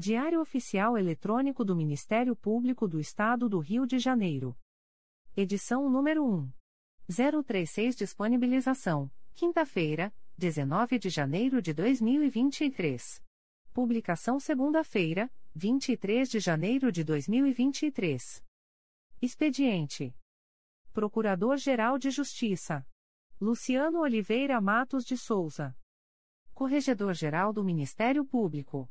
Diário Oficial Eletrônico do Ministério Público do Estado do Rio de Janeiro. Edição número 1. 036 Disponibilização. Quinta-feira, 19 de janeiro de 2023. Publicação segunda-feira, 23 de janeiro de 2023. Expediente: Procurador-Geral de Justiça Luciano Oliveira Matos de Souza. Corregedor-Geral do Ministério Público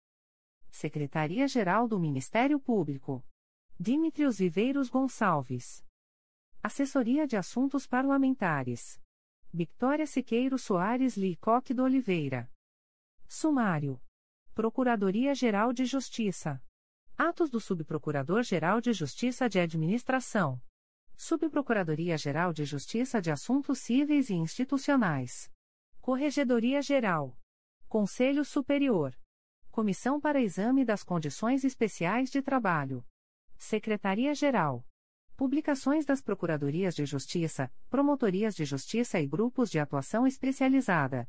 Secretaria-Geral do Ministério Público. Dimitrios Viveiros Gonçalves. Assessoria de Assuntos Parlamentares. Victoria Siqueiro Soares Licoque do Oliveira. Sumário. Procuradoria-Geral de Justiça. Atos do Subprocurador-Geral de Justiça de Administração. Subprocuradoria-Geral de Justiça de Assuntos Cíveis e Institucionais. Corregedoria-Geral. Conselho Superior. Comissão para Exame das Condições Especiais de Trabalho. Secretaria-Geral. Publicações das Procuradorias de Justiça, Promotorias de Justiça e Grupos de Atuação Especializada.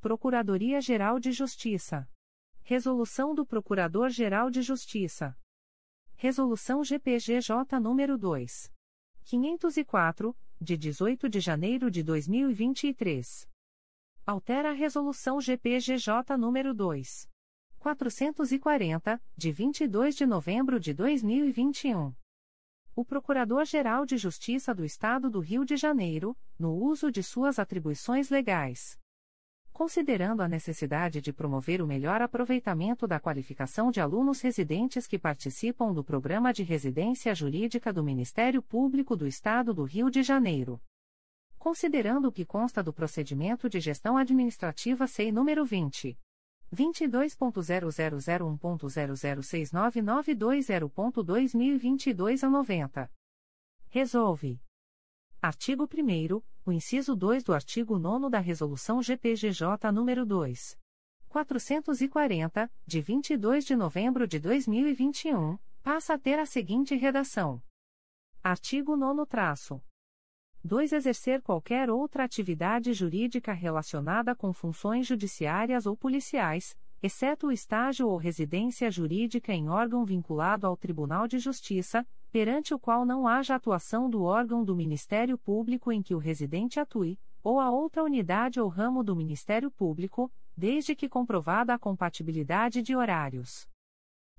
Procuradoria-Geral de Justiça. Resolução do Procurador-Geral de Justiça. Resolução GPGJ nº 2. 504, de 18 de janeiro de 2023. Altera a Resolução GPGJ nº 2. 440, de 22 de novembro de 2021. O Procurador-Geral de Justiça do Estado do Rio de Janeiro, no uso de suas atribuições legais considerando a necessidade de promover o melhor aproveitamento da qualificação de alunos residentes que participam do Programa de Residência Jurídica do Ministério Público do Estado do Rio de Janeiro. Considerando o que consta do procedimento de gestão administrativa SEI número 20. 22.0001.0069920.2022 a 90. Resolve. Artigo 1 o inciso 2 do artigo 9 da Resolução GPGJ nº 2. 440, de 22 de novembro de 2021, passa a ter a seguinte redação: Artigo 9 traço. 2. Exercer qualquer outra atividade jurídica relacionada com funções judiciárias ou policiais, exceto o estágio ou residência jurídica em órgão vinculado ao Tribunal de Justiça, perante o qual não haja atuação do órgão do Ministério Público em que o residente atue, ou a outra unidade ou ramo do Ministério Público, desde que comprovada a compatibilidade de horários.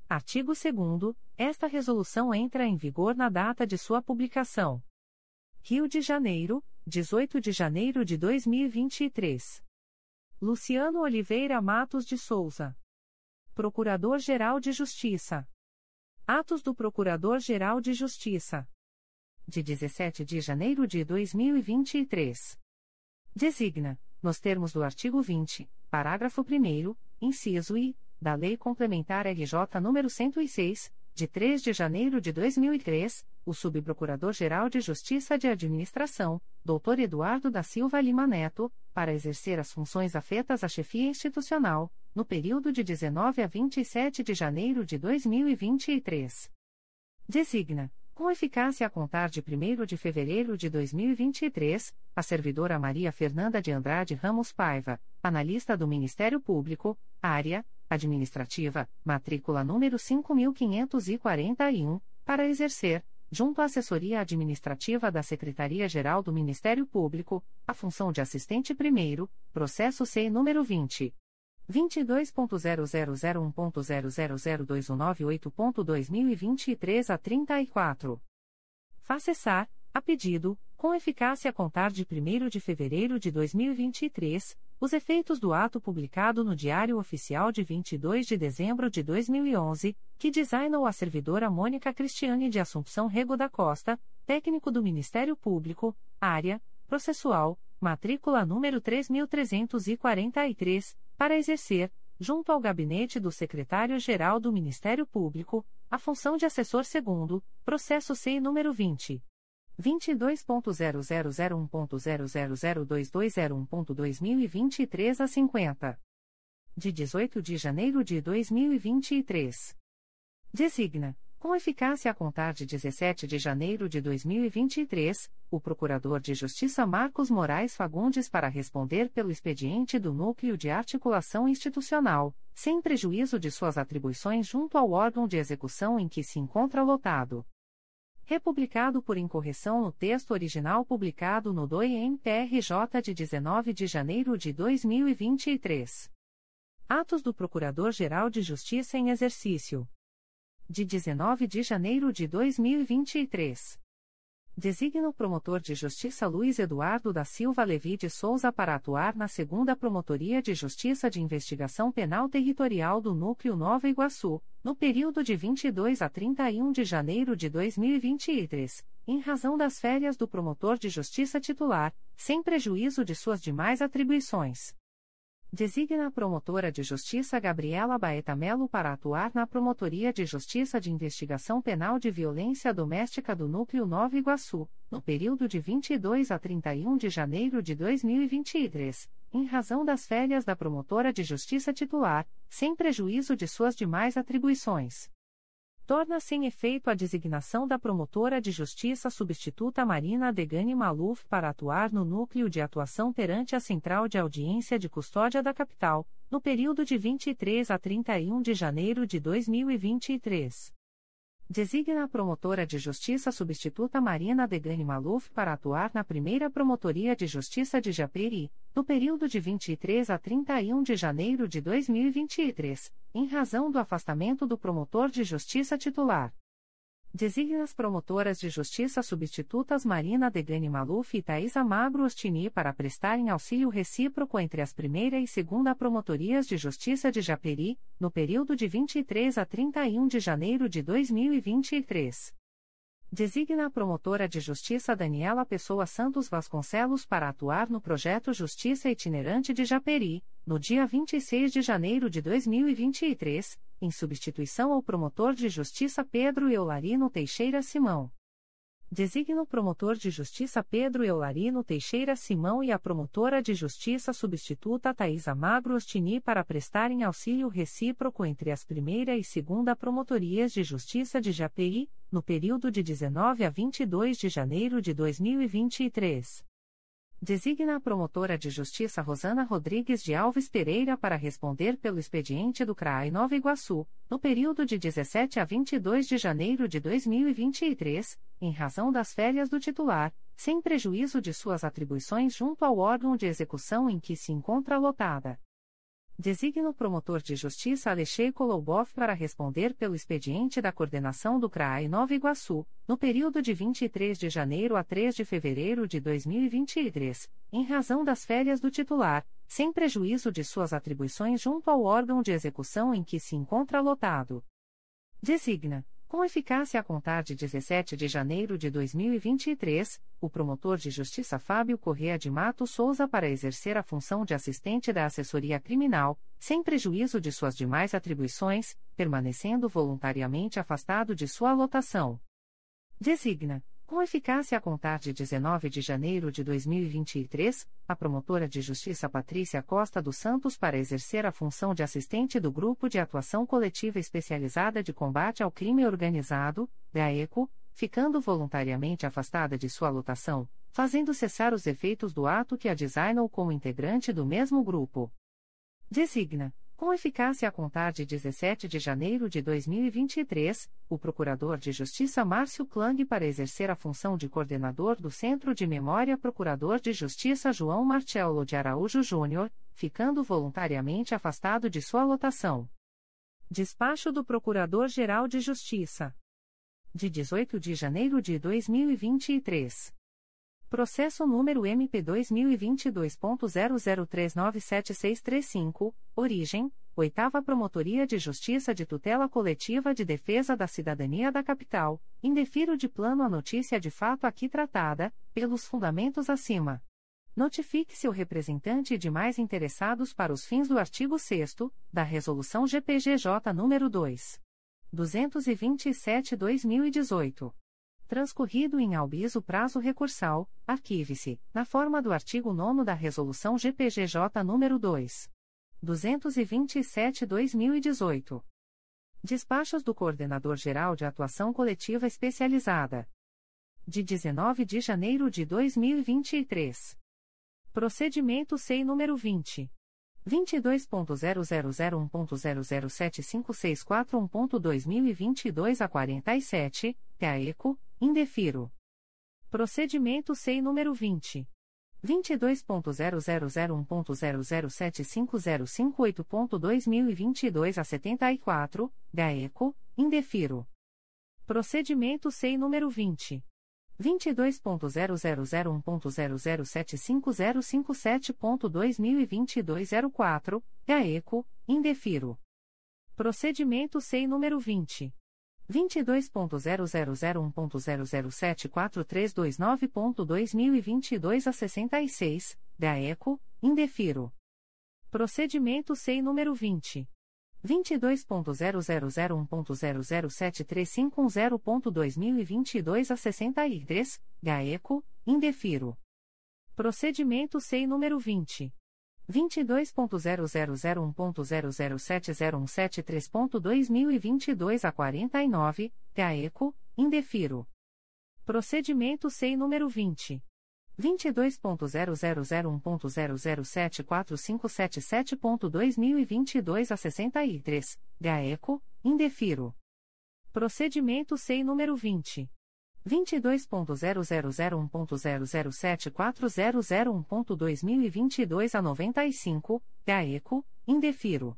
Artigo 2 Esta resolução entra em vigor na data de sua publicação. Rio de Janeiro, 18 de janeiro de 2023. Luciano Oliveira Matos de Souza. Procurador-Geral de Justiça. Atos do Procurador-Geral de Justiça. De 17 de janeiro de 2023. Designa, nos termos do artigo 20, parágrafo 1, inciso I, da Lei Complementar RJ nº 106, de 3 de janeiro de 2003, o Subprocurador-Geral de Justiça de Administração, Dr. Eduardo da Silva Lima Neto, para exercer as funções afetas à chefia institucional, no período de 19 a 27 de janeiro de 2023. Designa, Com eficácia a contar de 1 de fevereiro de 2023, a servidora Maria Fernanda de Andrade Ramos Paiva, analista do Ministério Público, área administrativa, matrícula número 5541, para exercer, junto à assessoria administrativa da Secretaria-Geral do Ministério Público, a função de assistente primeiro, processo C número 20 22.0001.0002198.2023 a 34. Faz cessar, a pedido, com eficácia a contar de 1 de fevereiro de 2023, os efeitos do ato publicado no Diário Oficial de 22 de dezembro de 2011, que designou a servidora Mônica Cristiane de Assumpção Rego da Costa, técnico do Ministério Público, área, processual, matrícula número 3343, para exercer, junto ao gabinete do Secretário-Geral do Ministério Público, a função de assessor segundo, processo SEI número 20. 22.0001.0002201.2023 a 50. De 18 de janeiro de 2023. Designa com eficácia a contar de 17 de janeiro de 2023, o Procurador de Justiça Marcos Moraes Fagundes para responder pelo expediente do Núcleo de Articulação Institucional, sem prejuízo de suas atribuições junto ao órgão de execução em que se encontra lotado. Republicado por incorreção no texto original publicado no DOI-MPRJ de 19 de janeiro de 2023. Atos do Procurador-Geral de Justiça em Exercício de 19 de janeiro de 2023. Designa o promotor de justiça Luiz Eduardo da Silva Levi de Souza para atuar na segunda Promotoria de Justiça de Investigação Penal Territorial do Núcleo Nova Iguaçu, no período de 22 a 31 de janeiro de 2023, em razão das férias do promotor de justiça titular, sem prejuízo de suas demais atribuições. Designa a promotora de justiça Gabriela Baeta Melo para atuar na Promotoria de Justiça de Investigação Penal de Violência Doméstica do Núcleo Nova Iguaçu, no período de 22 a 31 de janeiro de 2023, em razão das férias da promotora de justiça titular, sem prejuízo de suas demais atribuições torna-se em efeito a designação da promotora de justiça substituta Marina Degani Maluf para atuar no núcleo de atuação perante a Central de Audiência de Custódia da Capital, no período de 23 a 31 de janeiro de 2023. Designa a promotora de justiça substituta Marina Degani Maluf para atuar na primeira Promotoria de Justiça de Japeri, no período de 23 a 31 de janeiro de 2023, em razão do afastamento do promotor de justiça titular. Designa as promotoras de justiça substitutas Marina Degani Maluf e Thaisa Magro Ostini para prestarem auxílio recíproco entre as primeira e segunda promotorias de justiça de Japeri, no período de 23 a 31 de janeiro de 2023. Designa a promotora de justiça Daniela Pessoa Santos Vasconcelos para atuar no projeto Justiça Itinerante de Japeri, no dia 26 de janeiro de 2023, em substituição ao promotor de justiça Pedro Eularino Teixeira Simão. Designa o promotor de justiça Pedro Eularino Teixeira Simão e a promotora de justiça substituta Thaisa Magro Ostini para prestarem auxílio recíproco entre as primeira e segunda promotorias de justiça de Japeri, no período de 19 a 22 de janeiro de 2023. Designa a promotora de justiça Rosana Rodrigues de Alves Pereira para responder pelo expediente do CRAI Nova Iguaçu, no período de 17 a 22 de janeiro de 2023, em razão das férias do titular, sem prejuízo de suas atribuições junto ao órgão de execução em que se encontra lotada. Designa o promotor de justiça Alexei Kolobov para responder pelo expediente da coordenação do CRAI Nova Iguaçu, no período de 23 de janeiro a 3 de fevereiro de 2023, em razão das férias do titular, sem prejuízo de suas atribuições junto ao órgão de execução em que se encontra lotado. Designa com eficácia a contar de 17 de janeiro de 2023, o promotor de justiça Fábio Correa de Mato Souza para exercer a função de assistente da assessoria criminal, sem prejuízo de suas demais atribuições, permanecendo voluntariamente afastado de sua lotação. Designa com eficácia a contar de 19 de janeiro de 2023, a promotora de justiça Patrícia Costa dos Santos para exercer a função de assistente do Grupo de Atuação Coletiva Especializada de Combate ao Crime Organizado, GAECO, ficando voluntariamente afastada de sua lotação, fazendo cessar os efeitos do ato que a designou como integrante do mesmo grupo. Designa, com eficácia a contar de 17 de janeiro de 2023, o Procurador de Justiça Márcio Klang para exercer a função de coordenador do Centro de Memória Procurador de Justiça João Marcelo de Araújo Júnior, ficando voluntariamente afastado de sua lotação. Despacho do Procurador-Geral de Justiça. De 18 de janeiro de 2023. Processo número MP2022.00397635, origem, Oitava Promotoria de Justiça de Tutela Coletiva de Defesa da Cidadania da Capital, indefiro de plano a notícia de fato aqui tratada, pelos fundamentos acima. Notifique-se o representante e demais interessados para os fins do artigo 6 da Resolução GPGJ nº 2. 227-2018. Transcorrido em albis o prazo recursal, arquive-se, na forma do artigo 9 da Resolução GPGJ nº 2. 227-2018. Despachos do Coordenador-Geral de Atuação Coletiva Especializada. De 19 de janeiro de 2023. Procedimento SEI número 20. 22.0001.0075641.2022 a 47, TAECO, indefiro. Procedimento SEI número 20. 22.0001.0075058.2022 a 74, GAECO, indefiro. Procedimento SEI número 20. 22.0001.0075057.2022 04, GAECO, indefiro. Procedimento SEI número 20. 22.0001.0074329.2022 a 66, GAECO, indefiro. Procedimento SEI número 20. 22.0001.0073510.2022 a 63, GAECO, indefiro. Procedimento SEI número 20. 22.0001.0070173.2022 a 49, GAECO, indefiro. Procedimento SEI número 20. 22.0001.0074577.2022 a 63, GAECO, indefiro. Procedimento SEI número 20. 22.0001.0074001.2022 a 95, GAECO, indefiro.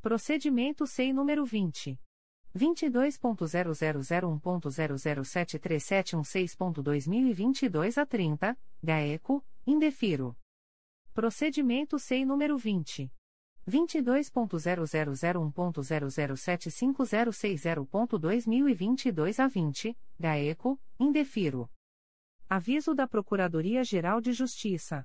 Procedimento SEI número 20. 22.0001.0073716.2022 a 30, GAECO, indefiro. Procedimento SEI número 20. 22.0001.0075060.2022 a 20, GAECO, indefiro. Aviso da Procuradoria-Geral de Justiça.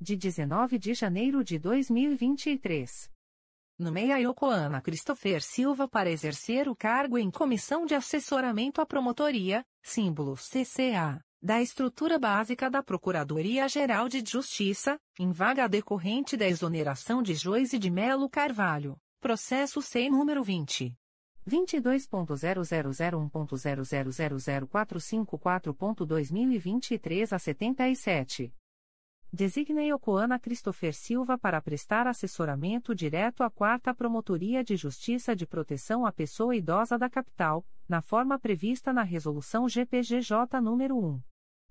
de 19 de janeiro de 2023. Nomeia Yokoana Christopher Silva para exercer o cargo em Comissão de Assessoramento à Promotoria, símbolo CCA, da Estrutura Básica da Procuradoria-Geral de Justiça, em vaga decorrente da exoneração de Joyce de Melo Carvalho, processo sem número 20. 22.0001.0000454.2023 a 77. Designei Ocoana Christopher Silva para prestar assessoramento direto à 4 Promotoria de Justiça de Proteção à Pessoa Idosa da Capital, na forma prevista na Resolução GPGJ nº 1.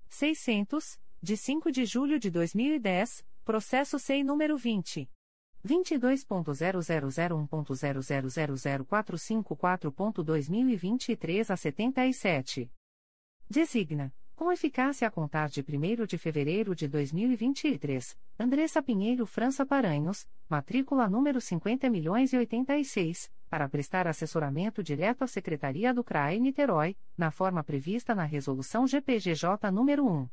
600, de 5 de julho de 2010, processo SEI número 20. 22.0001.0000454.2023 a 77. Designa com eficácia a contar de 1 de fevereiro de 2023, Andressa Pinheiro França Paranhos, matrícula número 50.086, para prestar assessoramento direto à Secretaria do CRAE Niterói, na forma prevista na Resolução GPGJ nº 1.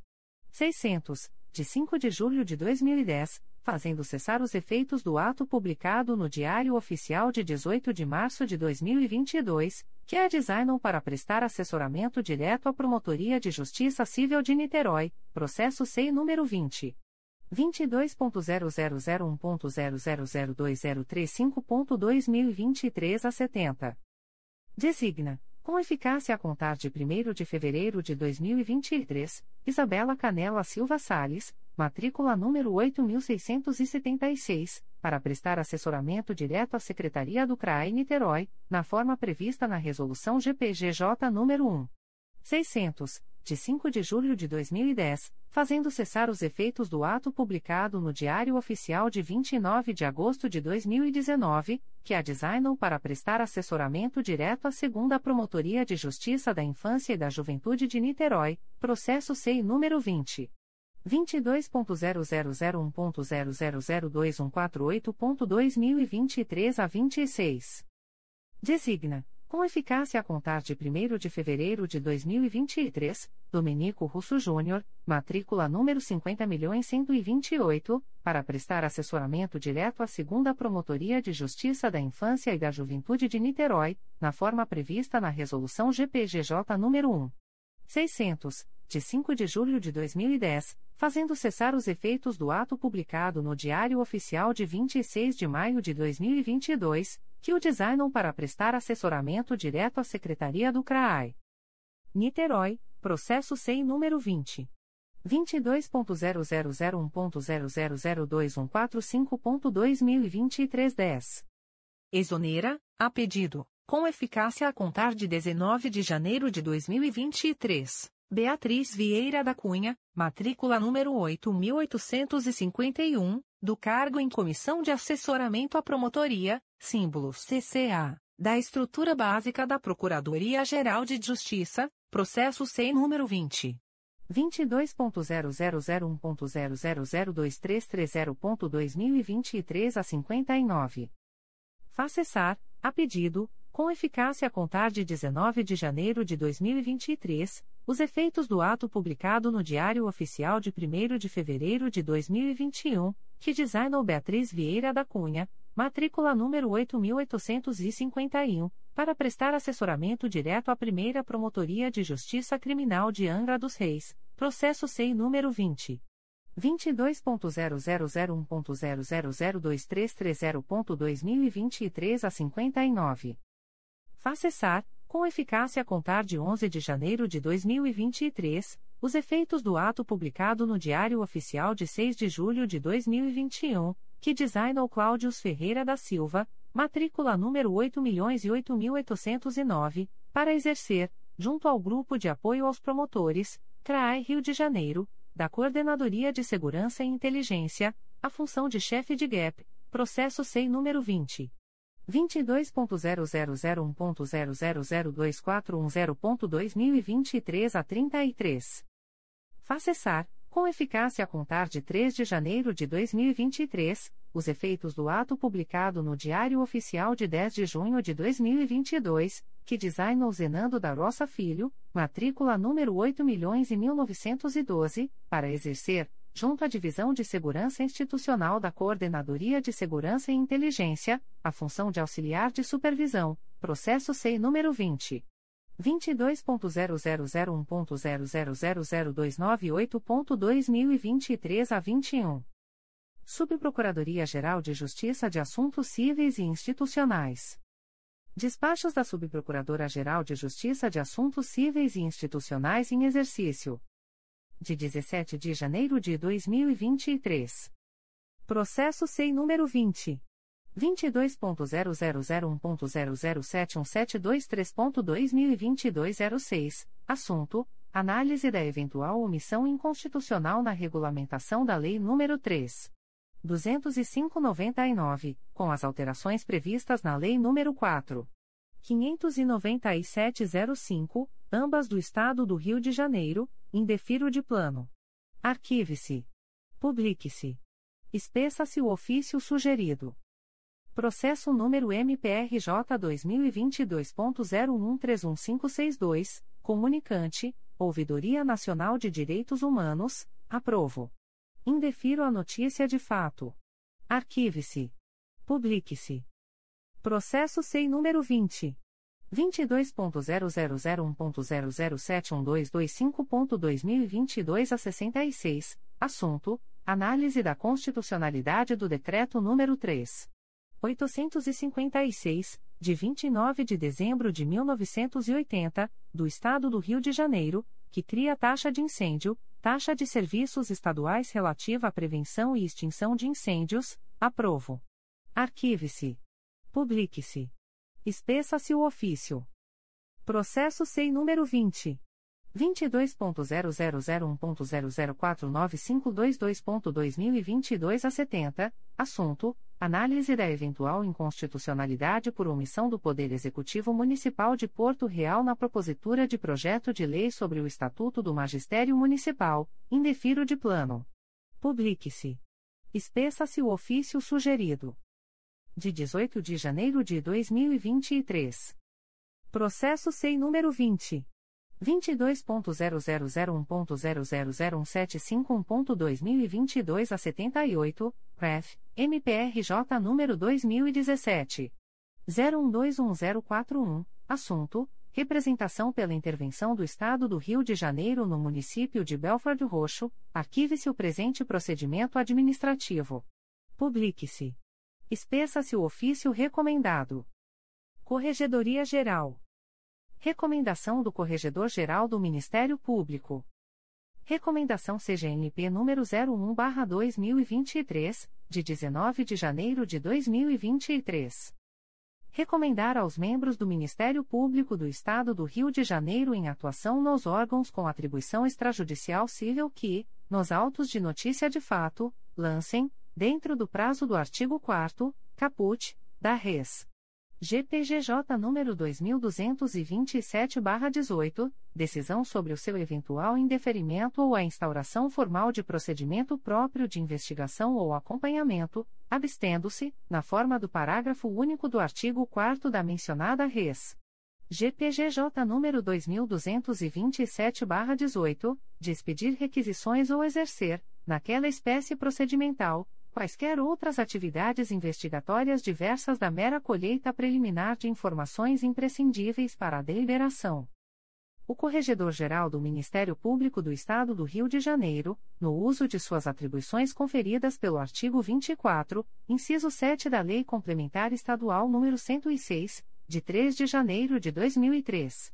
600, de 5 de julho de 2010, fazendo cessar os efeitos do ato publicado no Diário Oficial de 18 de março de 2022, que é designam para prestar assessoramento direto à Promotoria de Justiça Civil de Niterói, processo SEI número 20. 22.0001.0002035.2023 a 70. Designa com eficácia a contar de 1 de fevereiro de 2023, Isabela Canela Silva Sales, matrícula número 8676, para prestar assessoramento direto à Secretaria do CRAE Niterói, na forma prevista na Resolução GPGJ nº 1. 600, de 5 de julho de 2010, fazendo cessar os efeitos do ato publicado no Diário Oficial de 29 de agosto de 2019, que a designam para prestar assessoramento direto à segunda Promotoria de Justiça da Infância e da Juventude de Niterói, processo SEI número 20. 22.0001.0002148.2023 a 26. Designa com eficácia a contar de 1 de fevereiro de 2023, Domenico Russo Júnior, matrícula número 50.128, para prestar assessoramento direto à segunda Promotoria de Justiça da Infância e da Juventude de Niterói, na forma prevista na Resolução GPGJ nº 1. 600, de 5 de julho de 2010, fazendo cessar os efeitos do ato publicado no Diário Oficial de 26 de maio de 2022, que o designam para prestar assessoramento direto à Secretaria do CRAI. Niterói, processo SEI número 20. 22.0001.0002145.2023 10. Exonera, a pedido, com eficácia a contar de 19 de janeiro de 2023. Beatriz Vieira da Cunha, matrícula número 8851, do cargo em Comissão de Assessoramento à Promotoria, símbolo CCA, da estrutura básica da Procuradoria-Geral de Justiça, processo SEI número 20. 22.0001.0002330.2023 a 59. Faça cessar, a pedido, com eficácia a contar de 19 de janeiro de 2023, os efeitos do ato publicado no Diário Oficial de 1 de fevereiro de 2021, que designou Beatriz Vieira da Cunha, matrícula número 8851, para prestar assessoramento direto à primeira Promotoria de Justiça Criminal de Angra dos Reis, processo SEI número 20. 22.0001.0002330.2023 a 59 faz cessar, com eficácia a contar de 11 de janeiro de 2023, os efeitos do ato publicado no Diário Oficial de 6 de julho de 2021, que designou Cláudios Ferreira da Silva, matrícula número 8.008.809, para exercer, junto ao Grupo de Apoio aos Promotores, CRAI Rio de Janeiro, da Coordenadoria de Segurança e Inteligência, a função de chefe de GAP, processo SEI número 20. 22.0001.0002410.2023 a 33. Faz cessar, com eficácia a contar de 3 de janeiro de 2023, os efeitos do ato publicado no Diário Oficial de 10 de junho de 2022, que designou Zenando da Roça Filho, matrícula número 8.1912, para exercer, junto à Divisão de Segurança Institucional da Coordenadoria de Segurança e Inteligência, a função de auxiliar de supervisão, processo SEI número 20. 22.0001.0000298.2023 a 21. Subprocuradoria-Geral de Justiça de Assuntos Cíveis e Institucionais. Despachos da Subprocuradora-Geral de Justiça de Assuntos Cíveis e Institucionais em exercício de 17 de janeiro de 2023. Processo SEI número 20. 22.0001.0071723.2022 06, assunto: Análise da eventual omissão inconstitucional na regulamentação da Lei nº 3. 205/99, com as alterações previstas na Lei nº 4. 597/05, ambas do Estado do Rio de Janeiro, Indefiro de plano. Arquive-se. Publique-se. Espeça-se o ofício sugerido. Processo número MPRJ 2022.01315562, comunicante, Ouvidoria Nacional de Direitos Humanos, Aprovo. Indefiro a notícia de fato. Arquive-se. Publique-se. Processo SEI número 20. 22.0001.0071225.2022 a 66, assunto: Análise da constitucionalidade do Decreto nº 3. 856, de 29 de dezembro de 1980, do Estado do Rio de Janeiro, que cria taxa de incêndio, taxa de serviços estaduais relativa à prevenção e extinção de incêndios, aprovo. Arquive-se. Publique-se. Espeça-se o ofício. Processo SEI número 20. 22.0001.0049522.2022 a 70, assunto: Análise da eventual inconstitucionalidade por omissão do Poder Executivo Municipal de Porto Real na propositura de projeto de lei sobre o Estatuto do Magistério Municipal, indefiro de plano. Publique-se. Espeça-se o ofício sugerido. De 18 de janeiro de 2023. Processo SEI número 20. 22.0001.0001751.2022 a 78, REF, MPRJ número 2017. 01211041, assunto: Representação pela intervenção do Estado do Rio de Janeiro no município de Belford Roxo, arquive-se o presente procedimento administrativo. Publique-se. Espeça-se o ofício recomendado. Corregedoria Geral. Recomendação do Corregedor-Geral do Ministério Público. Recomendação CGNP número 01/2023, de 19 de janeiro de 2023. Recomendar aos membros do Ministério Público do Estado do Rio de Janeiro em atuação nos órgãos com atribuição extrajudicial civil que, nos autos de notícia de fato, lancem, dentro do prazo do artigo 4º, caput, da res. GPGJ número 2227/18, decisão sobre o seu eventual indeferimento ou a instauração formal de procedimento próprio de investigação ou acompanhamento, abstendo-se, na forma do parágrafo único do artigo 4 da mencionada res. GPGJ número 2227/18, de expedir requisições ou exercer, naquela espécie procedimental, quaisquer outras atividades investigatórias diversas da mera colheita preliminar de informações imprescindíveis para a deliberação. O Corregedor-Geral do Ministério Público do Estado do Rio de Janeiro, no uso de suas atribuições conferidas pelo artigo 24, inciso 7 da Lei Complementar Estadual nº 106, de 3 de janeiro de 2003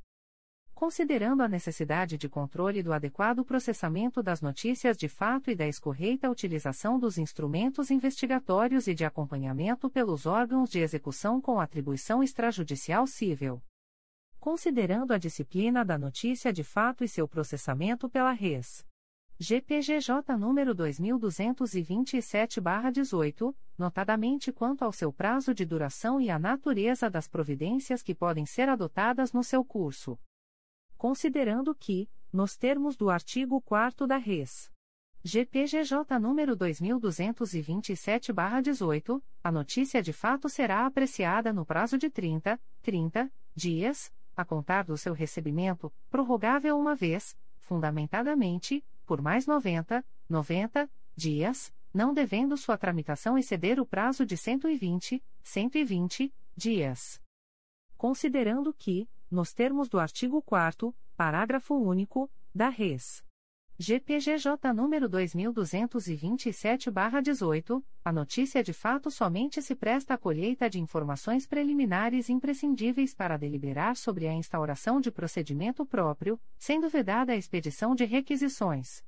considerando a necessidade de controle do adequado processamento das notícias de fato e da escorreita utilização dos instrumentos investigatórios e de acompanhamento pelos órgãos de execução com atribuição extrajudicial civil. Considerando a disciplina da notícia de fato e seu processamento pela res. GPGJ número 2227/18, notadamente quanto ao seu prazo de duração e à natureza das providências que podem ser adotadas no seu curso considerando que, nos termos do artigo 4 da Res. GPGJ nº 2227/18, a notícia de fato será apreciada no prazo de 30, 30 dias, a contar do seu recebimento, prorrogável uma vez, fundamentadamente, por mais 90, 90 dias, não devendo sua tramitação exceder o prazo de 120, 120 dias. Considerando que, nos termos do artigo 4 parágrafo único, da Res. GPGJ número 2227/18, a notícia de fato somente se presta à colheita de informações preliminares imprescindíveis para deliberar sobre a instauração de procedimento próprio, sendo vedada a expedição de requisições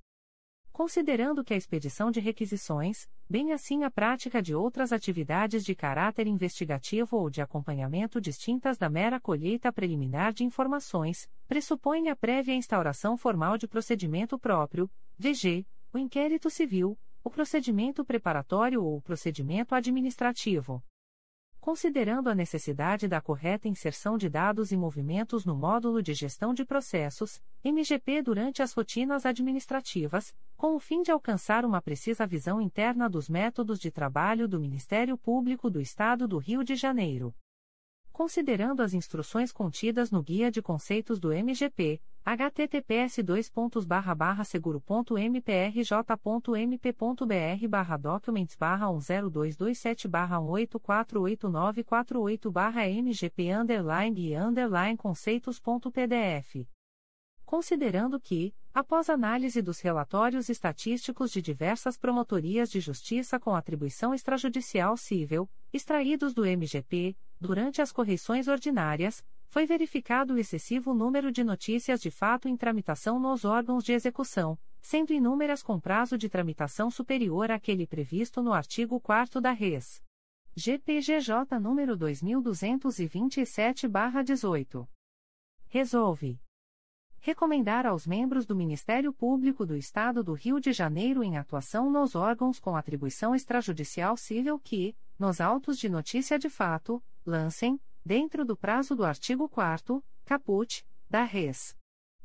considerando que a expedição de requisições, bem assim a prática de outras atividades de caráter investigativo ou de acompanhamento distintas da mera colheita preliminar de informações, pressupõe a prévia instauração formal de procedimento próprio, VG, o inquérito civil, o procedimento preparatório ou o procedimento administrativo considerando a necessidade da correta inserção de dados e movimentos no módulo de gestão de processos, MGP durante as rotinas administrativas, com o fim de alcançar uma precisa visão interna dos métodos de trabalho do Ministério Público do Estado do Rio de Janeiro. Considerando as instruções contidas no Guia de Conceitos do MGP, https seguro.mprj.mp.br barra documents barra 10227 barra 1848948 barra mgp underline e underline conceitos.pdf. Considerando que, após análise dos relatórios estatísticos de diversas promotorias de justiça com atribuição extrajudicial civil, extraídos do MGP, durante as correições ordinárias, foi verificado o excessivo número de notícias de fato em tramitação nos órgãos de execução, sendo inúmeras com prazo de tramitação superior àquele previsto no artigo 4 da Res. GPGJ nº 2227/18. Resolve recomendar aos membros do Ministério Público do Estado do Rio de Janeiro em atuação nos órgãos com atribuição extrajudicial civil que, nos autos de notícia de fato, lancem dentro do prazo do artigo 4 caput, da Res.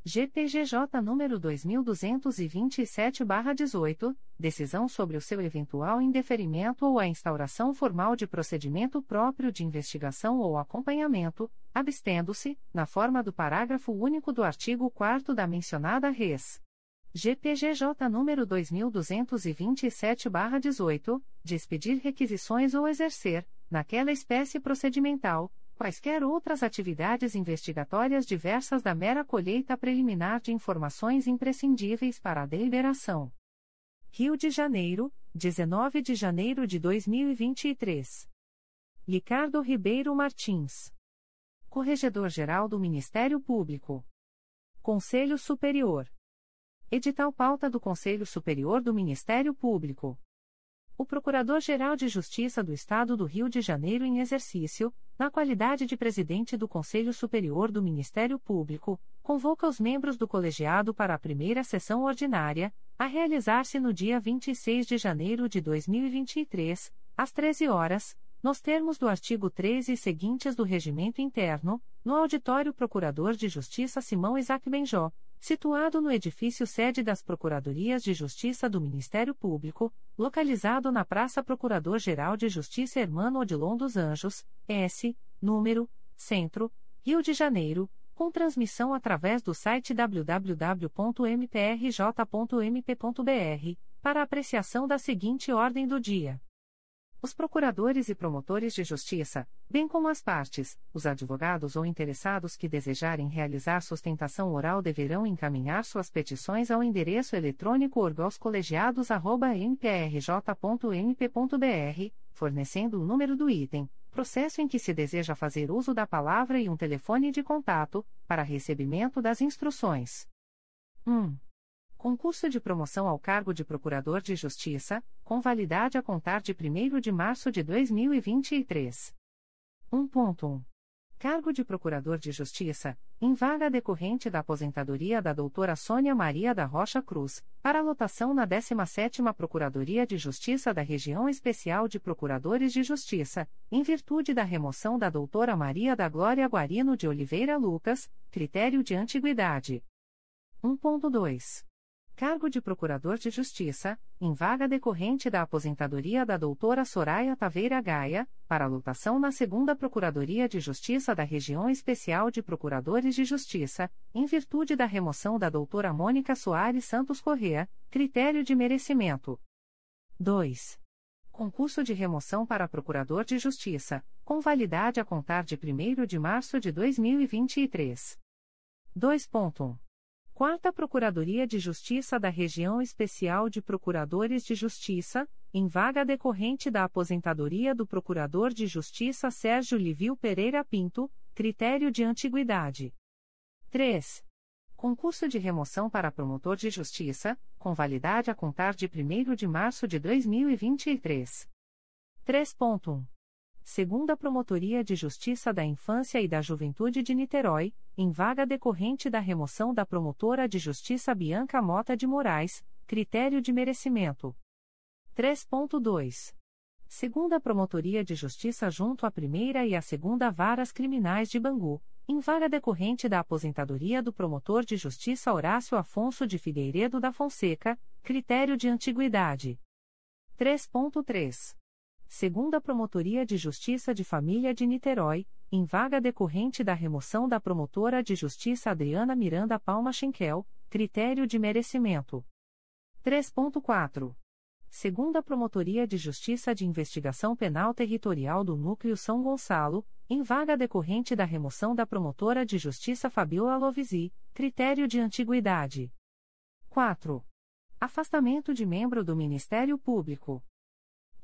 GPGJ nº 2227/18, decisão sobre o seu eventual indeferimento ou a instauração formal de procedimento próprio de investigação ou acompanhamento, abstendo-se, na forma do parágrafo único do artigo 4 da mencionada Res. GPGJ nº 2227/18, de expedir requisições ou exercer, naquela espécie procedimental, quaisquer outras atividades investigatórias diversas da mera colheita preliminar de informações imprescindíveis para a deliberação. Rio de Janeiro, 19 de janeiro de 2023. Ricardo Ribeiro Martins. Corregedor-Geral do Ministério Público. Conselho Superior. Edital pauta do Conselho Superior do Ministério Público. O Procurador-Geral de Justiça do Estado do Rio de Janeiro em exercício, na qualidade de presidente do Conselho Superior do Ministério Público, convoca os membros do colegiado para a primeira sessão ordinária, a realizar-se no dia 26 de janeiro de 2023, às 13 horas, nos termos do artigo 13 e seguintes do Regimento Interno, no Auditório Procurador de Justiça Simão Isaac Benjó, situado no edifício sede das Procuradorias de Justiça do Ministério Público, localizado na Praça Procurador-Geral de Justiça Hermano Odilon dos Anjos, S, número, Centro, Rio de Janeiro, com transmissão através do site www.mprj.mp.br, para apreciação da seguinte ordem do dia. Os procuradores e promotores de justiça, bem como as partes, os advogados ou interessados que desejarem realizar sustentação oral deverão encaminhar suas petições ao endereço eletrônico orgoscolegiados@mprj.mp.br, fornecendo o número do item, processo em que se deseja fazer uso da palavra e um telefone de contato, para recebimento das instruções. 1. Concurso de promoção ao cargo de Procurador de Justiça, com validade a contar de 1 de março de 2023. 1.1. Cargo de Procurador de Justiça, em vaga decorrente da aposentadoria da doutora Sônia Maria da Rocha Cruz, para lotação na 17ª Procuradoria de Justiça da Região Especial de Procuradores de Justiça, em virtude da remoção da doutora Maria da Glória Guarino de Oliveira Lucas, critério de antiguidade. 1.2 cargo de Procurador de Justiça, em vaga decorrente da aposentadoria da doutora Soraya Taveira Gaia, para lotação na segunda Procuradoria de Justiça da Região Especial de Procuradores de Justiça, em virtude da remoção da doutora Mônica Soares Santos Correa, critério de merecimento. 2. Concurso de remoção para Procurador de Justiça, com validade a contar de 1 de março de 2023. 2.1. Quarta Procuradoria de Justiça da Região Especial de Procuradores de Justiça, em vaga decorrente da aposentadoria do Procurador de Justiça Sérgio Livio Pereira Pinto, critério de antiguidade. 3. Concurso de remoção para promotor de justiça, com validade a contar de 1 de março de 2023. 3.1 segunda Promotoria de Justiça da Infância e da Juventude de Niterói, em vaga decorrente da remoção da promotora de justiça Bianca Mota de Moraes, critério de merecimento. 3.2. Segunda Promotoria de Justiça junto à primeira e à segunda Varas Criminais de Bangu, em vaga decorrente da aposentadoria do promotor de justiça Horácio Afonso de Figueiredo da Fonseca, critério de antiguidade. 3.3 segunda Promotoria de Justiça de Família de Niterói, em vaga decorrente da remoção da promotora de justiça Adriana Miranda Palma Schenkel, critério de merecimento. 3.4. Segunda Promotoria de Justiça de Investigação Penal Territorial do Núcleo São Gonçalo, em vaga decorrente da remoção da promotora de justiça Fabiola Lovisi, critério de antiguidade. 4. Afastamento de membro do Ministério Público.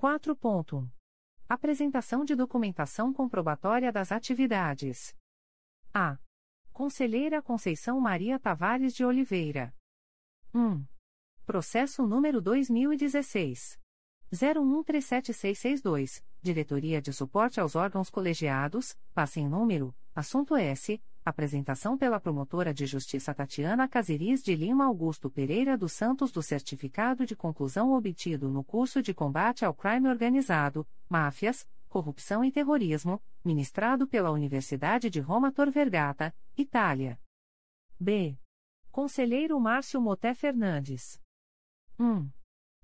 4.1. Apresentação de documentação comprobatória das atividades. A. Conselheira Conceição Maria Tavares de Oliveira. 1. Processo número 2016. 01376662, Diretoria de Suporte aos Órgãos Colegiados, passe em número, assunto S. Apresentação pela promotora de justiça Tatiana Caseris de Lima Augusto Pereira dos Santos do certificado de conclusão obtido no curso de combate ao crime organizado, máfias, corrupção e terrorismo, ministrado pela Universidade de Roma Tor Vergata, Itália. B. Conselheiro Márcio Moté Fernandes. 1.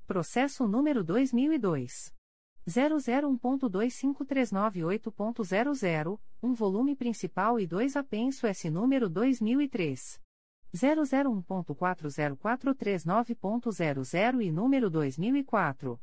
Processo número 2002 001.25398.00, um volume principal e dois apenso S número 2003 001.40439.00 e número 2004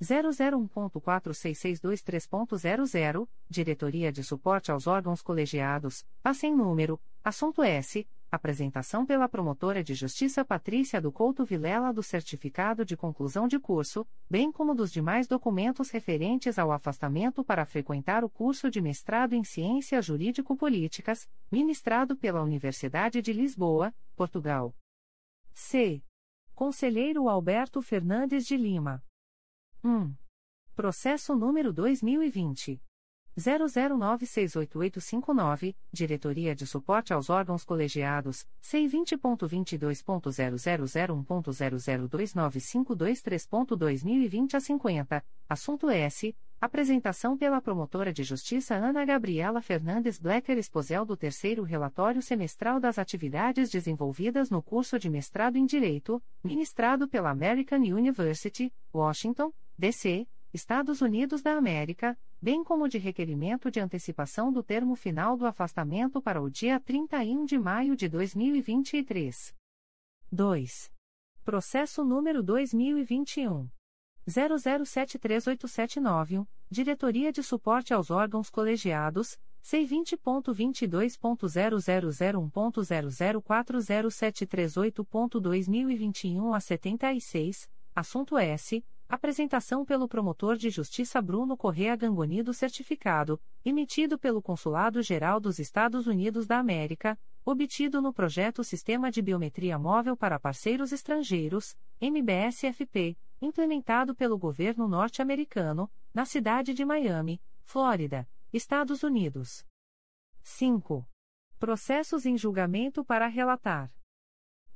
001.46623.00, Diretoria de Suporte aos Órgãos Colegiados, passe em número, assunto S, apresentação pela promotora de justiça Patrícia do Couto Vilela do certificado de conclusão de curso, bem como dos demais documentos referentes ao afastamento para frequentar o curso de mestrado em Ciências Jurídico-Políticas, ministrado pela Universidade de Lisboa, Portugal. C. Conselheiro Alberto Fernandes de Lima. 1. Processo número 2020 00968859, Diretoria de Suporte aos Órgãos Colegiados, C20.22.0001.0029523.2020 a 50, assunto S. Apresentação pela promotora de justiça Ana Gabriela Fernandes Blecker Esposel do terceiro relatório semestral das atividades desenvolvidas no curso de mestrado em Direito, ministrado pela American University, Washington, D.C., Estados Unidos da América, bem como de requerimento de antecipação do termo final do afastamento para o dia 31 de maio de 2023. 2. Processo número 2021 00738791, Diretoria de Suporte aos Órgãos Colegiados, C20.22.0001.0040738.2021 a 76, assunto S Apresentação pelo promotor de justiça Bruno Correa Gangoni do certificado, emitido pelo Consulado Geral dos Estados Unidos da América, obtido no projeto Sistema de Biometria Móvel para Parceiros Estrangeiros, MBSFP, implementado pelo governo norte-americano, na cidade de Miami, Flórida, Estados Unidos. 5. Processos em julgamento para relatar.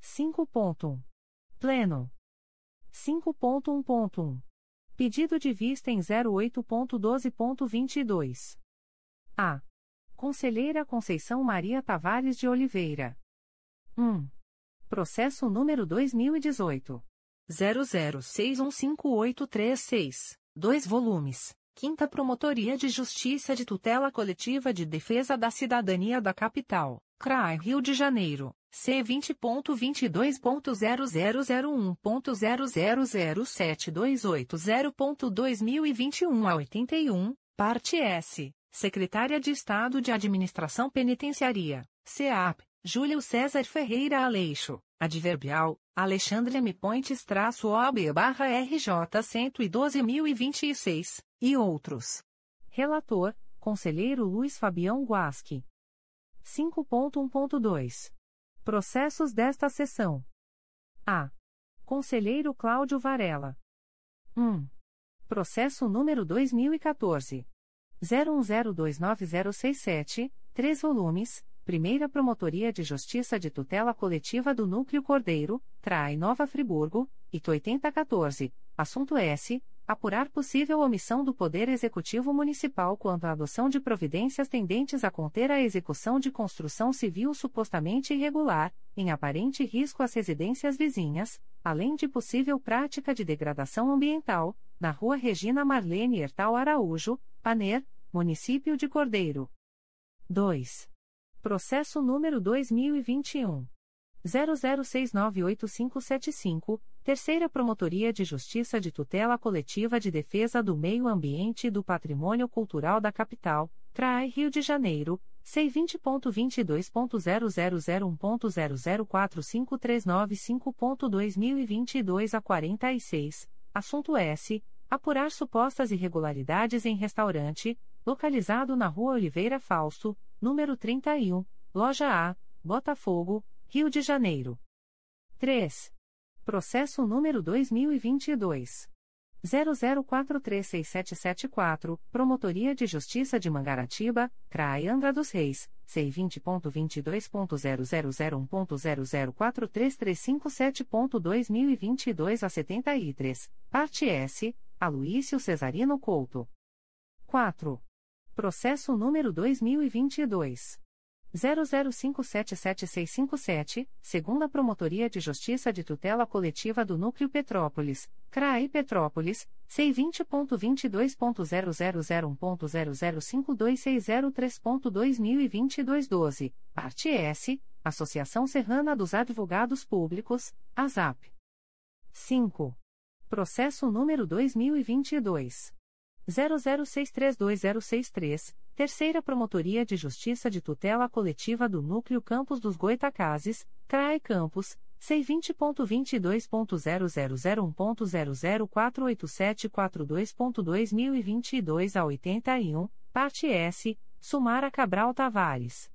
5.1. Pleno. 5.1.1. Pedido de vista em 08.12.22. A. Conselheira Conceição Maria Tavares de Oliveira. 1. Processo número 2018. 00615836. 2 volumes. Quinta Promotoria de Justiça de Tutela Coletiva de Defesa da Cidadania da Capital, CRAI Rio de Janeiro. C vinte ponto vinte dois ponto zero zero zero um ponto zero zero zero sete dois oito zero ponto dois mil e vinte e um a oitenta e um parte S Secretária de Estado de Administração Penitenciaria CEAP Júlio César Ferreira Aleixo Adverbial Alexandre M. Pontes traço OB barra RJ cento e doze mil e vinte e seis e outros. Relator Conselheiro Luiz Fabião Guasque. 5.1.2 Processos desta sessão. A. Conselheiro Cláudio Varela. 1. Processo número 2014. 01029067, 3 volumes, Primeira Promotoria de Justiça de Tutela Coletiva do Núcleo Cordeiro, Trai Nova Friburgo, IT 8014, assunto S apurar possível omissão do Poder Executivo Municipal quanto à adoção de providências tendentes a conter a execução de construção civil supostamente irregular, em aparente risco às residências vizinhas, além de possível prática de degradação ambiental, na Rua Regina Marlene Hertal Araújo, Paner, Município de Cordeiro. 2. Processo número 2021. 00698575, Terceira Promotoria de Justiça de Tutela Coletiva de Defesa do Meio Ambiente e do Patrimônio Cultural da Capital, CRAI Rio de Janeiro, C20.22.0001.0045395.2022 a 46, assunto S. Apurar supostas irregularidades em restaurante, localizado na Rua Oliveira Fausto, número 31, Loja A, Botafogo, Rio de Janeiro. 3. Processo número 2022. 00436774, Promotoria de Justiça de Mangaratiba, CRAI Angra dos Reis, C20.22.0001.0043357.2022 a 73, parte S, Aloísio Cesarino Couto. 4. Processo número 2022. 00577657, segunda Promotoria de Justiça de Tutela Coletiva do Núcleo Petrópolis, CRAI Petrópolis, C20.22.0001.0052603.2022 12, parte S, Associação Serrana dos Advogados Públicos, ASAP. 5. Processo número 2022. 00632063, Terceira Promotoria de Justiça de Tutela Coletiva do Núcleo Campos dos Goitacazes, CRAE Campos, C20.22.0001.0048742.2022 a 81, parte S, Sumara Cabral Tavares.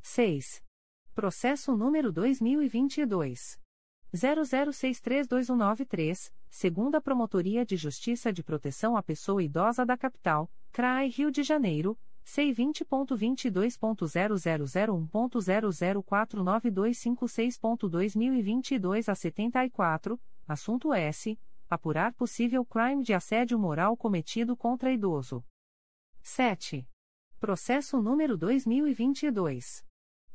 6. Processo número 2022. 00632193, segunda Promotoria de Justiça de Proteção à Pessoa Idosa da Capital, CRAI Rio de Janeiro, C20.22.0001.0049256.2022 a 74, assunto S. Apurar possível crime de assédio moral cometido contra idoso. 7. Processo número 2022.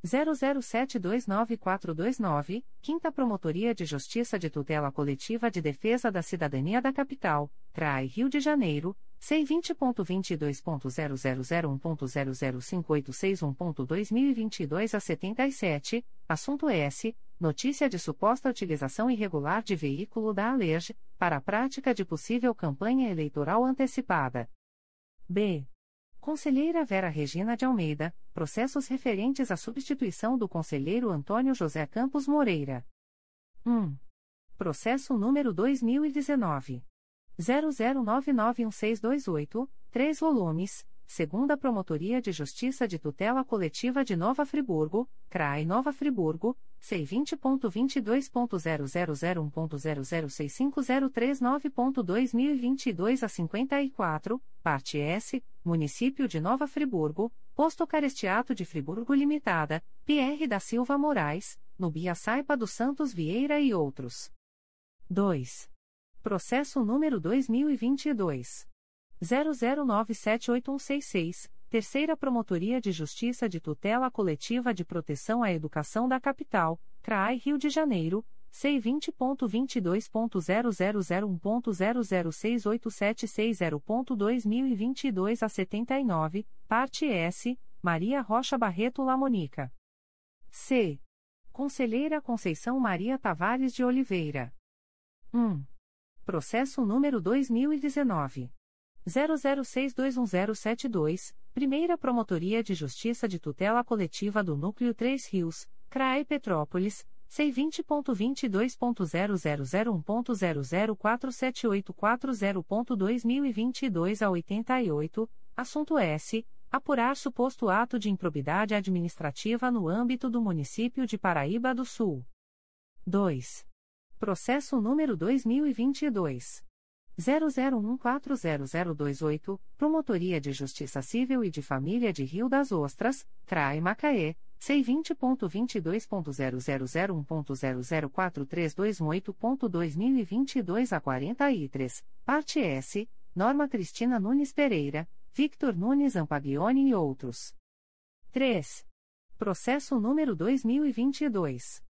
00729429, Quinta Promotoria de Justiça de Tutela Coletiva de Defesa da Cidadania da Capital, CRAI Rio de Janeiro, C20.22.0001.0058661.2022 a 77, assunto S. Notícia de suposta utilização irregular de veículo da Alerj, para a prática de possível campanha eleitoral antecipada. B. Conselheira Vera Regina de Almeida, processos referentes à substituição do Conselheiro Antônio José Campos Moreira. 1. Processo número 2019. 00991628, 3 volumes, segunda Promotoria de Justiça de Tutela Coletiva de Nova Friburgo, CRAI Nova Friburgo, C20.22.0001.0065039.2022 a 54, parte S, Município de Nova Friburgo, Posto Carestiato de Friburgo Limitada, PR da Silva Moraes, Nubia Saipa dos Santos Vieira e outros. 2. Processo número 2022. 00978166, Terceira Promotoria de Justiça de Tutela Coletiva de Proteção à Educação da Capital, CRAI Rio de Janeiro, C20.22.0001.0068760.2022 a 79, parte S, Maria Rocha Barreto Lamonica. C. Conselheira Conceição Maria Tavares de Oliveira. 1. Processo número 2019. 00621072, Primeira Promotoria de Justiça de Tutela Coletiva do Núcleo 3 Rios, CRAE Petrópolis, C20.22.0001.0047840.2022 a 88, assunto S. Apurar suposto ato de improbidade administrativa no âmbito do município de Paraíba do Sul. 2. Processo número 2022. 00140028, Promotoria de Justiça Civil e de Família de Rio das Ostras, CRAI Macaé, C20.22.0001.0043218.2022 a 43, parte S, Norma Cristina Nunes Pereira, Victor Nunes Ampaglione e outros. 3. Processo número 2022.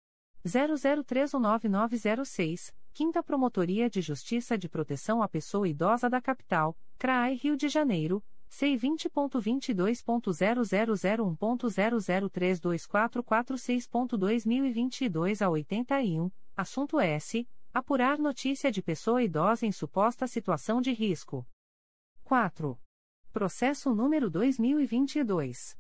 00319906, Quinta Promotoria de Justiça de Proteção à Pessoa Idosa da Capital, CRAI Rio de Janeiro, C20.22.0001.0032446.2022 a 81, assunto S. Apurar notícia de pessoa idosa em suposta situação de risco. 4. Processo número 2022.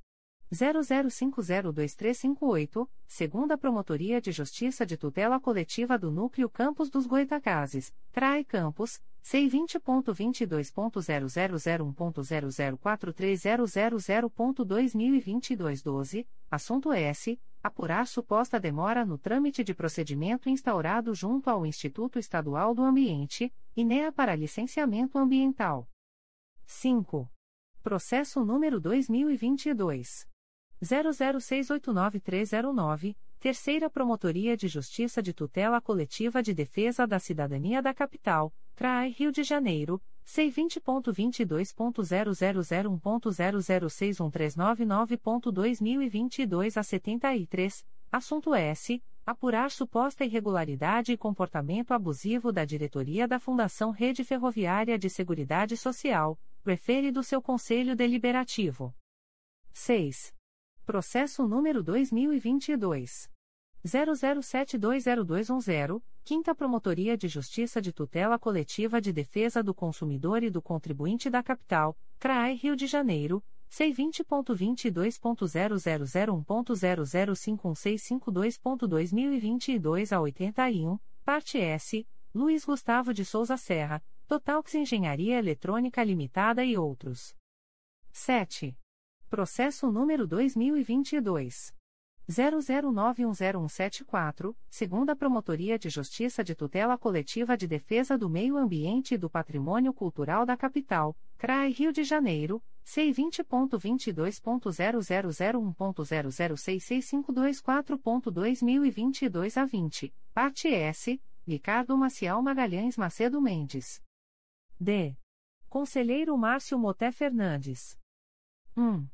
00502358, segunda Promotoria de Justiça de Tutela Coletiva do Núcleo Campos dos Goitacazes, CRAE Campos, C20.22.0001.0043000.2022 12, assunto S. Apurar suposta demora no trâmite de procedimento instaurado junto ao Instituto Estadual do Ambiente, INEA para licenciamento ambiental. 5. Processo número 2022. 00689309, Terceira Promotoria de Justiça de Tutela Coletiva de Defesa da Cidadania da Capital, CRAI Rio de Janeiro, C20.22.0001.0061399.2022 a 73, assunto S. Apurar suposta irregularidade e comportamento abusivo da diretoria da Fundação Rede Ferroviária de Seguridade Social, refere do seu Conselho Deliberativo. 6. Processo número 2022. 00720210, Quinta Promotoria de Justiça de Tutela Coletiva de Defesa do Consumidor e do Contribuinte da Capital, CRAE Rio de Janeiro, C20.22.0001.0051652.2022 a 81, parte S, Luiz Gustavo de Souza Serra, Totalx Engenharia Eletrônica Limitada e outros. 7. Processo número 2022. 00910174, segunda Promotoria de Justiça de Tutela Coletiva de Defesa do Meio Ambiente e do Patrimônio Cultural da Capital, CRAI Rio de Janeiro, C20.22.0001.0066524.2022 a 20, parte S, Ricardo Maciel Magalhães Macedo Mendes. D. Conselheiro Márcio Moté Fernandes. 1.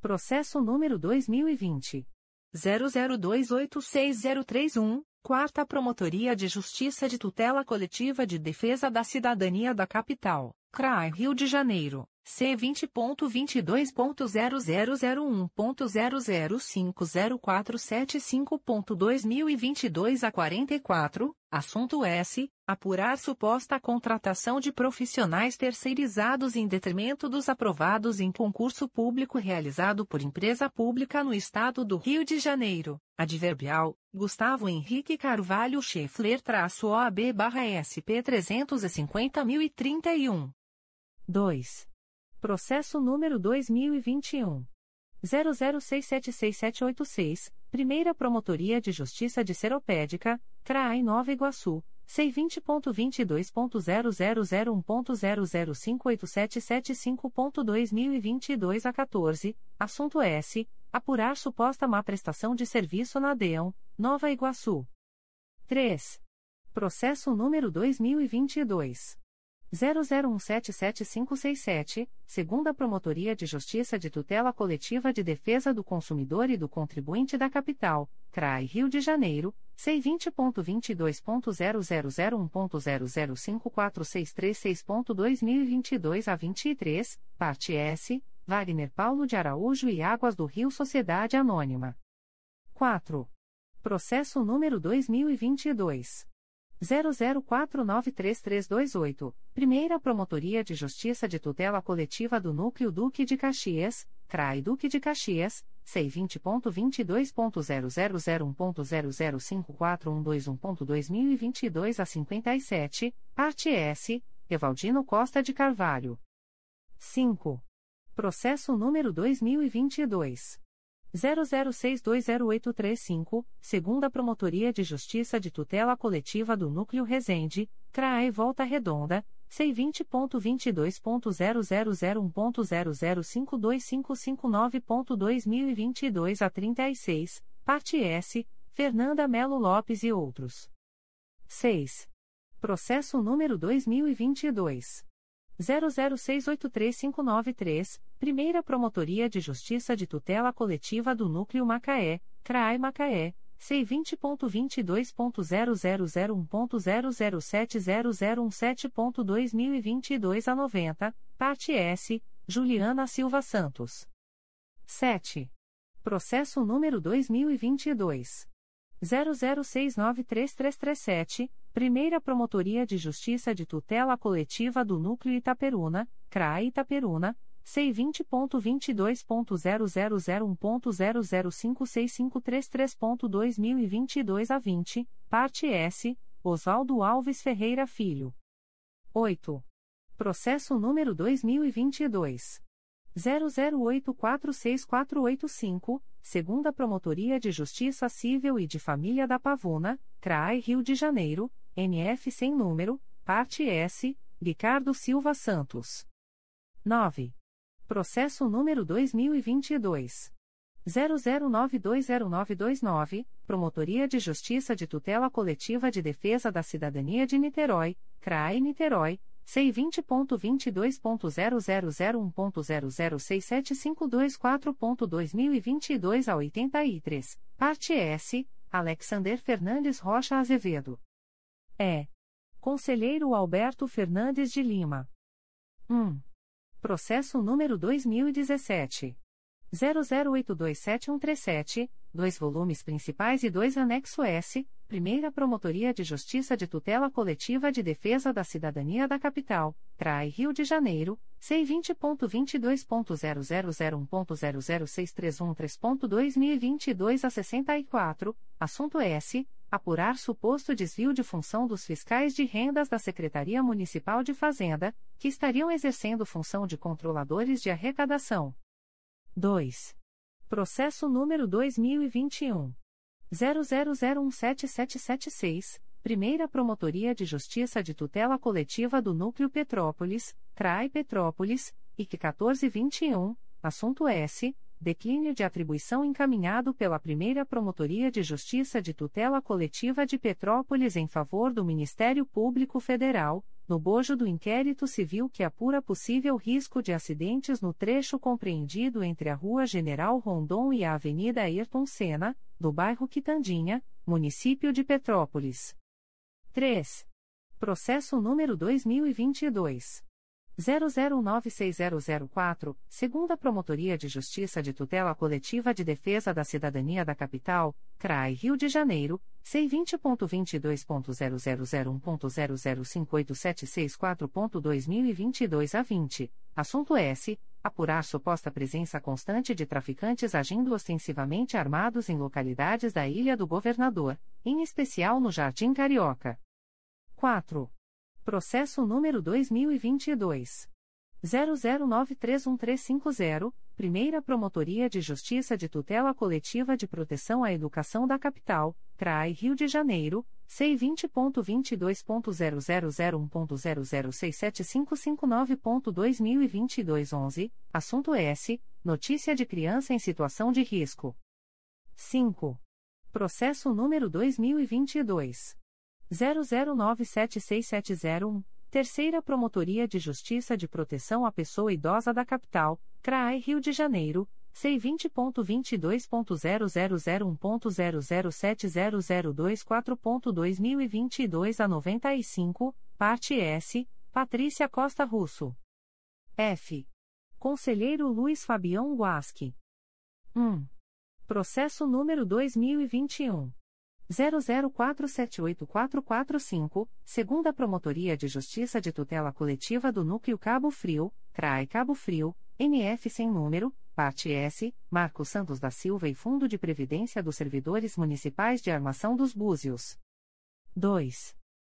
Processo número 2020. 00286031, Quarta Promotoria de Justiça de Tutela Coletiva de Defesa da Cidadania da Capital, CRAI Rio de Janeiro, C20.22.0001.0050475.2022 a 44, assunto S. Apurar suposta contratação de profissionais terceirizados em detrimento dos aprovados em concurso público realizado por empresa pública no Estado do Rio de Janeiro. Adverbial, Gustavo Henrique Carvalho Schaeffler-OAB-SP 350.031. 2. Processo número 2021. 00676786, Primeira Promotoria de Justiça de Seropédica, CRAI Nova Iguaçu, C20.22.0001.0058775.2022 a 14, assunto S. Apurar suposta má prestação de serviço na DEON, Nova Iguaçu. 3. Processo número 2022. 00177567, segunda Promotoria de Justiça de Tutela Coletiva de Defesa do Consumidor e do Contribuinte da Capital, CRAI Rio de Janeiro, C20.22.0001.0054636.2022 a 23, parte S, Wagner Paulo de Araújo e Águas do Rio Sociedade Anônima. 4. Processo número 2022. 00493328, Primeira Promotoria de Justiça de Tutela Coletiva do Núcleo Duque de Caxias, CRAI Duque de Caxias, C20.22.0001.0054121.2022 a 57, parte S, Evaldino Costa de Carvalho. 5. Processo número 2022. 00620835, segunda Promotoria de Justiça de Tutela Coletiva do Núcleo Resende, CRAE Volta Redonda, C20.22.0001.0052559.2022 a 36, parte S, Fernanda Melo Lopes e outros. 6. Processo número 2022. 00683593, Primeira Promotoria de Justiça de Tutela Coletiva do Núcleo Macaé, CRAI Macaé, C20.22.0001.0070017.2022 a 90, parte S, Juliana Silva Santos. 7. Processo número 2022. 00693337, Primeira Promotoria de Justiça de Tutela Coletiva do Núcleo Itaperuna, CRAE Itaperuna, C20.22.0001.0056533.2022 a 20, parte S, Oswaldo Alves Ferreira Filho. 8. Processo número 2022. 00846485, segunda Promotoria de Justiça Civil e de Família da Pavuna, CRAI Rio de Janeiro, NF sem número, parte S, Ricardo Silva Santos. 9. Processo número 2022. 00920929, Promotoria de Justiça de Tutela Coletiva de Defesa da Cidadania de Niterói, CRAE Niterói, C20.22.0001.0067524.2022 a 83, parte S, Alexander Fernandes Rocha Azevedo. É. Conselheiro Alberto Fernandes de Lima. 1. Processo número 2017. 00827137, dois volumes principais e dois anexo S, Primeira Promotoria de Justiça de Tutela Coletiva de Defesa da Cidadania da Capital, CRAI Rio de Janeiro, C20.22.0001.0063113.2022 a 64, assunto S. Apurar suposto desvio de função dos fiscais de rendas da Secretaria Municipal de Fazenda, que estariam exercendo função de controladores de arrecadação. 2. Processo número 2021. 00017776, Primeira Promotoria de Justiça de Tutela Coletiva do Núcleo Petrópolis, CRAI Petrópolis, IC 1421, assunto S. Declínio de atribuição encaminhado pela Primeira Promotoria de Justiça de Tutela Coletiva de Petrópolis em favor do Ministério Público Federal, no bojo do inquérito civil que apura possível risco de acidentes no trecho compreendido entre a Rua General Rondon e a Avenida Ayrton Senna, do bairro Quitandinha, município de Petrópolis. 3. Processo número 2022 00960004, segunda Promotoria de Justiça de Tutela Coletiva de Defesa da Cidadania da Capital, CRAI Rio de Janeiro, C20.22.0001.0058764.2022 a 20, assunto S. Apurar suposta presença constante de traficantes agindo ostensivamente armados em localidades da Ilha do Governador, em especial no Jardim Carioca. 4. Processo número 2022. 00931350, Primeira Promotoria de Justiça de Tutela Coletiva de Proteção à Educação da Capital, CRAI Rio de Janeiro, C20.22.0001.0067559.2022 11, assunto S. Notícia de criança em situação de risco. 5. Processo número 2022. 00976701, Terceira Promotoria de Justiça de Proteção à Pessoa Idosa da Capital, CRAE Rio de Janeiro, C20.22.0001.0070024.2022 a 95, parte S, Patrícia Costa Russo. F. Conselheiro Luiz Fabião Guasque. 1. Processo número 2021. 00478445, segunda Promotoria de Justiça de Tutela Coletiva do Núcleo Cabo Frio, CRAE Cabo Frio, NF sem número, parte S, Marcos Santos da Silva e Fundo de Previdência dos Servidores Municipais de Armação dos Búzios. 2.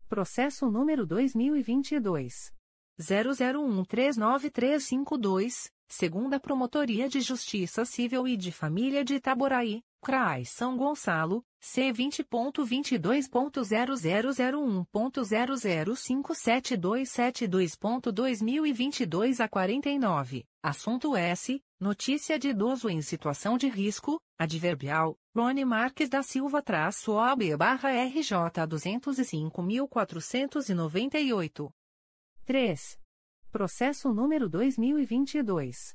Processo número 2022 00139352, segunda Promotoria de Justiça Civil e de Família de Itaboraí, CRAI São Gonçalo, C20.22.0001.0057272.2022 a 49, assunto S. Notícia de idoso em situação de risco, adverbial, Rony Marques da Silva traço OB barra RJ 205.498. 3. Processo número 2022.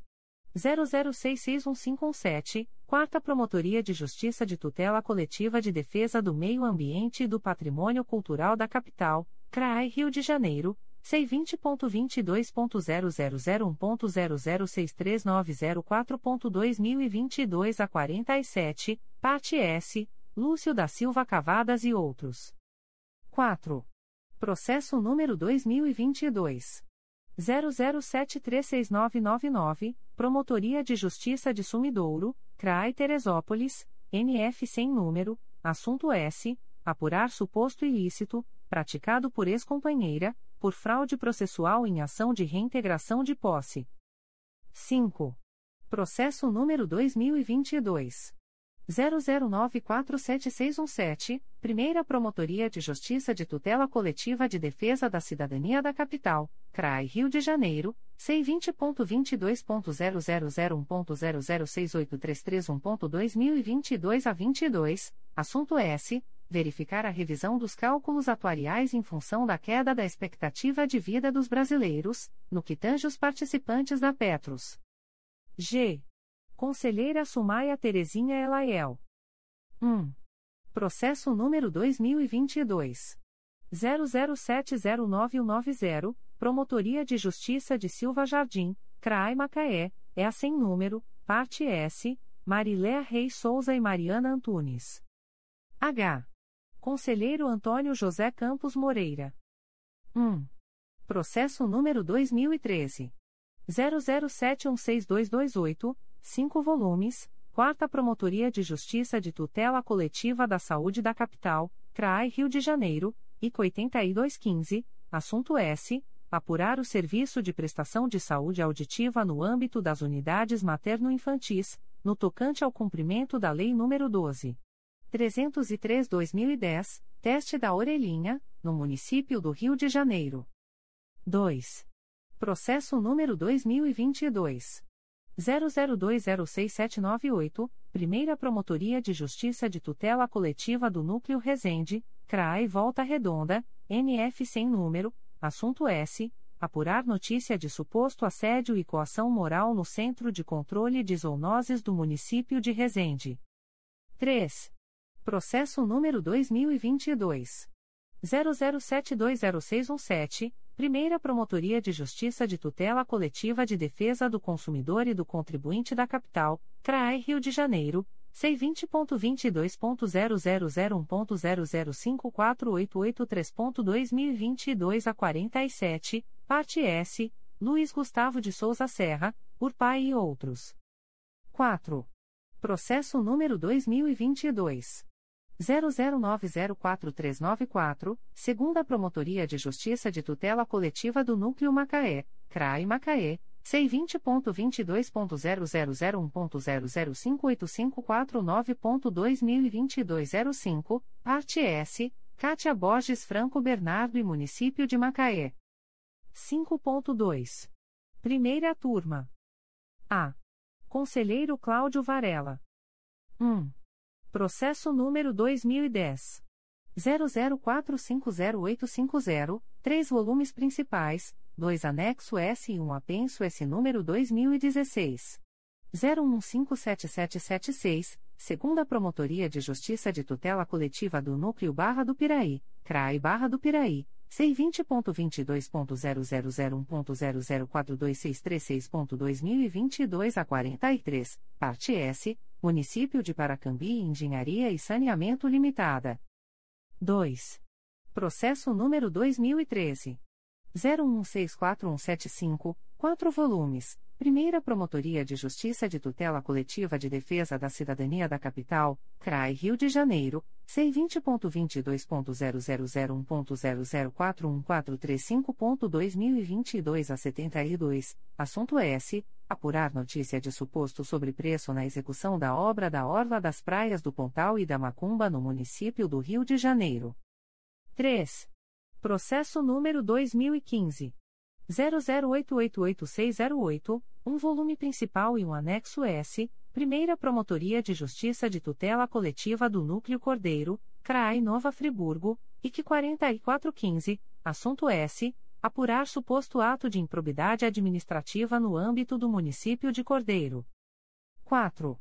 00661517, Quarta Promotoria de Justiça de Tutela Coletiva de Defesa do Meio Ambiente e do Patrimônio Cultural da Capital, CRAI Rio de Janeiro, C20.22.0001.0063904.2022 a 47, parte S, Lúcio da Silva Cavadas e outros. 4. Processo número 2022. 00736999, Promotoria de Justiça de Sumidouro, CRAI Teresópolis, NF sem número, assunto S. Apurar suposto ilícito, praticado por ex-companheira, por fraude processual em ação de reintegração de posse. 5. Processo número 2022. 00947617, Primeira Promotoria de Justiça de Tutela Coletiva de Defesa da Cidadania da Capital, CRAI Rio de Janeiro, C20.22.0001.0068331.2022 a 22, assunto S. Verificar a revisão dos cálculos atuariais em função da queda da expectativa de vida dos brasileiros, no que tange os participantes da Petros. G. Conselheira Sumaia Terezinha Elaiel. 1. Processo número 2022. 00709190, Promotoria de Justiça de Silva Jardim, CRAI Macaé, é sem número, parte S, Marilé Reis Souza e Mariana Antunes. H. Conselheiro Antônio José Campos Moreira. 1. Processo número 2013. 00716228, 5 volumes, Quarta Promotoria de Justiça de Tutela Coletiva da Saúde da Capital, CRAI Rio de Janeiro, IC 8215, assunto S. Apurar o serviço de prestação de saúde auditiva no âmbito das unidades materno-infantis, no tocante ao cumprimento da Lei nº 12. 303-2010, teste da orelhinha, no município do Rio de Janeiro. 2. Processo número 2022. 00206798, Primeira Promotoria de Justiça de Tutela Coletiva do Núcleo Resende, CRAE Volta Redonda, NF sem número, assunto S. Apurar notícia de suposto assédio e coação moral no Centro de Controle de Zoonoses do município de Resende. 3. Processo número 2022. 00720617, Primeira Promotoria de Justiça de Tutela Coletiva de Defesa do Consumidor e do Contribuinte da Capital, CRAE Rio de Janeiro, C20.22.0001.0054883.2022 a 47, parte S, Luiz Gustavo de Souza Serra, Urpai e outros. 4. Processo número 2022. 00904394, segunda Promotoria de Justiça de Tutela Coletiva do Núcleo Macaé, CRAI Macaé, C20.22.0001.0058549.2022 05, parte S, Kátia Borges Franco Bernardo e Município de Macaé. 5.2. Primeira Turma. A. Conselheiro Cláudio Varela. 1. Processo número 2010. 00450850, três volumes principais, dois anexo S e um apenso S número 2016. 01157776, segunda Promotoria de Justiça de Tutela Coletiva do Núcleo Barra do Piraí, CRAI Barra do Piraí, C20.22.0001.0042636.2022 a 43, parte S, Município de Paracambi Engenharia e Saneamento Limitada. 2. Processo número 2013. 01164175, 4 volumes. Primeira Promotoria de Justiça de Tutela Coletiva de Defesa da Cidadania da Capital, CRAI Rio de Janeiro, C20.22.0001.0041435.2022 a 72, assunto S. Apurar notícia de suposto sobrepreço na execução da obra da Orla das Praias do Pontal e da Macumba no município do Rio de Janeiro. 3. Processo número 2015. 00888608, um volume principal e um anexo S, Primeira Promotoria de Justiça de Tutela Coletiva do Núcleo Cordeiro, CRAI Nova Friburgo, IC 4415, assunto S. Apurar suposto ato de improbidade administrativa no âmbito do município de Cordeiro. 4.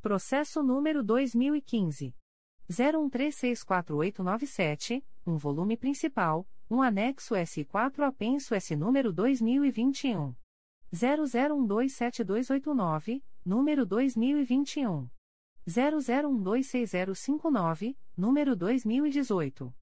Processo número 2015. 01364897, um volume principal, Um anexo S4 apenso S número 2021. 00127289, número 2021. 00126059, número 2018.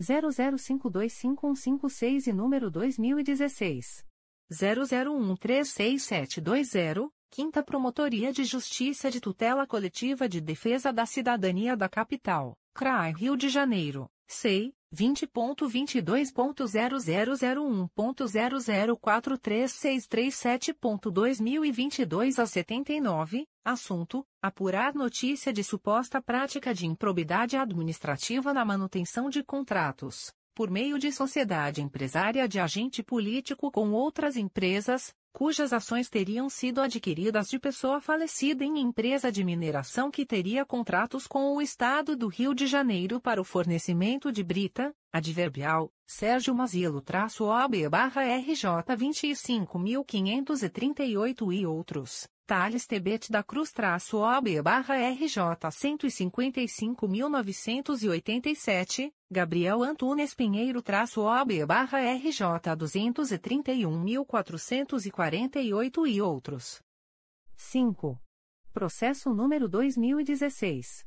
00525156 e número 2016. 00136720, Quinta Promotoria de Justiça de Tutela Coletiva de Defesa da Cidadania da Capital, CRAI Rio de Janeiro, SEI, 20.22.0001.0043637.2022 a 79, assunto: apurar notícia de suposta prática de improbidade administrativa na manutenção de contratos, por meio de sociedade empresária de agente político com outras empresas, cujas ações teriam sido adquiridas de pessoa falecida em empresa de mineração que teria contratos com o Estado do Rio de Janeiro para o fornecimento de brita, adverbial, Sérgio Mazilo-OB-RJ 25.538 e outros, Thales Tebet da Cruz-OB-RJ 155.987, Gabriel Antunes Pinheiro-OB-RJ 231.448 e outros. 5. Processo número 2016.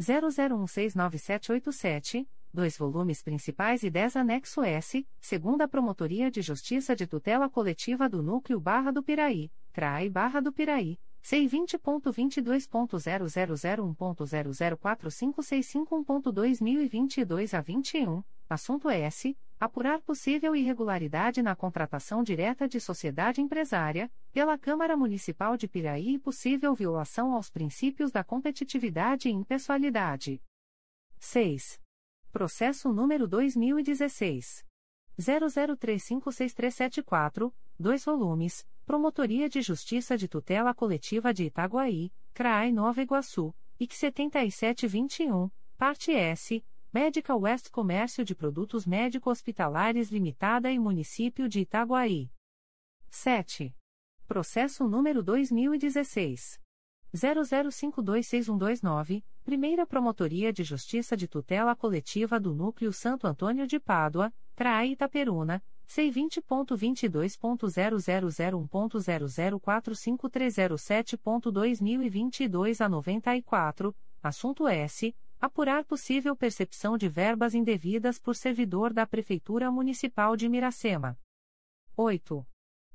00169787, dois volumes principais e 10 anexo S, segunda Promotoria de Justiça de Tutela Coletiva do Núcleo Barra do Piraí, CRAI Barra do Piraí, C20.22.0001.0045651.2022 a 21, assunto S. Apurar possível irregularidade na contratação direta de sociedade empresária, pela Câmara Municipal de Piraí e possível violação aos princípios da competitividade e impessoalidade. 6. Processo número 2016. 00356374, 2 volumes Promotoria de Justiça de Tutela Coletiva de Itaguaí, CRAI Nova Iguaçu, IC 7721, Parte S, Medical West Comércio de Produtos Médico-Hospitalares Limitada e Município de Itaguaí. 7. Processo número 2016. 00526129, Primeira Promotoria de Justiça de Tutela Coletiva do Núcleo Santo Antônio de Pádua, CRAI Itaperuna, C20.22.0001.0045307.2022 a 94, assunto S. Apurar possível percepção de verbas indevidas por servidor da Prefeitura Municipal de Miracema. 8.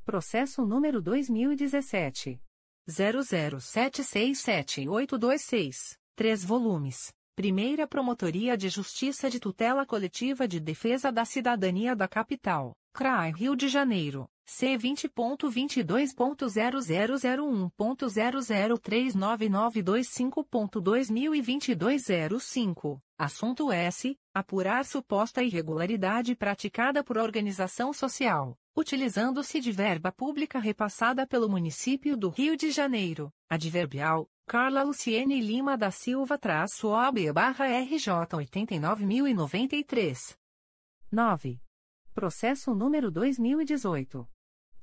Processo número 2017. 00767826, 3 volumes. Primeira Promotoria de Justiça de Tutela Coletiva de Defesa da Cidadania da Capital, CRAI Rio de Janeiro, C20.22.0001.0039925.2022 05, assunto S. Apurar suposta irregularidade praticada por organização social, utilizando-se de verba pública repassada pelo município do Rio de Janeiro, adverbial, Carla Luciene Lima da Silva traço OB barra RJ 89.093. 9. Processo número 2018.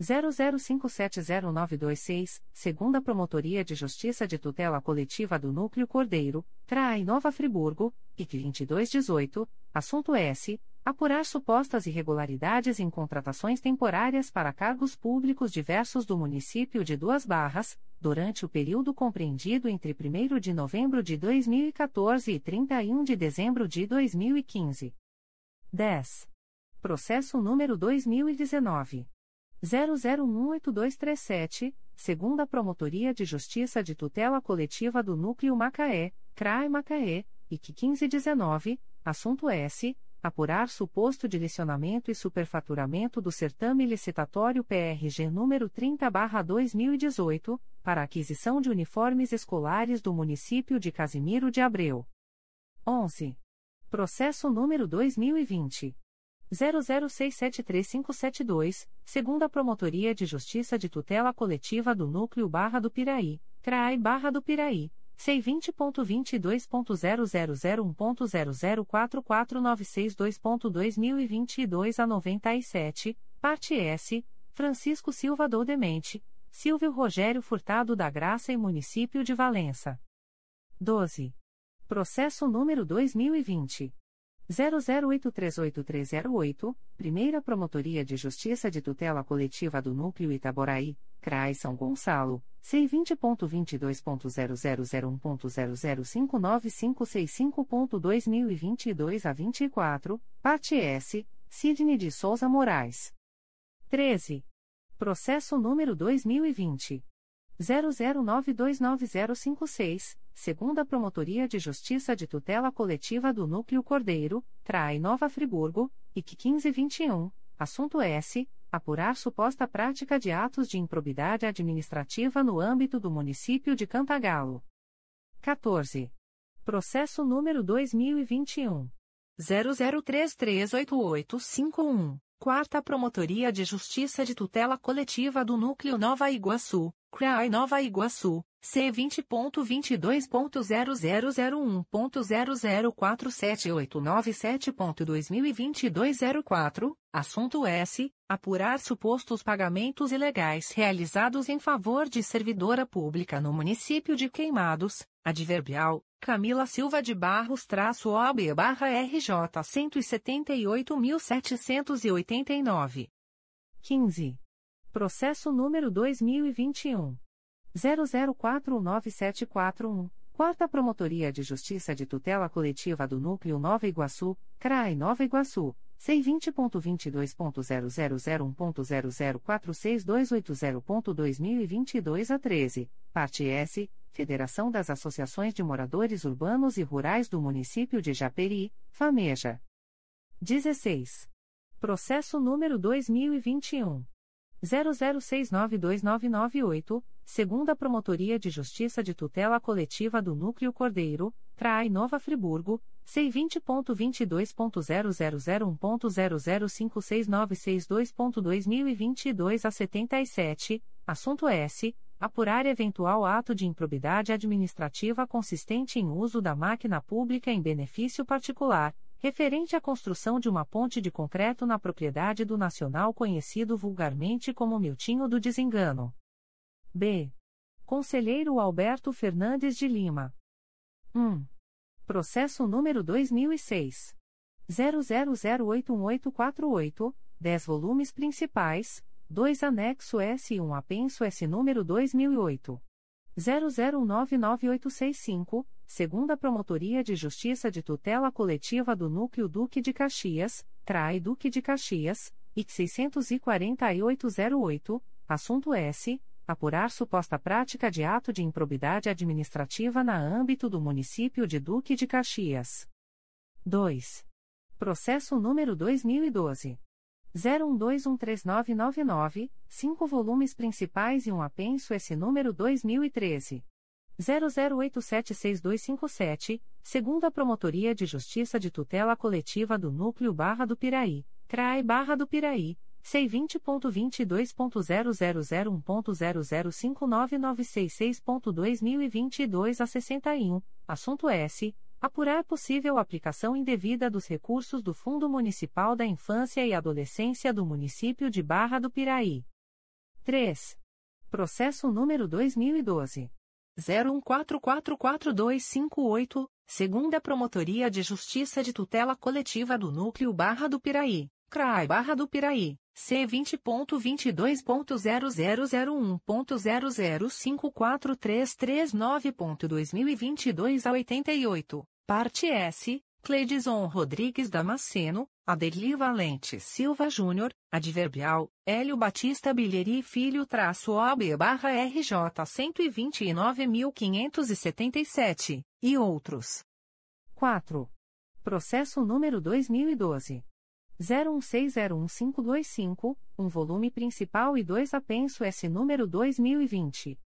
00570926, segunda Promotoria de Justiça de Tutela Coletiva do Núcleo Cordeiro, CRAI Nova Friburgo, IC 2218, assunto S. Apurar supostas irregularidades em contratações temporárias para cargos públicos diversos do município de Duas Barras, durante o período compreendido entre 1 de novembro de 2014 e 31 de dezembro de 2015. 10. Processo número 2019. 00182237, segunda Promotoria de Justiça de Tutela Coletiva do Núcleo Macaé, CRAI Macaé, IC 1519, assunto S apurar suposto direcionamento e superfaturamento do certame licitatório PRG número 30/2018, para aquisição de uniformes escolares do município de Casimiro de Abreu. 11. Processo número 2020 00673572, segunda Promotoria de Justiça de Tutela Coletiva do Núcleo Barra do Piraí, CRAI Barra do Piraí C20.22.0001.0044962.2022 a 97, parte S, Francisco Silva do Demente, Silvio Rogério Furtado da Graça e Município de Valença. 12. Processo número 2020. 00838308, Primeira Promotoria de Justiça de Tutela Coletiva do Núcleo Itaboraí, CRAI São Gonçalo, C20.22.0001.0059565.2022 a 24, parte S, Sidney de Souza Moraes. 13. Processo número 2020. 00929056, segunda Promotoria de Justiça de Tutela Coletiva do Núcleo Cordeiro, Trai Nova Friburgo, IC 1521, assunto S. Apurar suposta prática de atos de improbidade administrativa no âmbito do município de Cantagalo. 14. Processo número 2021. 00338851, Quarta Promotoria de Justiça de Tutela Coletiva do Núcleo Nova Iguaçu, CRAI Nova Iguaçu, C20.22.0001.0047897.2022 04, assunto S. Apurar supostos pagamentos ilegais realizados em favor de servidora pública no município de Queimados, adverbial, Camila Silva de Barros traço OB barra RJ 178.789. 15. Processo número 2021. 00419741, Quarta Promotoria de Justiça de Tutela Coletiva do Núcleo Nova Iguaçu, CRAI Nova Iguaçu, C20.22.0001.0046280.2022 a 13, parte S, Federação das Associações de Moradores Urbanos e Rurais do Município de Japeri, FAMEJA. 16. Processo número 2021. 00692998, segunda Promotoria de Justiça de Tutela Coletiva do Núcleo Cordeiro, Trai Nova Friburgo, C20.22.0001.0056962.2022 a 77, assunto S. Apurar eventual ato de improbidade administrativa consistente em uso da máquina pública em benefício particular, referente à construção de uma ponte de concreto na propriedade do nacional conhecido vulgarmente como Miltinho do Desengano. B. Conselheiro Alberto Fernandes de Lima. 1. Processo número 2006. 00081848, 10 volumes principais, 2 anexo S e 1 apenso S número 2008. 00199865, segunda Promotoria de Justiça de Tutela Coletiva do Núcleo Duque de Caxias, Trai Duque de Caxias, IC 64808, assunto S. Apurar suposta prática de ato de improbidade administrativa na âmbito do município de Duque de Caxias. 2. Processo número 2012. 01213999, 5 volumes principais e um apenso esse número 2013. 00876257, segunda Promotoria de Justiça de Tutela Coletiva do Núcleo Barra do Piraí, CRAE Barra do Piraí, C20.22.0001.0059966.2022 a 61, assunto S apurar possível aplicação indevida dos recursos do Fundo Municipal da Infância e Adolescência do município de Barra do Piraí. 3. Processo número 2012 01444258, segunda Promotoria de Justiça de Tutela Coletiva do Núcleo Barra do Piraí, CRAI Barra do Piraí. C20.22.0001.0054339.2022 a 88. Parte S, Cledison Rodrigues Damasceno, Adelir Valente Silva Júnior, Adverbial, Hélio Batista Bilheri Filho traço OB barra RJ 129.577, e outros. 4. Processo número 2012. 01601525, um volume principal e dois apenso S número 2020.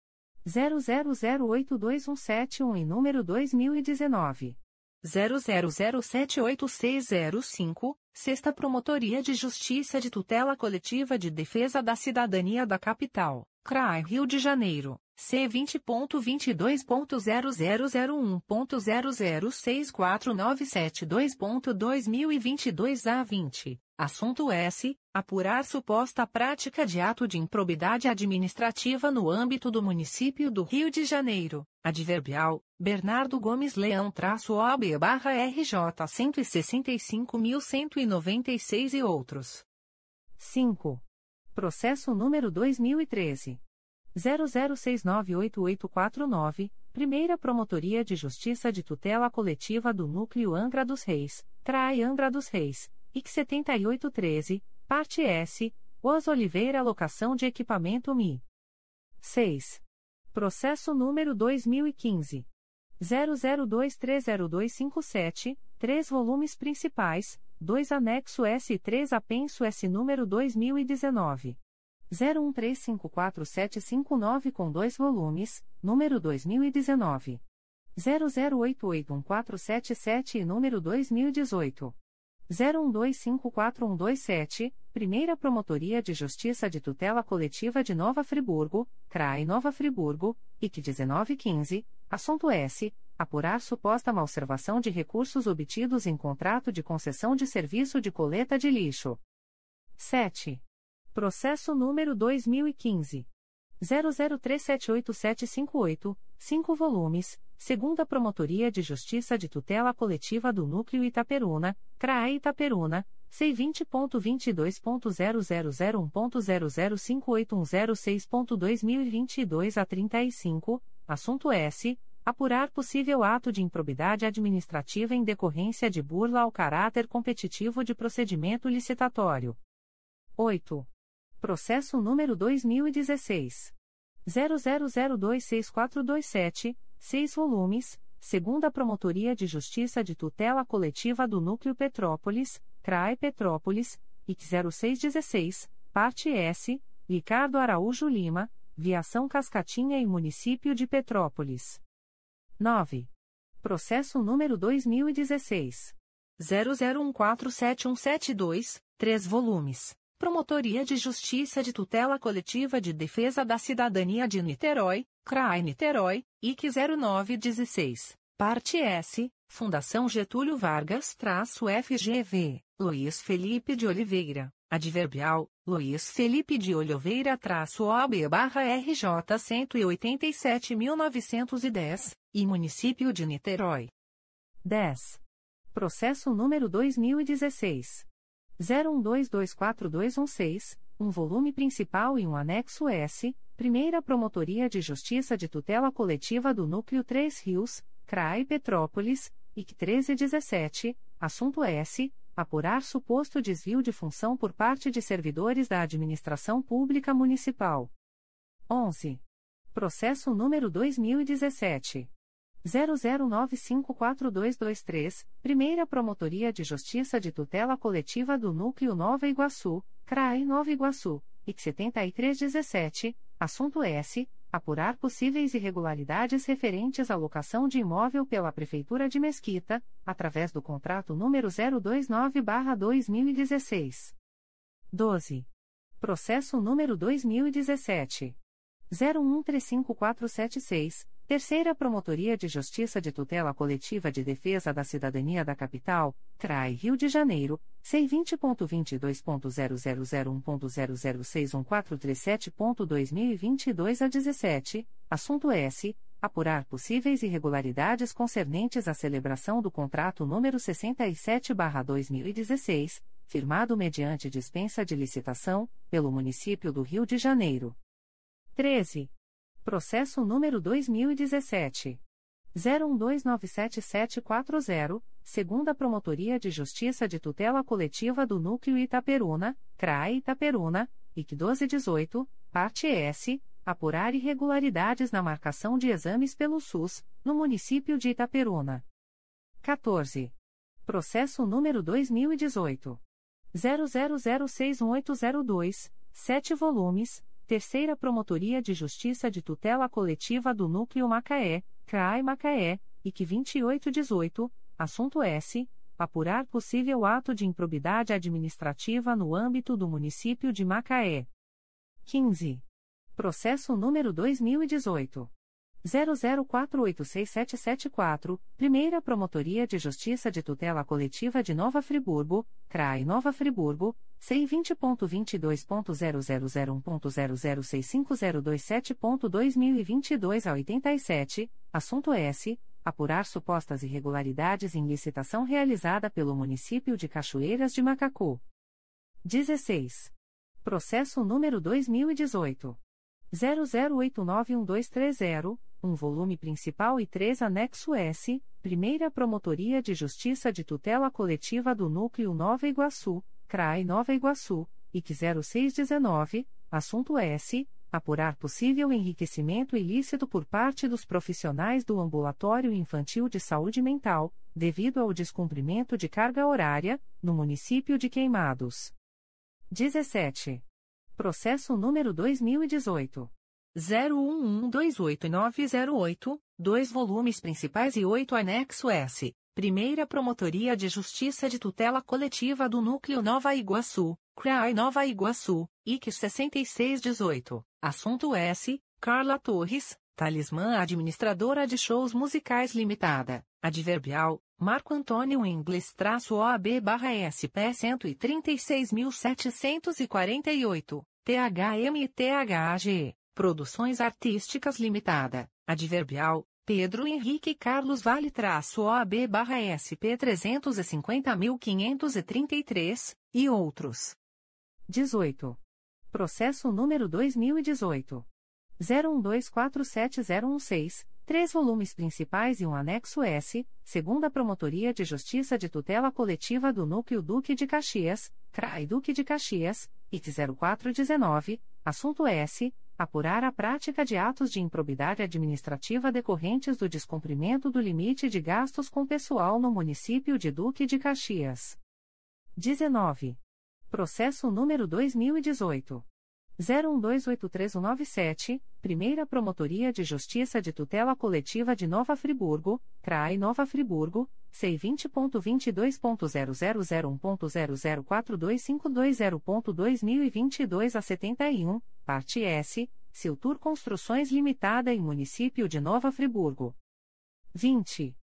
00082171 e número 2019. 00078605, Sexta Promotoria de Justiça de Tutela Coletiva de Defesa da Cidadania da Capital, CRAI Rio de Janeiro, C20.22.0001.0064972.2022 a 20. Assunto S. Apurar suposta prática de ato de improbidade administrativa no âmbito do município do Rio de Janeiro. Adverbial. Bernardo Gomes Leão traço OB barra RJ 165.196 e outros. 5. Processo número 2013. 00698849, Primeira Promotoria de Justiça de Tutela Coletiva do Núcleo Angra dos Reis, CRAI Angra dos Reis IC 7813, parte S, Os Oliveira Locação de Equipamento MI. 6. Processo número 2015. 00230257, 3 volumes principais, 2 anexo S e 3 apenso S número 2019. 01354759 com 2 volumes, número 2019. 00881477 e número 2018. 01254127, Primeira Promotoria de Justiça de Tutela Coletiva de Nova Friburgo, CRAI Nova Friburgo, IC 1915, assunto S. Apurar suposta malservação de recursos obtidos em contrato de concessão de serviço de coleta de lixo. 7. Processo número 2015. 00378758, 5 volumes, segunda Promotoria de Justiça de Tutela Coletiva do Núcleo Itaperuna, CRAE Itaperuna, C20.22.0001.0058106.2022 a 35, assunto S. Apurar possível ato de improbidade administrativa em decorrência de burla ao caráter competitivo de procedimento licitatório. 8. Processo número 2016. 00026427, 6 volumes, segunda Promotoria de Justiça de Tutela Coletiva do Núcleo Petrópolis, CRAE Petrópolis, IC 0616, parte S, Ricardo Araújo Lima, Viação Cascatinha e Município de Petrópolis. 9. Processo número 2016. 00147172, 3 volumes. Promotoria de Justiça de Tutela Coletiva de Defesa da Cidadania de Niterói, CRAI Niterói, IC 0916. Parte S, Fundação Getúlio Vargas traço FGV, Luiz Felipe de Oliveira, Adverbial, Luiz Felipe de Oliveira traço OB barra RJ 187.910, e Município de Niterói. 10. Processo número 2016. 01224216, um volume principal e um anexo S, Primeira Promotoria de Justiça de Tutela Coletiva do Núcleo 3 Rios, CRAI Petrópolis, IC 1317, assunto S. Apurar suposto desvio de função por parte de servidores da Administração Pública Municipal. 11. Processo número 2017. 00954223, Primeira Promotoria de Justiça de Tutela Coletiva do Núcleo Nova Iguaçu, CRAI Nova Iguaçu, IC 7317, assunto S. Apurar possíveis irregularidades referentes à locação de imóvel pela Prefeitura de Mesquita, através do contrato número 029-2016. 12. Processo número 2017. 01135476 Terceira Promotoria de Justiça de Tutela Coletiva de Defesa da Cidadania da Capital, CRAI Rio de Janeiro, C20.22.0001.0061437.2022 a 17, assunto S. Apurar possíveis irregularidades concernentes à celebração do contrato número 67-2016, firmado mediante dispensa de licitação, pelo Município do Rio de Janeiro. 13. Processo número 2017. 01297740, segunda Promotoria de Justiça de Tutela Coletiva do Núcleo Itaperuna, CRAE Itaperuna, IC 1218, parte S, apurar irregularidades na marcação de exames pelo SUS, no município de Itaperuna. 14. Processo número 2018. 00061802, 7 volumes Terceira Promotoria de Justiça de Tutela Coletiva do Núcleo Macaé, CRAI Macaé, IC 2818, assunto S. Apurar possível ato de improbidade administrativa no âmbito do município de Macaé. 15. Processo número 2018. 00486774, Primeira Promotoria de Justiça de Tutela Coletiva de Nova Friburgo, CRAI Nova Friburgo, C20.22.0001.0065027.2022 a 87, assunto S. Apurar supostas irregularidades em licitação realizada pelo município de Cachoeiras de Macacu. 16. Processo número 2018. 00891230, um volume principal e três anexo S, Primeira Promotoria de Justiça de Tutela Coletiva do Núcleo Nova Iguaçu, CRAI Nova Iguaçu, IC 0619, assunto S. Apurar possível enriquecimento ilícito por parte dos profissionais do Ambulatório Infantil de Saúde Mental, devido ao descumprimento de carga horária, no município de Queimados. 17. Processo número 2018. 01128908, dois volumes principais e oito anexo S. Primeira Promotoria de Justiça de Tutela Coletiva do Núcleo Nova Iguaçu, CRAI Nova Iguaçu, IC 6618. Assunto S. Carla Torres, Talismã Administradora de Shows Musicais Limitada, Adverbial, Marco Antônio Inglês traço OAB barra SP 136.748, THMTHAG, Produções Artísticas Limitada, Adverbial, Pedro Henrique Carlos Vale traço OAB barra SP 350.533, e outros. 18. Processo número 2018. 01247016, três volumes principais e um anexo S, segunda Promotoria de Justiça de Tutela Coletiva do Núcleo Duque de Caxias, CRAI Duque de Caxias, IT 0419, assunto S. Apurar a prática de atos de improbidade administrativa decorrentes do descumprimento do limite de gastos com pessoal no município de Duque de Caxias. 19. Processo número 2018. 01283197, Primeira Promotoria de Justiça de Tutela Coletiva de Nova Friburgo, CRAI Nova Friburgo, C20.22.0001.0042520.2022 a 71, parte S, Siltur Construções Limitada e Município de Nova Friburgo. 20.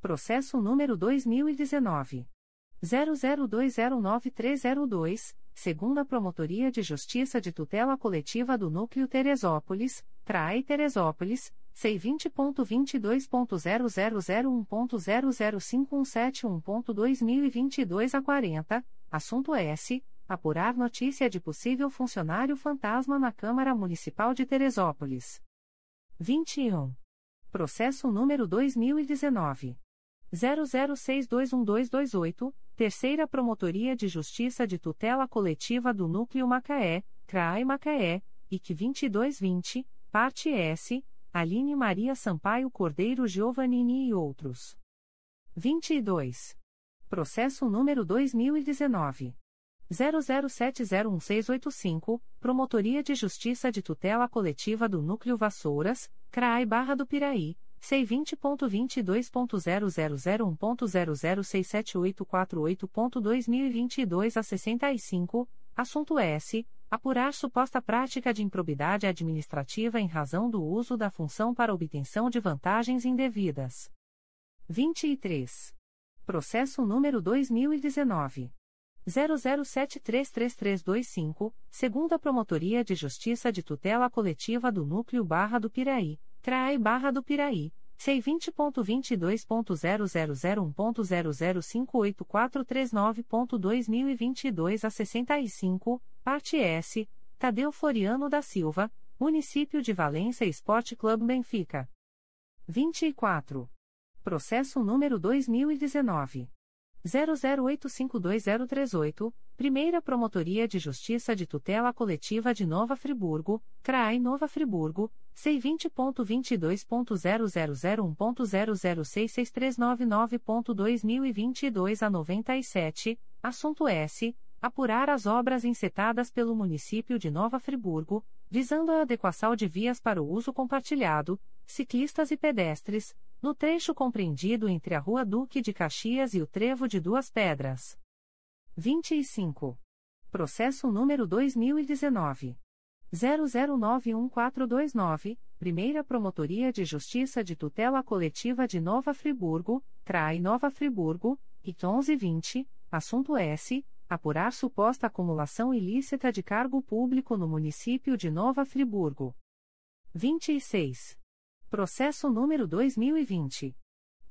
Processo número 2019. 00209302, segunda Promotoria de Justiça de Tutela Coletiva do Núcleo Teresópolis, CRAE Teresópolis, C20.22.0001.00517.2022 a 40, assunto S. Apurar notícia de possível funcionário fantasma na Câmara Municipal de Teresópolis. 21. Processo número 2019. 00621228, Terceira Promotoria de Justiça de Tutela Coletiva do Núcleo Macaé, CRAI Macaé, IC 2220, Parte S, Aline Maria Sampaio Cordeiro Giovannini e outros. 22. Processo número 2019. 00701685, Promotoria de Justiça de Tutela Coletiva do Núcleo Vassouras, CRAI Barra do Piraí, C20.22.0001.0067848.2022 a 65, assunto S. Apurar suposta prática de improbidade administrativa em razão do uso da função para obtenção de vantagens indevidas. 23. Processo número 2019. 00733325, segunda Promotoria de Justiça de Tutela Coletiva do Núcleo Barra do Piraí, CRAI Barra do Piraí, C20.22.0001.0058439.2022 a 65, parte S, Tadeu Floriano da Silva, Município de Valença Esporte Clube Benfica. 24. Processo número 2019. 00852038, Primeira Promotoria de Justiça de Tutela Coletiva de Nova Friburgo, CRAI Nova Friburgo, C20.22.0001.0066399.2022 a 97, assunto S. Apurar as obras encetadas pelo município de Nova Friburgo, visando a adequação de vias para o uso compartilhado, ciclistas e pedestres, no trecho compreendido entre a Rua Duque de Caxias e o Trevo de Duas Pedras. 25. Processo número 2019. 00911429, Primeira Promotoria de Justiça de Tutela Coletiva de Nova Friburgo, CRAI Nova Friburgo, IT 1120, assunto S. Apurar suposta acumulação ilícita de cargo público no município de Nova Friburgo. 26. Processo número 2020.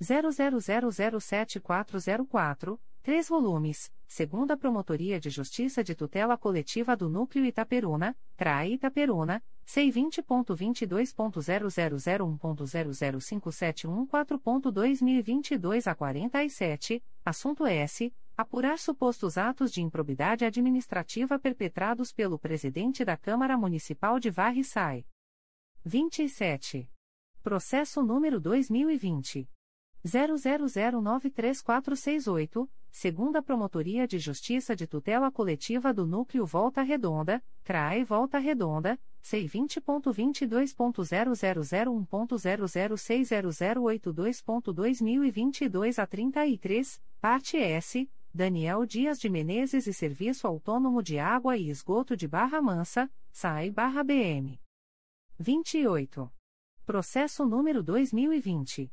00007404, 3 volumes, segunda Promotoria de Justiça de Tutela Coletiva do Núcleo Itaperuna, CRAE Itaperuna, C20.22.0001.0057114.2022 a 47, assunto S. Apurar supostos atos de improbidade administrativa perpetrados pelo presidente da Câmara Municipal de Varre-Sai. 27. Processo número 2020. 00093468, segunda Promotoria de Justiça de Tutela Coletiva do Núcleo Volta Redonda, CRAE Volta Redonda, C20.22.0001.0060082.2022 a 33, parte S, Daniel Dias de Menezes e Serviço Autônomo de Água e Esgoto de Barra Mansa, SAI Barra BM. 28. Processo número 2020.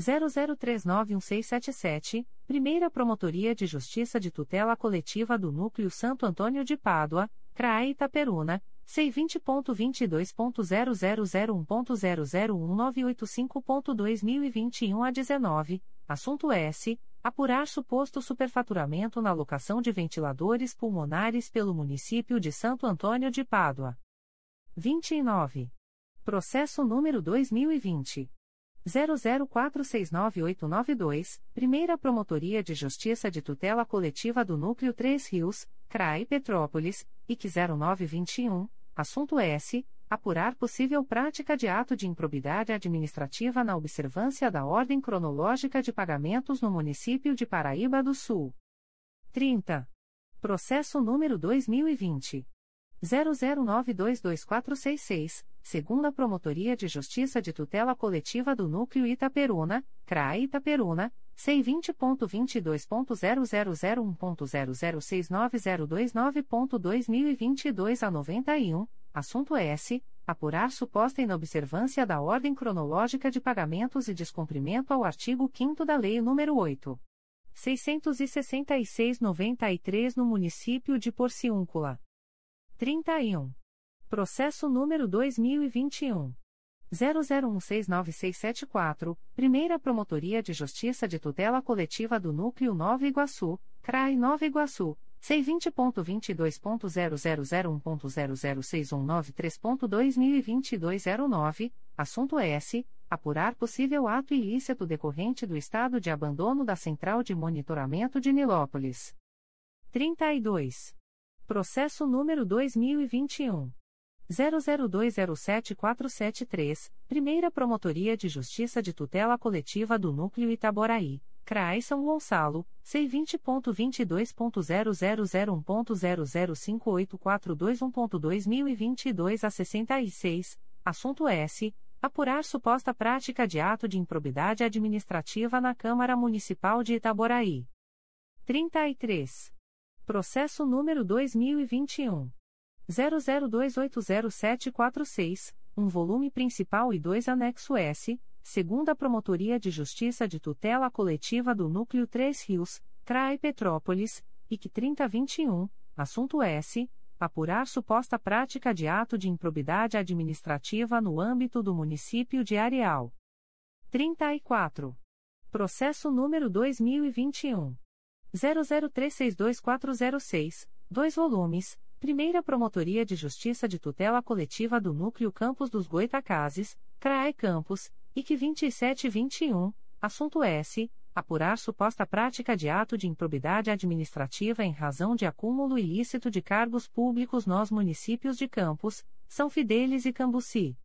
00391677, Primeira Promotoria de Justiça de Tutela Coletiva do Núcleo Santo Antônio de Pádua, CRAE Itaperuna, C20.22.0001.0019885.2021 a 19, assunto S. Apurar suposto superfaturamento na locação de ventiladores pulmonares pelo município de Santo Antônio de Pádua. 29. Processo número 2020. 00469892, Primeira Promotoria de Justiça de Tutela Coletiva do Núcleo 3 Rios, CRAI Petrópolis, IC 0921, assunto S. Apurar possível prática de ato de improbidade administrativa na observância da ordem cronológica de pagamentos no município de Paraíba do Sul. 30. Processo número 2020. 00922466, segunda Promotoria de Justiça de Tutela Coletiva do Núcleo Itaperuna, CRAE Itaperuna, C20.22.0001.0069029.2022 a 91, assunto S. Apurar suposta inobservância da ordem cronológica de pagamentos e descumprimento ao artigo 5 da Lei nº 8. 666-93 no município de Porciúncula. 31. Processo número 2021. 00169674, Primeira Promotoria de Justiça de Tutela Coletiva do Núcleo Nova Iguaçu, CRAI Nova Iguaçu, C20.22.0001.0061932.2022 a 09, assunto S. Apurar possível ato ilícito decorrente do estado de abandono da Central de Monitoramento de Nilópolis. 32. Processo número 2021. 00207473, Primeira Promotoria de Justiça de Tutela Coletiva do Núcleo Itaboraí, CRAI São Gonçalo, C20.22.0001.0058421.2022 a 66, assunto S. Apurar suposta prática de ato de improbidade administrativa na Câmara Municipal de Itaboraí. 33. Processo número 2021. 00280746, um volume principal e dois anexo S, segunda Promotoria de Justiça de Tutela Coletiva do Núcleo 3 Rios, CRAE Petrópolis, IC 3021, assunto S. Apurar suposta prática de ato de improbidade administrativa no âmbito do município de Areal. 34. Processo número 2021. 00362406, dois volumes, Primeira Promotoria de Justiça de Tutela Coletiva do Núcleo Campos dos Goitacazes, CRAE Campos, IC 2721, assunto S. Apurar suposta prática de ato de improbidade administrativa em razão de acúmulo ilícito de cargos públicos nos municípios de Campos, São Fidélis e Cambuci.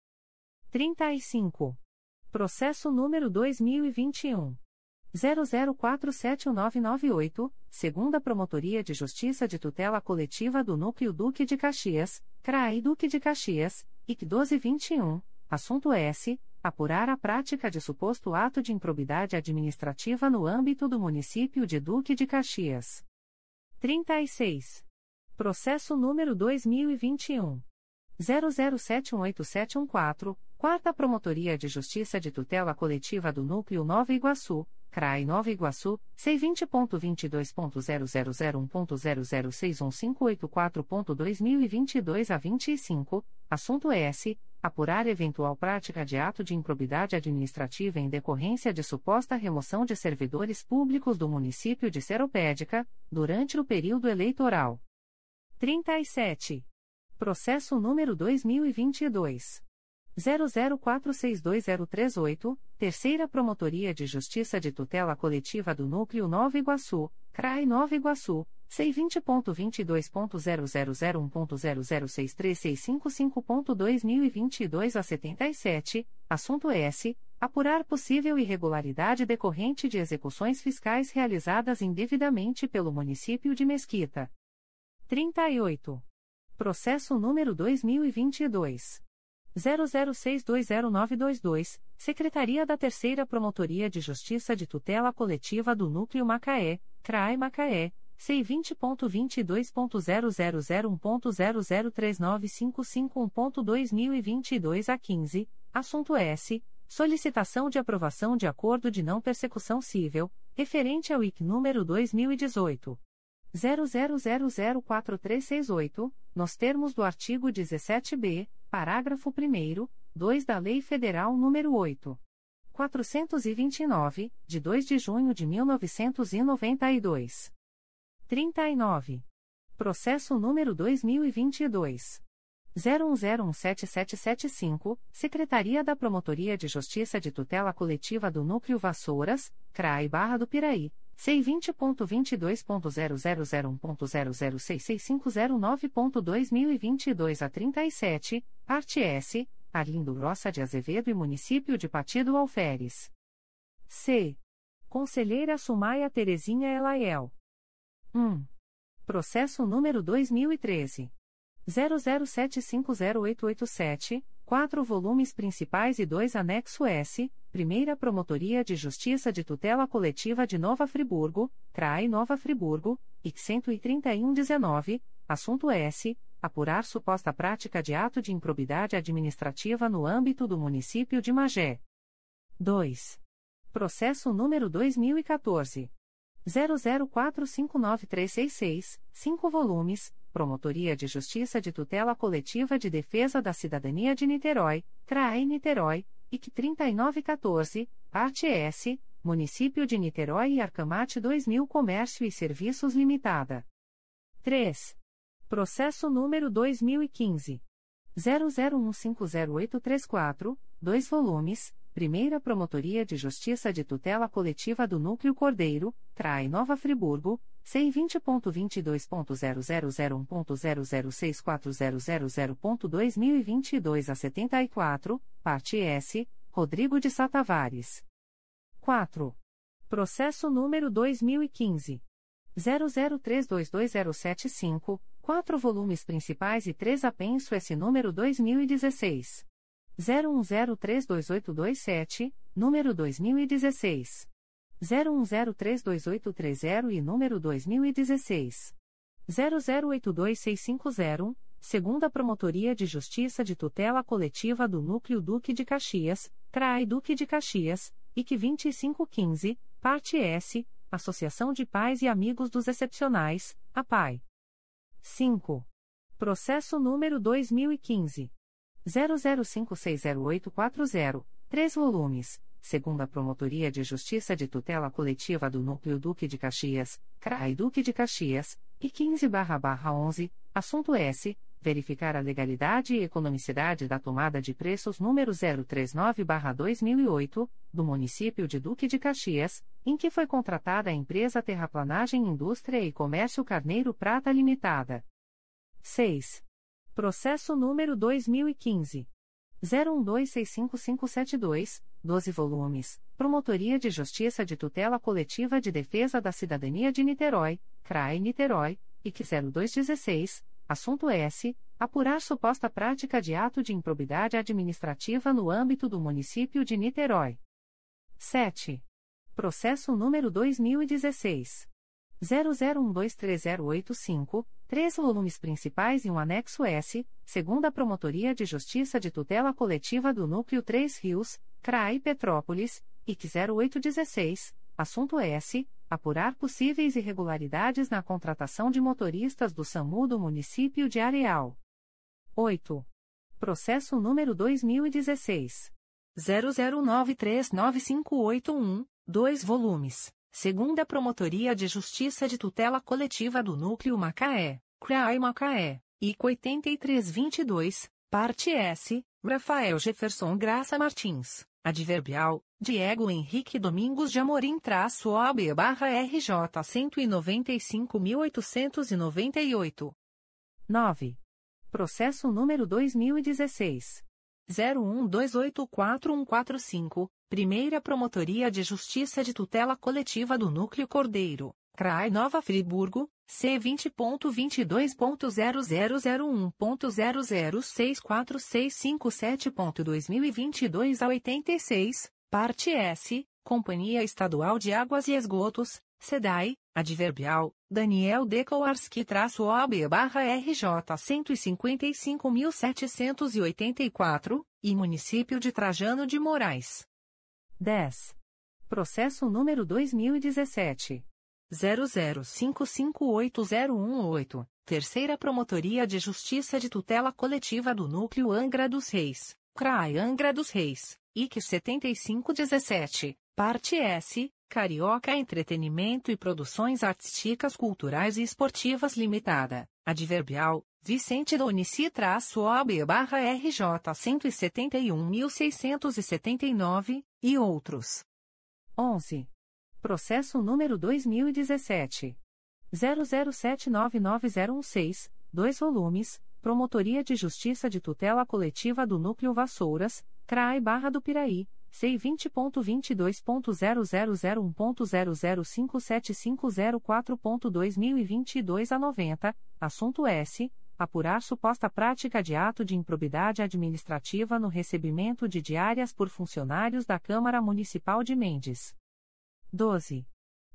35. Processo número 2021. 00471998, segunda Promotoria de Justiça de Tutela Coletiva do Núcleo Duque de Caxias, CRAI Duque de Caxias, IC 1221, assunto S. Apurar a prática de suposto ato de improbidade administrativa no âmbito do município de Duque de Caxias. 36. Processo número 2021. 00718714, Quarta Promotoria de Justiça de Tutela Coletiva do Núcleo Nova Iguaçu, CRAI Nova Iguaçu, C20.22.0001.0061584.2022 a 25, assunto S. Apurar eventual prática de ato de improbidade administrativa em decorrência de suposta remoção de servidores públicos do município de Seropédica, durante o período eleitoral. 37. Processo número 2022. 00462038, Terceira Promotoria de Justiça de Tutela Coletiva do Núcleo Nova Iguaçu, CRAI Nova Iguaçu, C20.22.0001.0063655.2022 a 77, assunto S. Apurar possível irregularidade decorrente de execuções fiscais realizadas indevidamente pelo município de Mesquita. 38. Processo número 2022. 00620922, Secretaria da Terceira Promotoria de Justiça de Tutela Coletiva do Núcleo Macaé, CRAI Macaé, C20.22.0001.0039551.2022 a 15, assunto S. Solicitação de aprovação de acordo de não persecução civil, referente ao IC número 2018. 00004368, nos termos do artigo 17b, parágrafo 1 2 da Lei Federal nº 8. 429, de 2 de junho de 1992. 39. Processo número 2022 01017775, Secretaria da Promotoria de Justiça de Tutela Coletiva do Núcleo Vassouras, CRAI Barra do Piraí. C20.22.0001.0066509.2022 a 37, parte S, Arlindo Roça de Azevedo e Município de Partido Alferes. C. Conselheira Sumaia Terezinha Elaiel. 1. Processo número 2013. 00750887, quatro volumes principais e dois anexo S, Primeira Promotoria de Justiça de Tutela Coletiva de Nova Friburgo, CRAI Nova Friburgo, IC 13119, assunto S. Apurar suposta prática de ato de improbidade administrativa no âmbito do município de Magé. 2. Processo número 2014. 00459366, 5 volumes, Promotoria de Justiça de Tutela Coletiva de Defesa da Cidadania de Niterói, CRAE Niterói, IC 3914, Parte S, Município de Niterói e Arcamate 2000 Comércio e Serviços Limitada. 3. Processo número 2015. 00150834, 2 volumes, Primeira Promotoria de Justiça de Tutela Coletiva do Núcleo Cordeiro, CRAI Nova Friburgo, C20.22.0001.0064000.2022 a 74, parte S, Rodrigo de Satavares. 4. Processo número 2015. 00322075, 4 volumes principais e 3 apenso S número 2016. 01032827, número 2016. 01032830 e número 2016. 00826501, segunda Promotoria de Justiça de Tutela Coletiva do Núcleo Duque de Caxias, CRAI Duque de Caxias, IC 2515, parte S, Associação de Pais e Amigos dos Excepcionais, APAI. 5. Processo número 2015 00560840, 3 volumes, segunda Promotoria de Justiça de Tutela Coletiva do Núcleo Duque de Caxias, CRAI Duque de Caxias, e 15-11, assunto S. Verificar a legalidade e economicidade da tomada de preços número 039-2008, do município de Duque de Caxias, em que foi contratada a empresa Terraplanagem Indústria e Comércio Carneiro Prata Limitada. 6. Processo número 2015. 01265572, 12 volumes, Promotoria de Justiça de Tutela Coletiva de Defesa da Cidadania de Niterói, CRAE Niterói, IC 0216, assunto S. Apurar suposta prática de ato de improbidade administrativa no âmbito do município de Niterói. 7. Processo número 2016. 00123085 Três volumes principais e um anexo S, segunda Promotoria de Justiça de Tutela Coletiva do Núcleo 3 Rios, CRAI Petrópolis, IC 0816, assunto S. Apurar possíveis irregularidades na contratação de motoristas do SAMU do município de Areal. 8. Processo número 2016. 00939581, 2 volumes. Segunda Promotoria de Justiça de Tutela Coletiva do Núcleo Macaé, CRAI Macaé, IC 8322, parte S, Rafael Jefferson Graça Martins, Adverbial, Diego Henrique Domingos de Amorim traço OB barra RJ 195.898. 9. Processo número 2016. 01284145, Primeira Promotoria de Justiça de Tutela Coletiva do Núcleo Cordeiro, CRAI Nova Friburgo, C20.22.0001.0064657.2022 a 86, parte S, Companhia Estadual de Águas e Esgotos, SEDAI, Adverbial, Daniel Dekowarski-OB-RJ 155.784, e Município de Trajano de Moraes. 10. Processo número 2017. 00558018, Terceira Promotoria de Justiça de Tutela Coletiva do Núcleo Angra dos Reis, CRAI Angra dos Reis, IC 7517, Parte S, Carioca Entretenimento e Produções Artísticas Culturais e Esportivas Limitada, Adverbial, Vicente Donici-OB barra RJ 171.679, e outros. 11. Processo número 2017. 00799016, 2 volumes, Promotoria de Justiça de Tutela Coletiva do Núcleo Vassouras, CRAI Barra do Piraí, C20.22.0001.0057504.2022 a 90, assunto S. Apurar suposta prática de ato de improbidade administrativa no recebimento de diárias por funcionários da Câmara Municipal de Mendes. 12.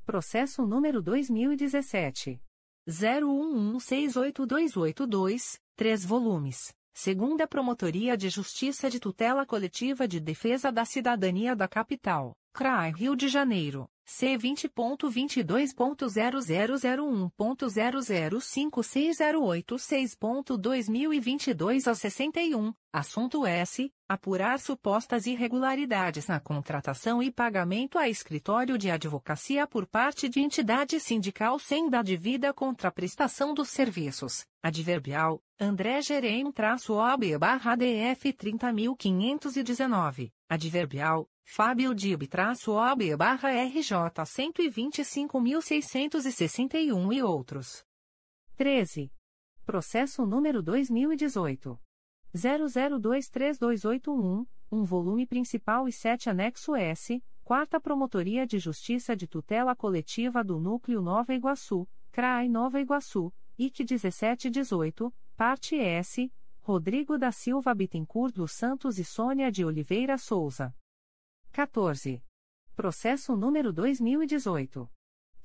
Processo número 2017. 01168282, 3 volumes. Segunda Promotoria de Justiça de Tutela Coletiva de Defesa da Cidadania da Capital, CRAI Rio de Janeiro, C20.22.0001.0056086.2022 a 61, assunto S. Apurar supostas irregularidades na contratação e pagamento a escritório de advocacia por parte de entidade sindical sem da devida contraprestação dos serviços. Adverbial, André Gerem-OB barra DF 30.519. Adverbial, Fábio Dib-OB barra RJ 125.661 e outros. 13. Processo número 2018. 00232881, um volume principal e 7 anexo S, Quarta Promotoria de Justiça de Tutela Coletiva do Núcleo Nova Iguaçu, CRAI Nova Iguaçu, IC 1718, parte S, Rodrigo da Silva Bittencourt dos Santos e Sônia de Oliveira Souza. 14. Processo número 2018.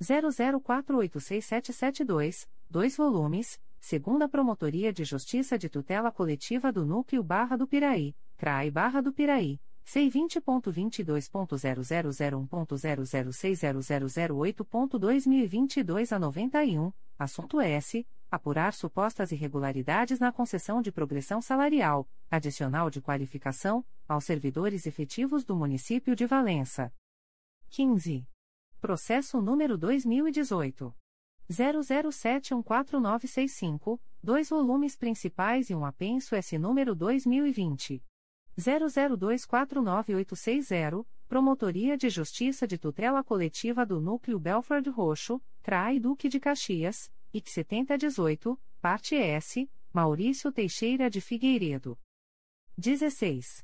00486772, 2 volumes, segunda Promotoria de Justiça de Tutela Coletiva do Núcleo Barra do Piraí, CRAI Barra do Piraí, C20.22.0001.0060008.2022 a 91, assunto S. Apurar supostas irregularidades na concessão de progressão salarial, adicional de qualificação, aos servidores efetivos do município de Valença. 15. Processo número 2018. 00714965, dois volumes principais e um apenso S número 2020. 00249860, Promotoria de Justiça de Tutela Coletiva do Núcleo Belford Roxo, CRAI Duque de Caxias, IC 7018, parte S, Maurício Teixeira de Figueiredo. 16.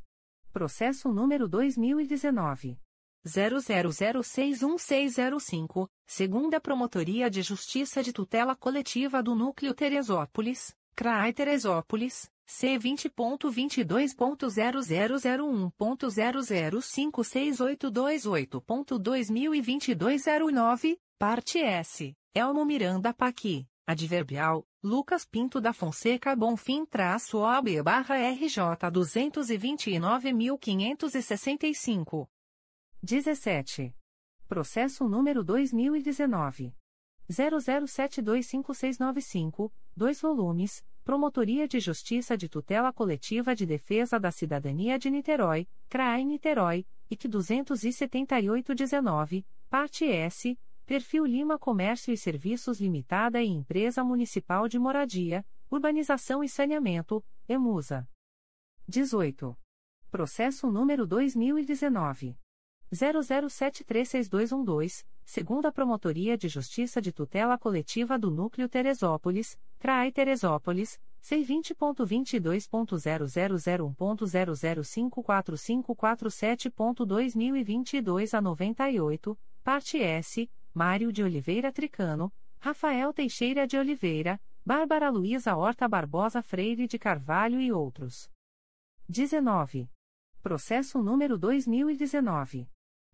Processo número 2019. 00061605, segunda Promotoria de Justiça de Tutela Coletiva do Núcleo Teresópolis, CRAI Teresópolis, C20.22.0001.0056828.2022 a 09, parte S, Elmo Miranda Paqui. Adverbial, Lucas Pinto da Fonseca Bonfim traço OB barra RJ 229.565. 17. Processo número 2019. 00725695, 2 volumes, Promotoria de Justiça de Tutela Coletiva de Defesa da Cidadania de Niterói, CRAI Niterói, IC 27819, parte S, Perfil Lima Comércio e Serviços Limitada e Empresa Municipal de Moradia, Urbanização e Saneamento, EMUSA. 18. Processo número 2019. 00736212, segunda Promotoria de Justiça de Tutela Coletiva do Núcleo Teresópolis, CRAI Teresópolis, C20.22.0001.0054547.2022 a 98, parte S, Mário de Oliveira Tricano, Rafael Teixeira de Oliveira, Bárbara Luiza Horta Barbosa Freire de Carvalho e outros. 19. Processo número 2019.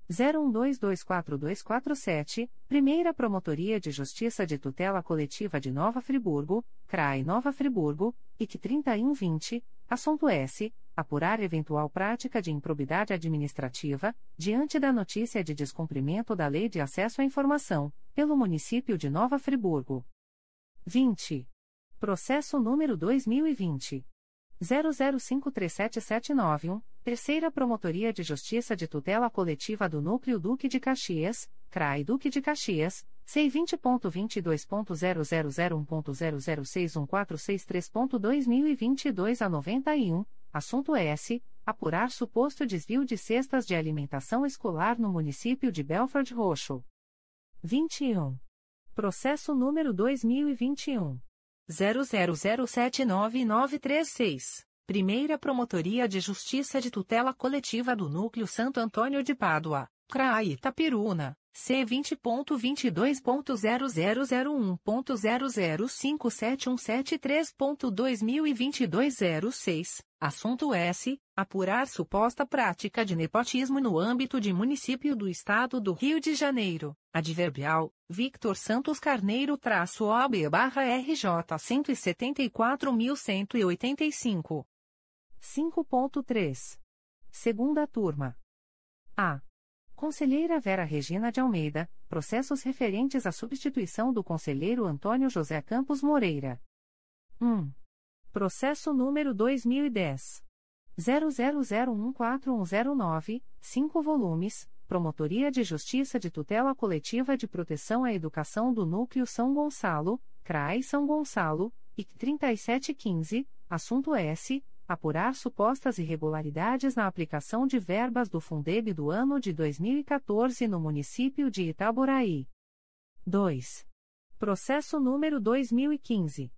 01224247, Primeira Promotoria de Justiça de Tutela Coletiva de Nova Friburgo, CRAI Nova Friburgo, IC 3120, assunto S. Apurar eventual prática de improbidade administrativa, diante da notícia de descumprimento da Lei de Acesso à Informação, pelo município de Nova Friburgo. 20. Processo número 2020. 00537791, Terceira Promotoria de Justiça de Tutela Coletiva do Núcleo Duque de Caxias, CRAI Duque de Caxias, C20.22.0001.0061463.2022 a 91, assunto S. Apurar suposto desvio de cestas de alimentação escolar no município de Belford Roxo. 21. Processo número 2021. 00079936. Primeira Promotoria de Justiça de Tutela Coletiva do Núcleo Santo Antônio de Pádua, CRAI Itapiruna, C20.22.0001.0057173.2022 06. Assunto S. Apurar suposta prática de nepotismo no âmbito de município do Estado do Rio de Janeiro. Adverbial, Victor Santos Carneiro traço OB barra RJ 174.185. 5.3. Segunda turma. A. Conselheira Vera Regina de Almeida, processos referentes à substituição do conselheiro Antônio José Campos Moreira. 1. Processo número 2010. 00014109, 5 volumes, Promotoria de Justiça de Tutela Coletiva de Proteção à Educação do Núcleo São Gonçalo, CRAI São Gonçalo, IC 3715, assunto S. Apurar supostas irregularidades na aplicação de verbas do Fundeb do ano de 2014 no município de Itaboraí. 2. Processo número 2015.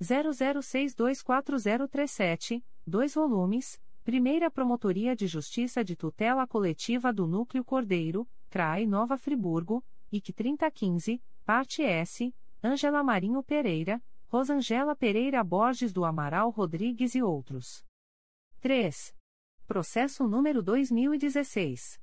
00624037, 2 volumes Primeira Promotoria de Justiça de Tutela Coletiva do Núcleo Cordeiro, CRAI Nova Friburgo, IC 3015, Parte S, Ângela Marinho Pereira, Rosangela Pereira Borges do Amaral Rodrigues e outros. 3. Processo número 2016.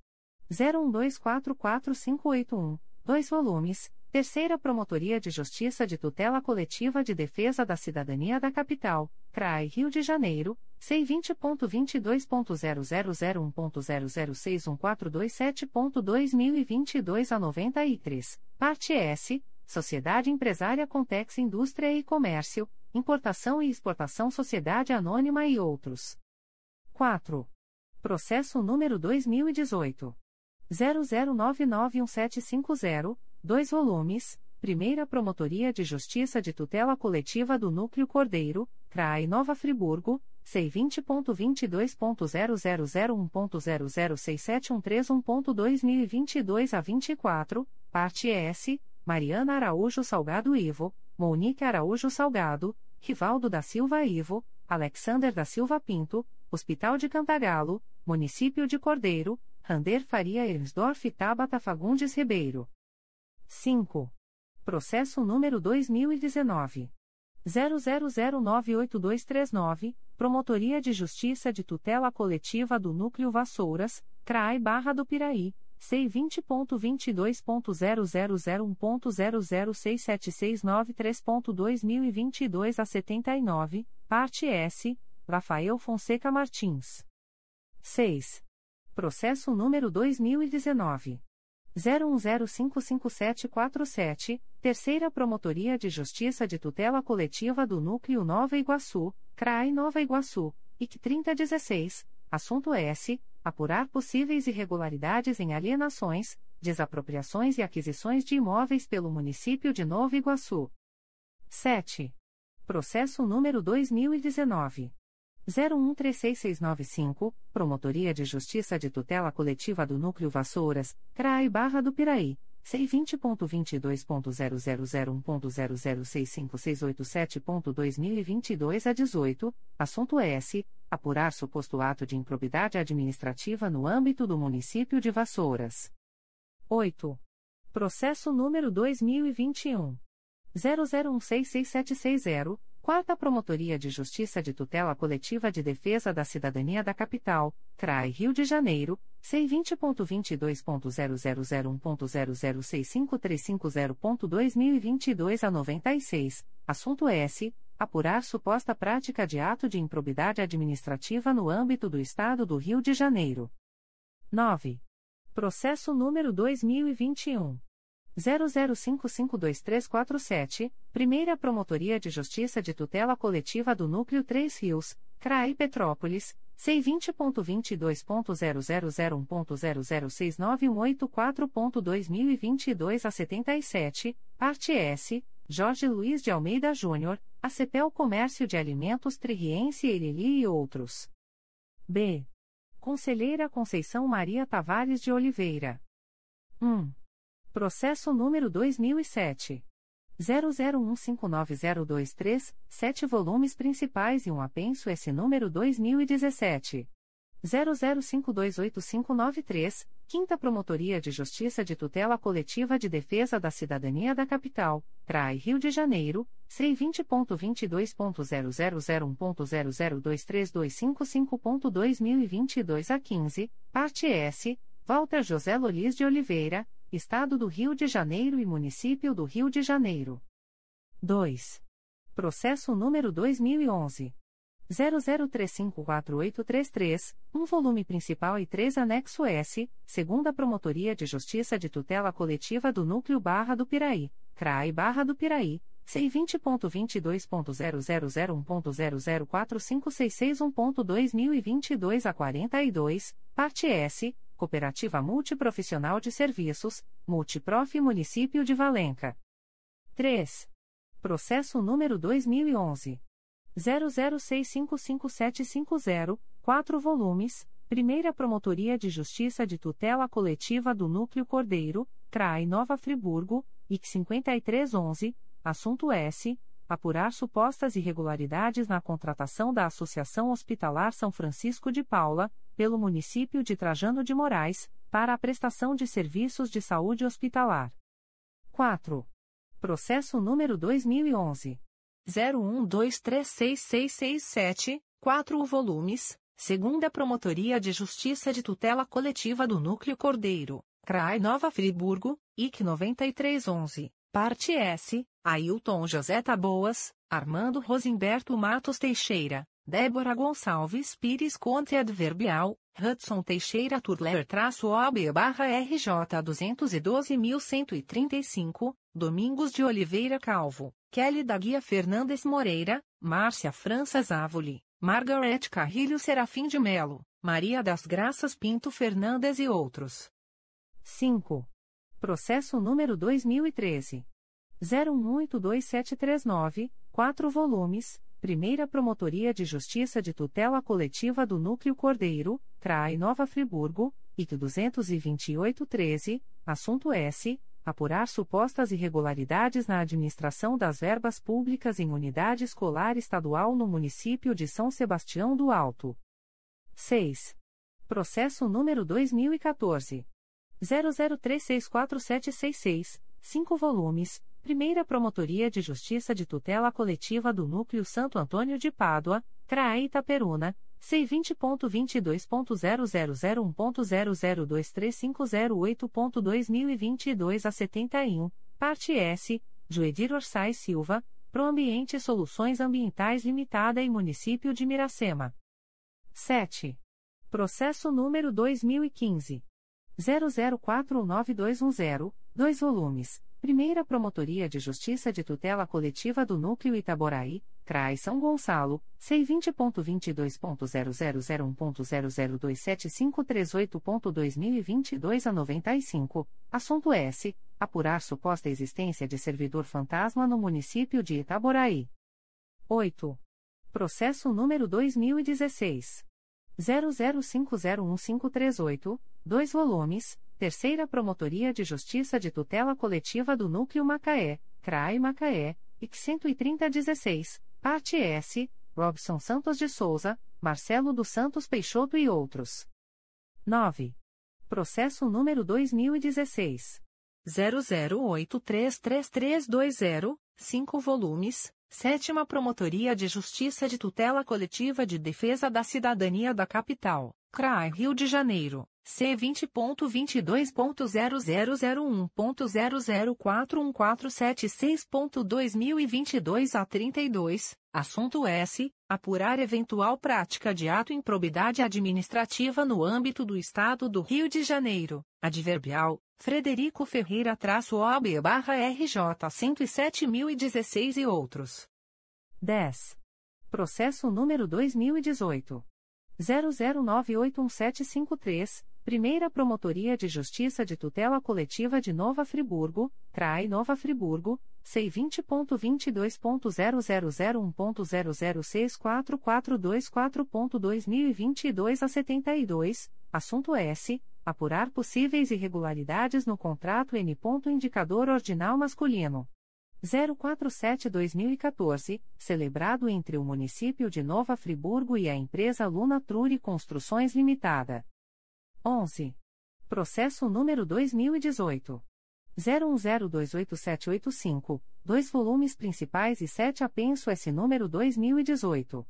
01244581, 2 volumes, Terceira Promotoria de Justiça de Tutela Coletiva de Defesa da Cidadania da Capital, CRAI Rio de Janeiro, C20.22.0001.0061427.2022 a 93, parte S, Sociedade Empresária Contex Indústria e Comércio, Importação e Exportação Sociedade Anônima e outros. 4. Processo número 2018. 00991750, 2 volumes, Primeira Promotoria de Justiça de Tutela Coletiva do Núcleo Cordeiro, CRAI Nova Friburgo, C20.22.0001.0067131.2022 a 24, parte S, Mariana Araújo Salgado Ivo, Monique Araújo Salgado, Rivaldo da Silva Ivo, Alexander da Silva Pinto, Hospital de Cantagalo, Município de Cordeiro, Rander Faria Ernsdorf Tabata Fagundes Ribeiro. 5. Processo número 2019. 00098239, Promotoria de Justiça de Tutela Coletiva do Núcleo Vassouras, CRAI Barra do Piraí, C20.22.0001.0067693.2022 a 79, parte S, Rafael Fonseca Martins. 6. Processo número 2019. 01055747, Terceira Promotoria de Justiça de Tutela Coletiva do Núcleo Nova Iguaçu, CRAI Nova Iguaçu, IC 3016, assunto S. Apurar possíveis irregularidades em alienações, desapropriações e aquisições de imóveis pelo município de Nova Iguaçu. 7. Processo número 2019. 013665, Promotoria de Justiça de Tutela Coletiva do Núcleo Vassouras, CRAI Barra do Piraí, C20.22.0001.0065687.2022 a 18, assunto S. Apurar suposto ato de improbidade administrativa no âmbito do município de Vassouras. 8. Processo número 2021. 00166760, Quarta Promotoria de Justiça de Tutela Coletiva de Defesa da Cidadania da Capital, CRAI Rio de Janeiro, C20.22.0001.0065350.2022 a 96, assunto S. Apurar suposta prática de ato de improbidade administrativa no âmbito do Estado do Rio de Janeiro. 9. Processo número 2021. 00552347, Primeira Promotoria de Justiça de Tutela Coletiva do Núcleo 3 Rios, CRAI Petrópolis, C20.22.0001.0069184.2022 a 77, parte S, Jorge Luiz de Almeida Júnior, ACPEL Comércio de Alimentos Tririense Ereli e outros. B. Conselheira Conceição Maria Tavares de Oliveira. 1. Processo número 2007. 00159023, sete volumes principais e um apenso S número 2017. 00528593, Quinta Promotoria de Justiça de Tutela Coletiva de Defesa da Cidadania da Capital, CRAI Rio de Janeiro, C20.22.0001.0023255.2022 a 15, parte S, Walter José Lolis de Oliveira, Estado do Rio de Janeiro e Município do Rio de Janeiro. 2. Processo número 2011. 00354833, um volume principal e três anexo S, segunda Promotoria de Justiça de Tutela Coletiva do Núcleo Barra do Piraí, CRAI Barra do Piraí, C20.22.0001.0045661.2022 a 42, parte S, Cooperativa Multiprofissional de Serviços, Multiprof Município de Valenca. 3. Processo número 2011. 00655750, 4 volumes, Primeira Promotoria de Justiça de Tutela Coletiva do Núcleo Cordeiro, CRAI Nova Friburgo, IC 5311, assunto S apurar supostas irregularidades na contratação da Associação Hospitalar São Francisco de Paula, pelo município de Trajano de Moraes, para a prestação de serviços de saúde hospitalar. 4. Processo número 2011 01236667, 4 volumes, segunda Promotoria de Justiça de Tutela Coletiva do Núcleo Cordeiro, CRAI Nova Friburgo, IC 9311. Parte S, Ailton José Taboas, Armando Rosimberto Matos Teixeira, Débora Gonçalves Pires Conte Adverbial, Hudson Teixeira Turler traço OB barra RJ 212.135, Domingos de Oliveira Calvo, Kelly da Guia Fernandes Moreira, Márcia França Závoli, Margaret Carrilho Serafim de Melo, Maria das Graças Pinto Fernandes e outros. 5. Processo número 2013. 01827739, 4 volumes, Primeira Promotoria de Justiça de Tutela Coletiva do Núcleo Cordeiro, CRAI Nova Friburgo, IC 22813, assunto S. Apurar supostas irregularidades na administração das verbas públicas em unidade escolar estadual no município de São Sebastião do Alto. 6. Processo número 2014. 00364766, 5 volumes, Primeira Promotoria de Justiça de Tutela Coletiva do Núcleo Santo Antônio de Pádua, CRAE Itaperuna, C20.22.0001.0023508.2022 a 71, parte S, Joedir Orsay Silva, Proambiente Soluções Ambientais Limitada e Município de Miracema. 7. Processo número 2015. 00419210, 2 volumes. Primeira Promotoria de Justiça de Tutela Coletiva do Núcleo Itaboraí, CRAI São Gonçalo, C20.22.0001.0027538.2022 a 95, assunto S. Apurar suposta existência de servidor fantasma no município de Itaboraí. 8. Processo número 2016. 00501538, 2 volumes Terceira Promotoria de Justiça de Tutela Coletiva do Núcleo Macaé, CRAI Macaé, IC 13016, Parte S, Robson Santos de Souza, Marcelo dos Santos Peixoto e outros. 9. Processo número 2016. 00833320, 5 volumes, Sétima Promotoria de Justiça de Tutela Coletiva de Defesa da Cidadania da Capital, CRAI Rio de Janeiro. C vinte ponto vinte dois ponto zero zero zero um ponto zero zero quatro um quatro sete seis ponto dois mil e vinte dois a trinta e dois. Assunto S. Apurar eventual prática de ato improbidade administrativa no âmbito do Estado do Rio de Janeiro. Adverbial Frederico Ferreira traço OAB barra RJ cento e sete mil e dezesseis e outros. 10. processo número dois mil e dezoito. zero zero nove oito um sete cinco três Primeira Promotoria de Justiça de Tutela Coletiva de Nova Friburgo, CRAI Nova Friburgo, C20.22.0001.0064422.2022 a 72, assunto S. Apurar possíveis irregularidades no contrato N. Indicador Ordinal Masculino. 047-2014, celebrado entre o município de Nova Friburgo e a empresa Luna Truri Construções Limitada. 11. Processo número 2018. 01028785, dois volumes principais e 7 apenso S número 2018.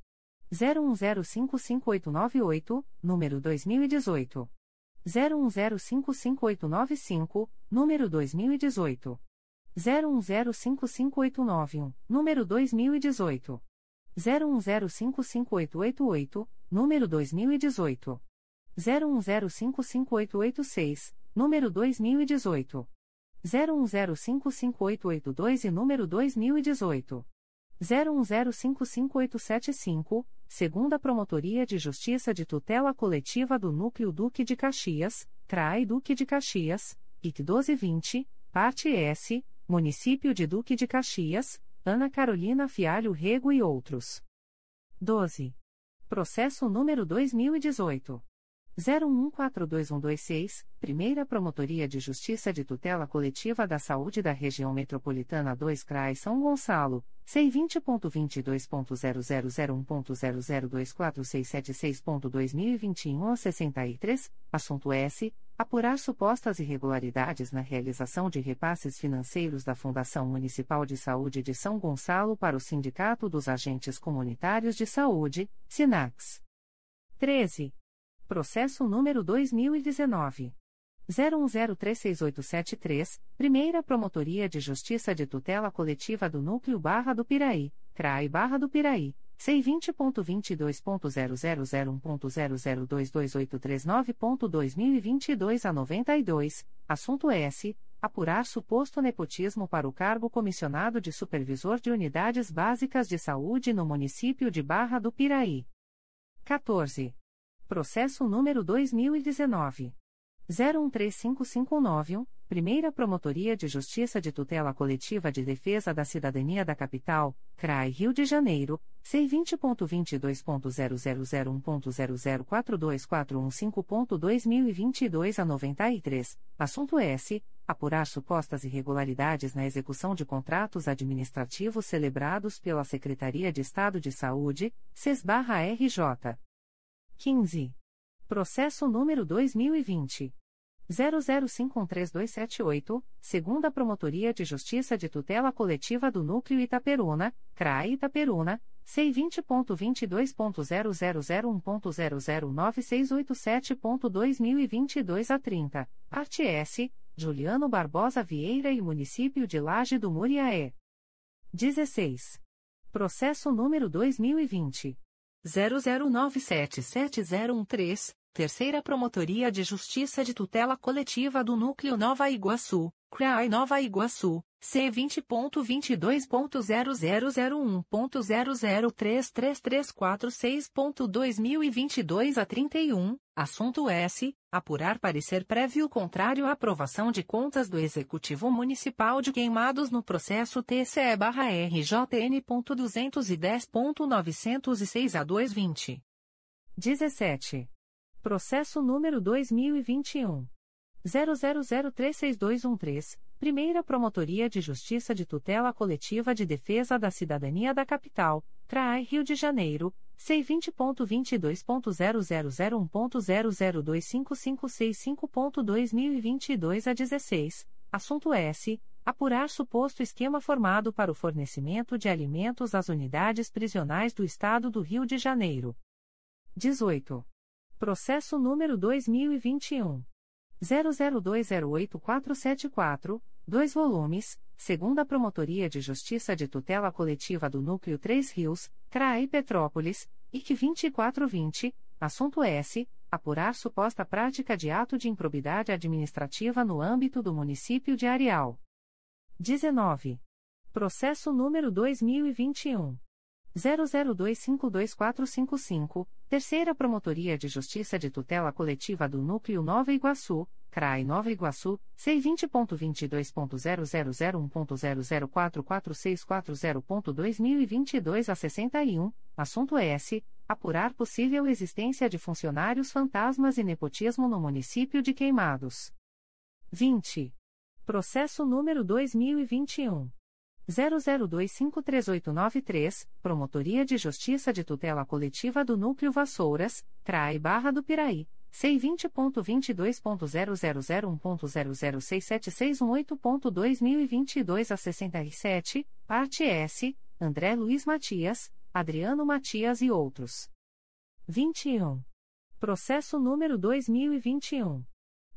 01055898, número 2018. 01055895, número 2018. 01055891, número 2018. 01055888, número 2018. 01055886, número 2018. 01055882 e número 2018. 01055875, segunda Promotoria de Justiça de Tutela Coletiva do Núcleo Duque de Caxias, CRAI Duque de Caxias, IC 1220, parte S, Município de Duque de Caxias, Ana Carolina Fialho Rego e outros. 12. Processo número 2018 01142126, Primeira Promotoria de Justiça de Tutela Coletiva da Saúde da Região Metropolitana 2 CRAI São Gonçalo, C20.22.0001.0024676.2021 a 63, assunto S. Apurar supostas irregularidades na realização de repasses financeiros da Fundação Municipal de Saúde de São Gonçalo para o Sindicato dos Agentes Comunitários de Saúde, SINAX. 13. Processo número 2019. 01036873, Primeira Promotoria de Justiça de Tutela Coletiva do Núcleo Barra do Piraí, CRAI Barra do Piraí, C20.22.0001.0022839.2022 a 92, assunto S. Apurar suposto nepotismo para o cargo comissionado de supervisor de unidades básicas de saúde no município de Barra do Piraí. 14. Processo número 2019. 013559, Primeira Promotoria de Justiça de Tutela Coletiva de Defesa da Cidadania da Capital, CRAI Rio de Janeiro, C20.22.0001.0042415.2022 a 93, assunto S. Apurar supostas irregularidades na execução de contratos administrativos celebrados pela Secretaria de Estado de Saúde, CES-RJ. 15. Processo número 2020. 00513278, segunda Promotoria de Justiça de Tutela Coletiva do Núcleo Itaperuna, CRAI Itaperuna, C20.22.0001.0096877.2022 a 30, parte S, Juliano Barbosa Vieira e Município de Laje do Muriaé. 16. Processo número 2020. 00977013, Terceira Promotoria de Justiça de Tutela Coletiva do Núcleo Nova Iguaçu, CRAI Nova Iguaçu. C vinte ponto vinte dois ponto zero zero zero um ponto zero zero três três três quatro seis ponto dois mil e vinte e dois a trinta e um assunto S. Apurar parecer prévio contrário à aprovação de contas do Executivo Municipal de Queimados no processo TCE/RJN ponto duzentos e dez ponto novecentos e seis a dois vinte. 17. processo número dois mil e vinte e um. zero zero zero três seis dois um três Primeira Promotoria de Justiça de Tutela Coletiva de Defesa da Cidadania da Capital, CRAI Rio de Janeiro, C20.22.0001.0025565.2022 a 16, assunto S. Apurar suposto esquema formado para o fornecimento de alimentos às unidades prisionais do Estado do Rio de Janeiro. 18. Processo número 2021. 00208474, 2 volumes, segunda Promotoria de Justiça de Tutela Coletiva do Núcleo 3 Rios, CRAI Petrópolis, IC 2420, assunto S. Apurar suposta prática de ato de improbidade administrativa no âmbito do município de Areal. 19. Processo número 2021. 00252455, Terceira Promotoria de Justiça de Tutela Coletiva do Núcleo Nova Iguaçu, CRAI Nova Iguaçu, C20.22.0001.0044640.2022 a 61, assunto S. Apurar possível existência de funcionários fantasmas e nepotismo no município de Queimados. 20. Processo número 2021. 00253893, Promotoria de Justiça de Tutela Coletiva do Núcleo Vassouras, CRAI Barra do Piraí, C20.22.0001.0067761.2022 a 67, parte S, André Luiz Matias, Adriano Matias e outros. 21. Processo número 2021.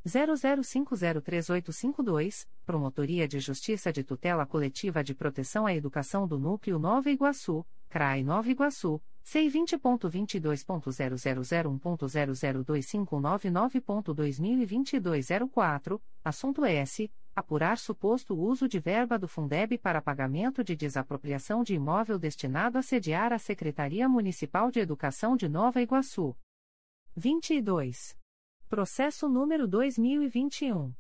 00503852, Promotoria de Justiça de Tutela Coletiva de Proteção à Educação do Núcleo Nova Iguaçu, CRAI Nova Iguaçu, C20.22.0001.0025999.2022 04, assunto S. Apurar suposto uso de verba do Fundeb para pagamento de desapropriação de imóvel destinado a sediar a Secretaria Municipal de Educação de Nova Iguaçu. 22. Processo número 2021.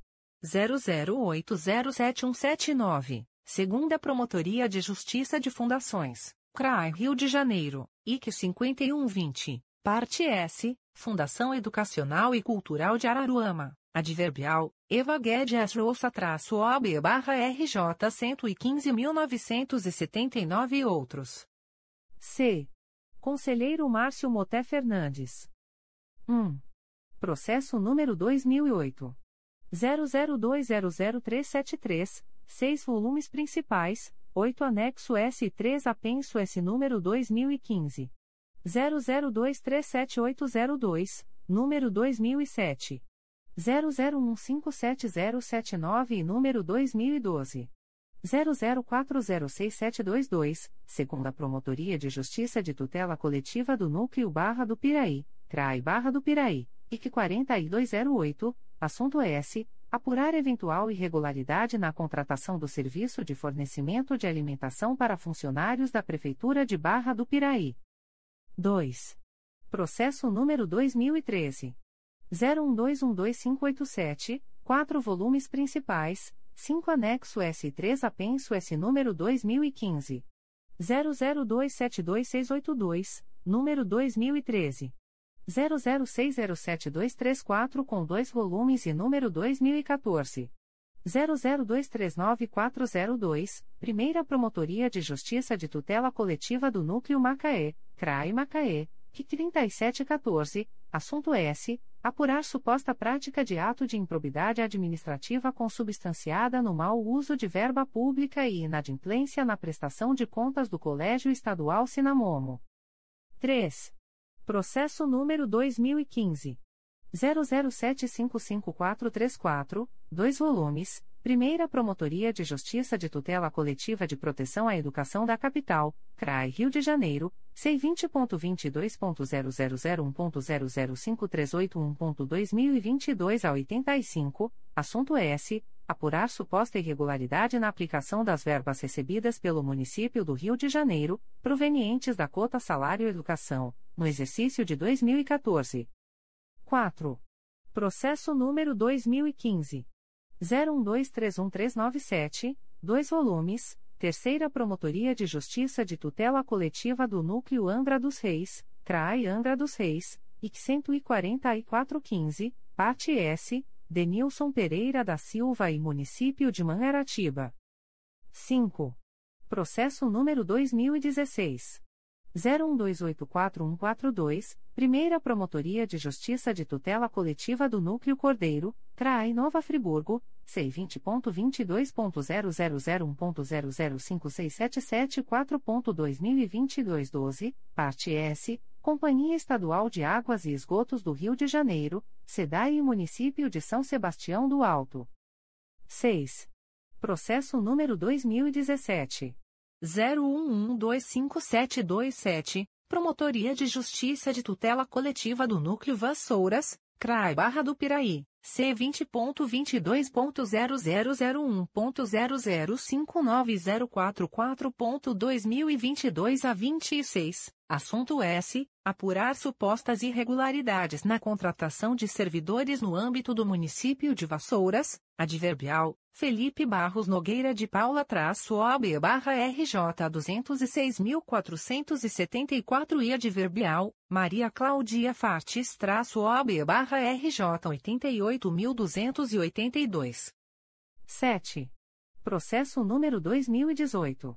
00807179. Segunda Promotoria de Justiça de Fundações. CRAI Rio de Janeiro. IC 5120. Parte S. Fundação Educacional e Cultural de Araruama. Adverbial. Eva Guedes Rouça-OB barra RJ 115.979 e outros. C. Conselheiro Márcio Moté Fernandes. 1. Processo número 2008. 00200373, 6 volumes principais, 8 anexo S3 apenso S número 2015. 00237802, número 2007. 00157079 e número 2012. 00406722, segunda Promotoria de Justiça de Tutela Coletiva do Núcleo Barra do Piraí, CRAI Barra do Piraí. IC 4208, assunto S. Apurar eventual irregularidade na contratação do serviço de fornecimento de alimentação para funcionários da Prefeitura de Barra do Piraí. 2. Processo número 2013. 01212587, 4 volumes principais, 5 anexo S3 apenso S número 2015. 00272682, número 2013. 00607234 com dois volumes e número 2014. 00239402, Primeira Promotoria de Justiça de Tutela Coletiva do Núcleo Macaé, CRAI Macaé, que 3714, assunto S. Apurar suposta prática de ato de improbidade administrativa consubstanciada no mau uso de verba pública e inadimplência na prestação de contas do Colégio Estadual Sinamomo. 3. Processo número 2015. 00755434, 2 volumes Primeira Promotoria de Justiça de Tutela Coletiva de Proteção à Educação da Capital, CRAI Rio de Janeiro, C20.22.0001.0053881.2022 a 85, assunto S. Apurar suposta irregularidade na aplicação das verbas recebidas pelo município do Rio de Janeiro, provenientes da cota Salário Educação, no exercício de 2014. 4. Processo número 2015. 01231397, 2 volumes, Terceira Promotoria de Justiça de Tutela Coletiva do Núcleo Angra dos Reis, CRAI Angra dos Reis, IC 14415, parte S, Denilson Pereira da Silva e Município de Mangaratiba. 5. Processo número 2016. 01284142, Primeira Promotoria de Justiça de Tutela Coletiva do Núcleo Cordeiro, CRAI Nova Friburgo, C20.22.0001.0056774.2022 12, parte S, Companhia Estadual de Águas e Esgotos do Rio de Janeiro, SEDAI e Município de São Sebastião do Alto. 6. Processo número 2017. 01125727, Promotoria de Justiça de Tutela Coletiva do Núcleo Vassouras, CRAI Barra do Piraí, C20.22.0001.0059044.2022 a 26, assunto S. Apurar supostas irregularidades na contratação de servidores no âmbito do município de Vassouras, adverbial, Felipe Barros Nogueira de Paula traço OB barra RJ 206.474 e adverbial, Maria Claudia Fartes traço OB barra RJ 88.282. 7. Processo número 2018.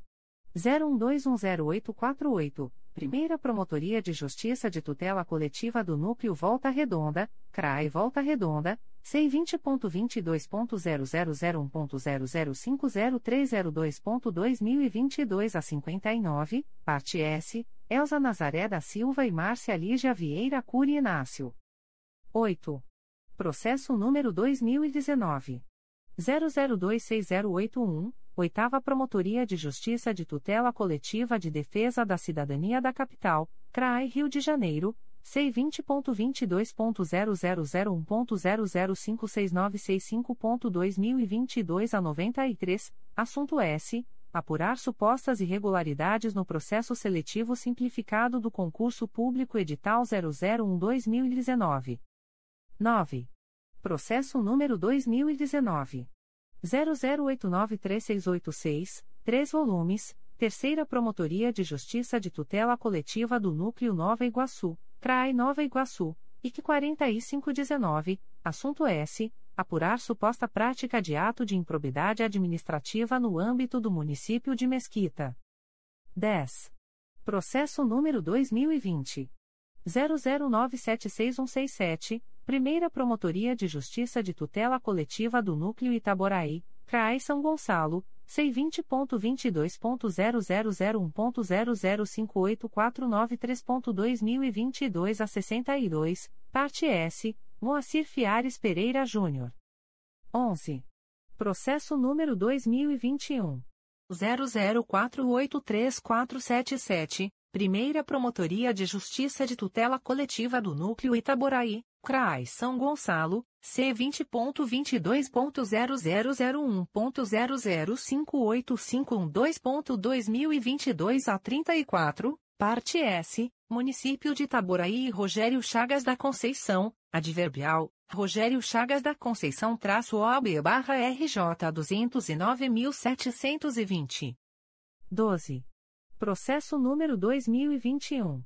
01210848, Primeira Promotoria de Justiça de Tutela Coletiva do Núcleo Volta Redonda, CRAE Volta Redonda, C20.22.0001.0050302.2022 a 59, parte S, Elza Nazaré da Silva e Márcia Lígia Vieira Curi Inácio. 8. Processo número 2019. 00260881, Oitava Promotoria de Justiça de Tutela Coletiva de Defesa da Cidadania da Capital, CRAI Rio de Janeiro, C20.22.0001.0056965.2022 a 93, assunto S. Apurar supostas irregularidades no processo seletivo simplificado do concurso público edital 001-2019. 9. Processo número 2019. 00893686, 3 volumes, Terceira Promotoria de Justiça de Tutela Coletiva do Núcleo Nova Iguaçu, CRAI Nova Iguaçu, IC 4519, assunto S. Apurar suposta prática de ato de improbidade administrativa no âmbito do município de Mesquita. 10. Processo número 2020. 00976167, Primeira Promotoria de Justiça de Tutela Coletiva do Núcleo Itaboraí, CRAI São Gonçalo, C20.22.0001.0058493.2022 a 62, parte S, Moacir Fiares Pereira Júnior. 11. Processo número 2021. 00483477, Primeira Promotoria de Justiça de Tutela Coletiva do Núcleo Itaboraí, CRAI São Gonçalo, C20.22.0001.0058512.2022 a 34, parte S, Município de Itaboraí e Rogério Chagas da Conceição, adverbial, Rogério Chagas da Conceição traço OB barra RJ 209.720. 12. Processo número 2021.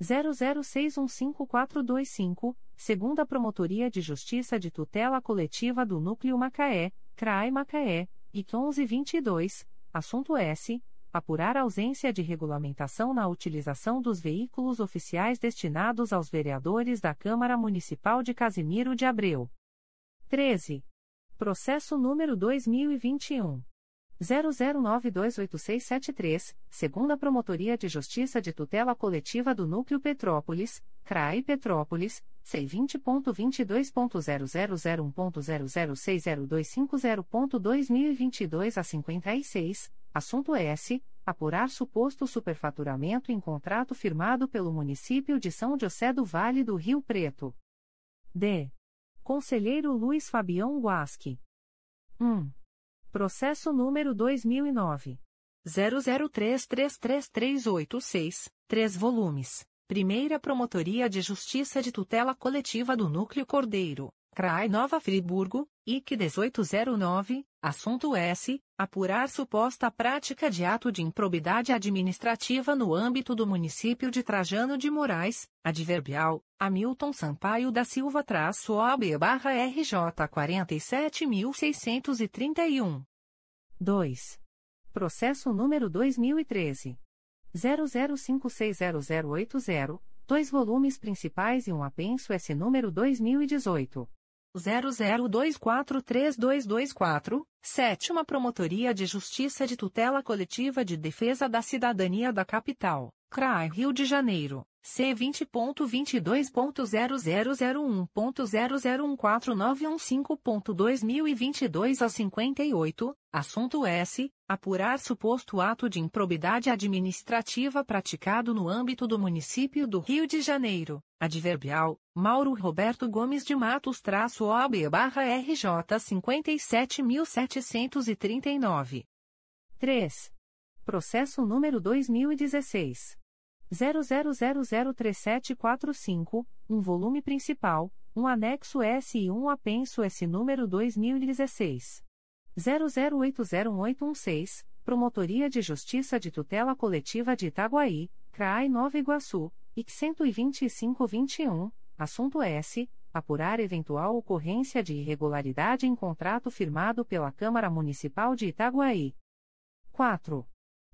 00615425, segunda Promotoria de Justiça de Tutela Coletiva do Núcleo Macaé, CRAI Macaé, IC 1122, assunto S. apurar ausência de regulamentação na utilização dos veículos oficiais destinados aos vereadores da Câmara Municipal de Casimiro de Abreu. 13. Processo número 2021 00928673, segunda Promotoria de Justiça de Tutela Coletiva do Núcleo Petrópolis, CRAI Petrópolis, C20.22.0001.0060250.2022 a 56, assunto S. Apurar suposto superfaturamento em contrato firmado pelo município de São José do Vale do Rio Preto. D. Conselheiro Luiz Fabião Guasque. 1. Processo número 2009. 00333386, 3 volumes. Primeira Promotoria de Justiça de Tutela Coletiva do Núcleo Cordeiro, CRAI Nova Friburgo, IC 1809, assunto S. Apurar suposta prática de ato de improbidade administrativa no âmbito do município de Trajano de Moraes, adverbial, Hamilton Sampaio da Silva traço OB barra RJ 47.631. 2. Processo número 2013. 00560080, dois volumes principais e um apenso S número 2018. 00243224, Sétima Promotoria de Justiça de Tutela Coletiva de Defesa da Cidadania da Capital, CRAI Rio de Janeiro, C20.22.0001.0014915.2022 a 58, assunto S. Apurar suposto ato de improbidade administrativa praticado no âmbito do município do Rio de Janeiro, adverbial, Mauro Roberto Gomes de Matos traço OB barra RJ 57.739. 3. Processo número 2016. 00003745, um volume principal, um anexo S e um apenso S número 2016. 00801816, Promotoria de Justiça de Tutela Coletiva de Itaguaí, CRAI Nova Iguaçu, IC 12521, assunto S. Apurar eventual ocorrência de irregularidade em contrato firmado pela Câmara Municipal de Itaguaí. 4.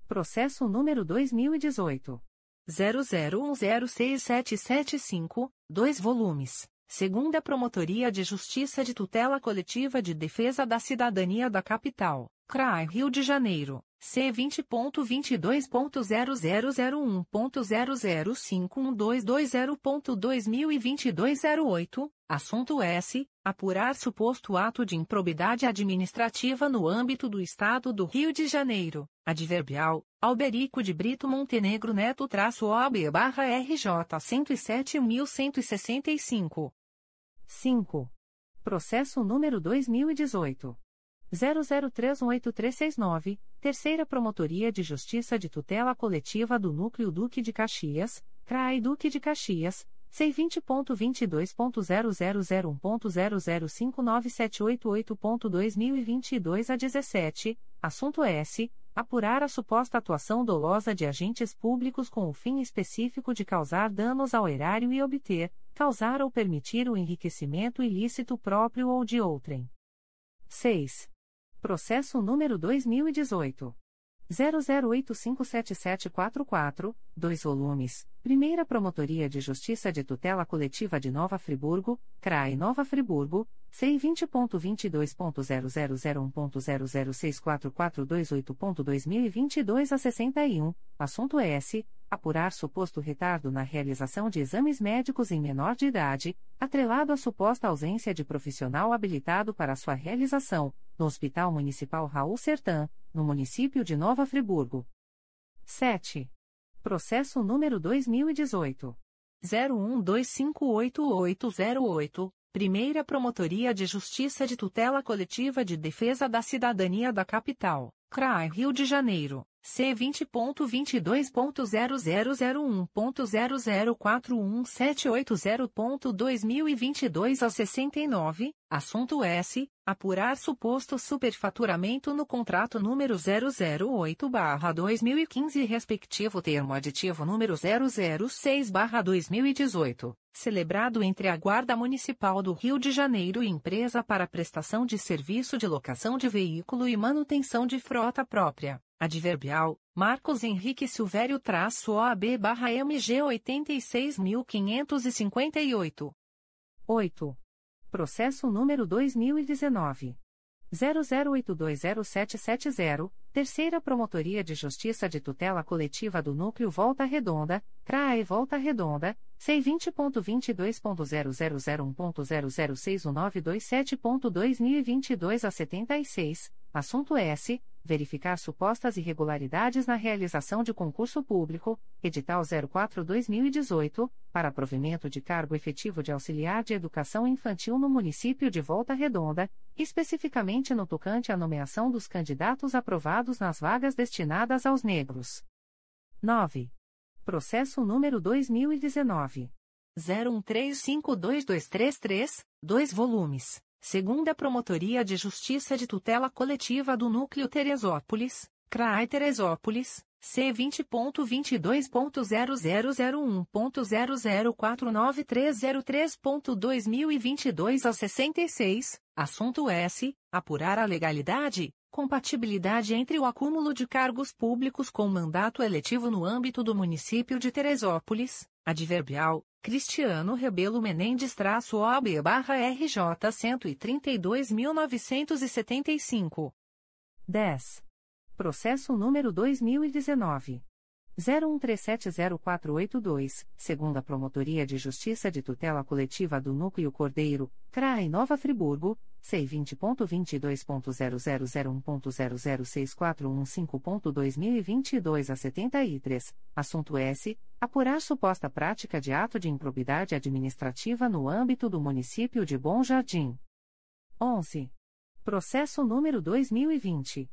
Processo número 2018. 00106775, 2 volumes. Segunda Promotoria de Justiça de Tutela Coletiva de Defesa da Cidadania da Capital, CRAI Rio de Janeiro, C20.22.0001.0051220.2022 a 8, assunto S. Apurar suposto ato de improbidade administrativa no âmbito do Estado do Rio de Janeiro, adverbial, Alberico de Brito Montenegro Neto traço OB barra RJ 107.165. 5. Processo número 2018. 00318369, Terceira Promotoria de Justiça de Tutela Coletiva do Núcleo Duque de Caxias, CRAI Duque de Caxias, C20.22.0001.0059788.2022 a 17, assunto S. Apurar a suposta atuação dolosa de agentes públicos com o fim específico de causar danos ao erário e obter, causar ou permitir o enriquecimento ilícito próprio ou de outrem. 6. Processo número 2018. 00857744, 2 volumes, Primeira Promotoria de Justiça de Tutela Coletiva de Nova Friburgo, CRAE Nova Friburgo, C20.22.0001.0064428.2022 a 61, assunto S. Apurar suposto retardo na realização de exames médicos em menor de idade, atrelado à suposta ausência de profissional habilitado para sua realização, no Hospital Municipal Raul Sertã, no município de Nova Friburgo. 7. Processo número 2018. 01258808, Primeira Promotoria de Justiça de Tutela Coletiva de Defesa da Cidadania da Capital, CRAI Rio de Janeiro, C20.22.0001.0041780.2022 a 69, assunto S. Apurar suposto superfaturamento no contrato número 008-2015 respectivo termo aditivo número 006-2018. celebrado entre a Guarda Municipal do Rio de Janeiro e empresa para prestação de serviço de locação de veículo e manutenção de frota própria. Adverbial, Marcos Henrique Silvério-OAB-MG 86558. 8. Processo número 2019. 00820770, Terceira Promotoria de Justiça de Tutela Coletiva do Núcleo Volta Redonda, CRAE Volta Redonda, C20.22.0001.0061927.2022 a 76, assunto S verificar supostas irregularidades na realização de concurso público, edital 04/2018, para provimento de cargo efetivo de auxiliar de educação infantil no município de Volta Redonda, especificamente no tocante à nomeação dos candidatos aprovados nas vagas destinadas aos negros. 9. Processo número 2019 01352233, 2 volumes segunda Promotoria de Justiça de Tutela Coletiva do Núcleo Teresópolis, CRAI Teresópolis, C20.22.0001.0049303.2022 a 66, assunto S. Apurar a legalidade, compatibilidade entre o acúmulo de cargos públicos com mandato eletivo no âmbito do município de Teresópolis, adverbial, Cristiano Rebelo Menendez traço OAB barra RJ 132.975. 10. Processo número 2019. 01370482, segunda Promotoria de Justiça de Tutela Coletiva do Núcleo Cordeiro, CRAI Nova Friburgo, C20.22.0001.0064115.2022 a 73, assunto S. Apurar suposta prática de ato de improbidade administrativa no âmbito do município de Bom Jardim. 11. Processo número 2020.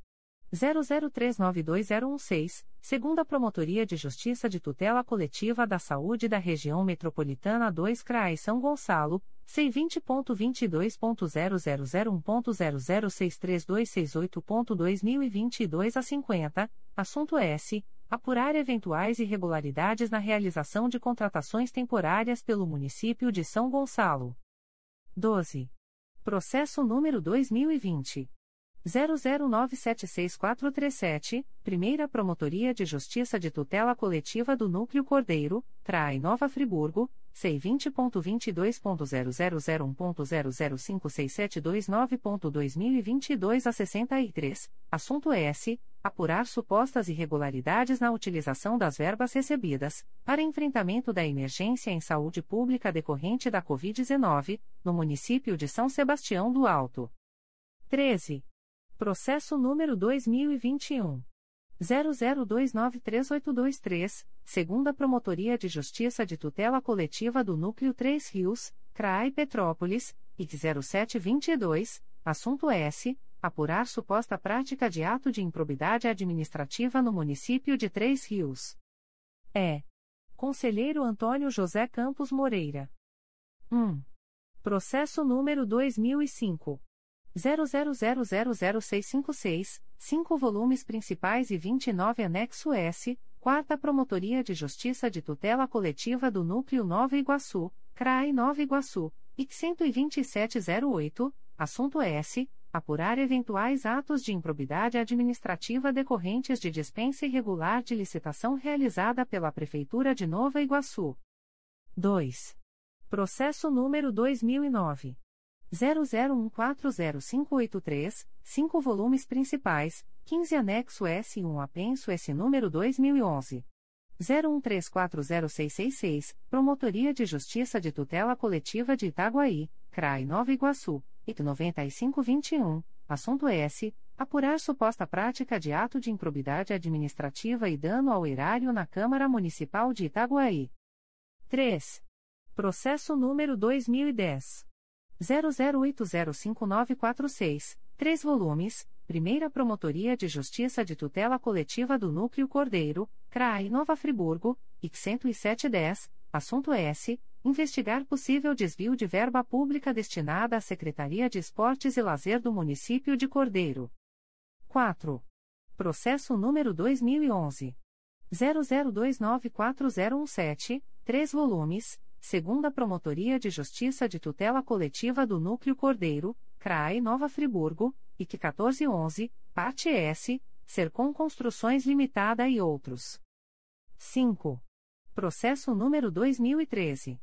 00392016, segunda Promotoria de Justiça de Tutela Coletiva da Saúde da Região Metropolitana 2 CRAE São Gonçalo, C20.22.0001.0063268.2022 a 50, assunto S. Apurar eventuais irregularidades na realização de contratações temporárias pelo município de São Gonçalo. 12. Processo número 2020. 00976437, Primeira Promotoria de Justiça de Tutela Coletiva do Núcleo Cordeiro, Trai Nova Friburgo, C20.22.0001.0056729.2022 a 63, assunto S. Apurar supostas irregularidades na utilização das verbas recebidas, para enfrentamento da emergência em saúde pública decorrente da Covid-19, no município de São Sebastião do Alto. 13. Processo número 2021. 00293823, segunda Promotoria de Justiça de Tutela Coletiva do Núcleo 3 Rios, CRAI Petrópolis, IC 0722, assunto S. Apurar suposta prática de ato de improbidade administrativa no município de Três Rios. É. Conselheiro Antônio José Campos Moreira. 1. Processo número 2005. 00000656, 5 volumes principais e 29 anexo S, Quarta Promotoria de Justiça de Tutela Coletiva do Núcleo Nova Iguaçu, CRAI Nova Iguaçu, IC 12708, assunto S. Apurar eventuais atos de improbidade administrativa decorrentes de dispensa irregular de licitação realizada pela Prefeitura de Nova Iguaçu. 2. Processo número 2009. 00140583, 5 volumes principais, 15 anexo S1 apenso S número 2011. 01340666, Promotoria de Justiça de Tutela Coletiva de Itaguaí, CRAI Nova Iguaçu, IT 9521, assunto S. Apurar suposta prática de ato de improbidade administrativa e dano ao erário na Câmara Municipal de Itaguaí. 3. Processo número 2010. 00805946, 3 volumes, Primeira Promotoria de Justiça de Tutela Coletiva do Núcleo Cordeiro, CRAI Nova Friburgo, IC 10710, assunto S. Investigar possível desvio de verba pública destinada à Secretaria de Esportes e Lazer do Município de Cordeiro. 4. Processo número 2011. 00294017, 3 volumes, segunda Promotoria de Justiça de Tutela Coletiva do Núcleo Cordeiro, CRAE Nova Friburgo, IC 1411, parte S, Sercom Construções Limitada e outros. 5. Processo número 2013.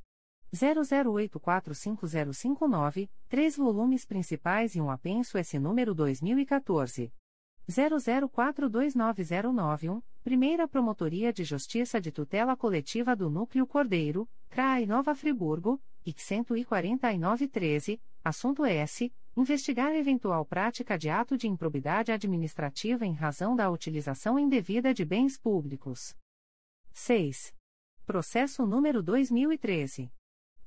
00845059, três volumes principais e um apenso S número 2014. 00429091, Primeira Promotoria de Justiça de Tutela Coletiva do Núcleo Cordeiro, CRAI Nova Friburgo, IC 14913, assunto S. Investigar eventual prática de ato de improbidade administrativa em razão da utilização indevida de bens públicos. 6. Processo número 2013.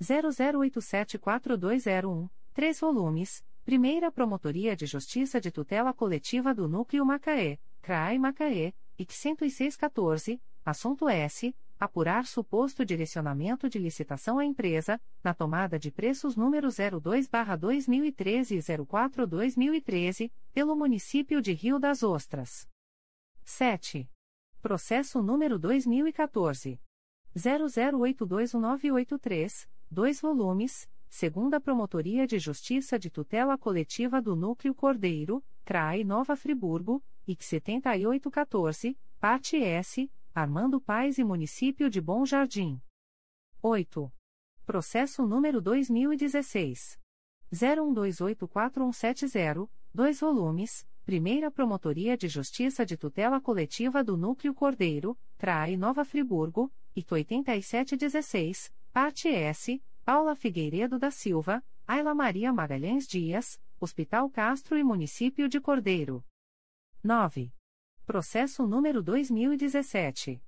00874201, 3 volumes, Primeira Promotoria de Justiça de Tutela Coletiva do Núcleo Macaé, CRAI Macaé, IC 10614, assunto S. Apurar suposto direcionamento de licitação à empresa, na tomada de preços número 02-2013 e 04-2013, pelo município de Rio das Ostras. 7. Processo número 2014. 00821983, 2 volumes, segunda Promotoria de Justiça de Tutela Coletiva do Núcleo Cordeiro, CRAI Nova Friburgo, IC 7814, parte S, Armando Paz e Município de Bom Jardim. 8. Processo número 2016. 01284170, 2 volumes, Primeira Promotoria de Justiça de Tutela Coletiva do Núcleo Cordeiro, CRAI Nova Friburgo, IC 8716, parte S, Paula Figueiredo da Silva, Ayla Maria Magalhães Dias, Hospital Castro e Município de Cordeiro. 9. Processo número 2017.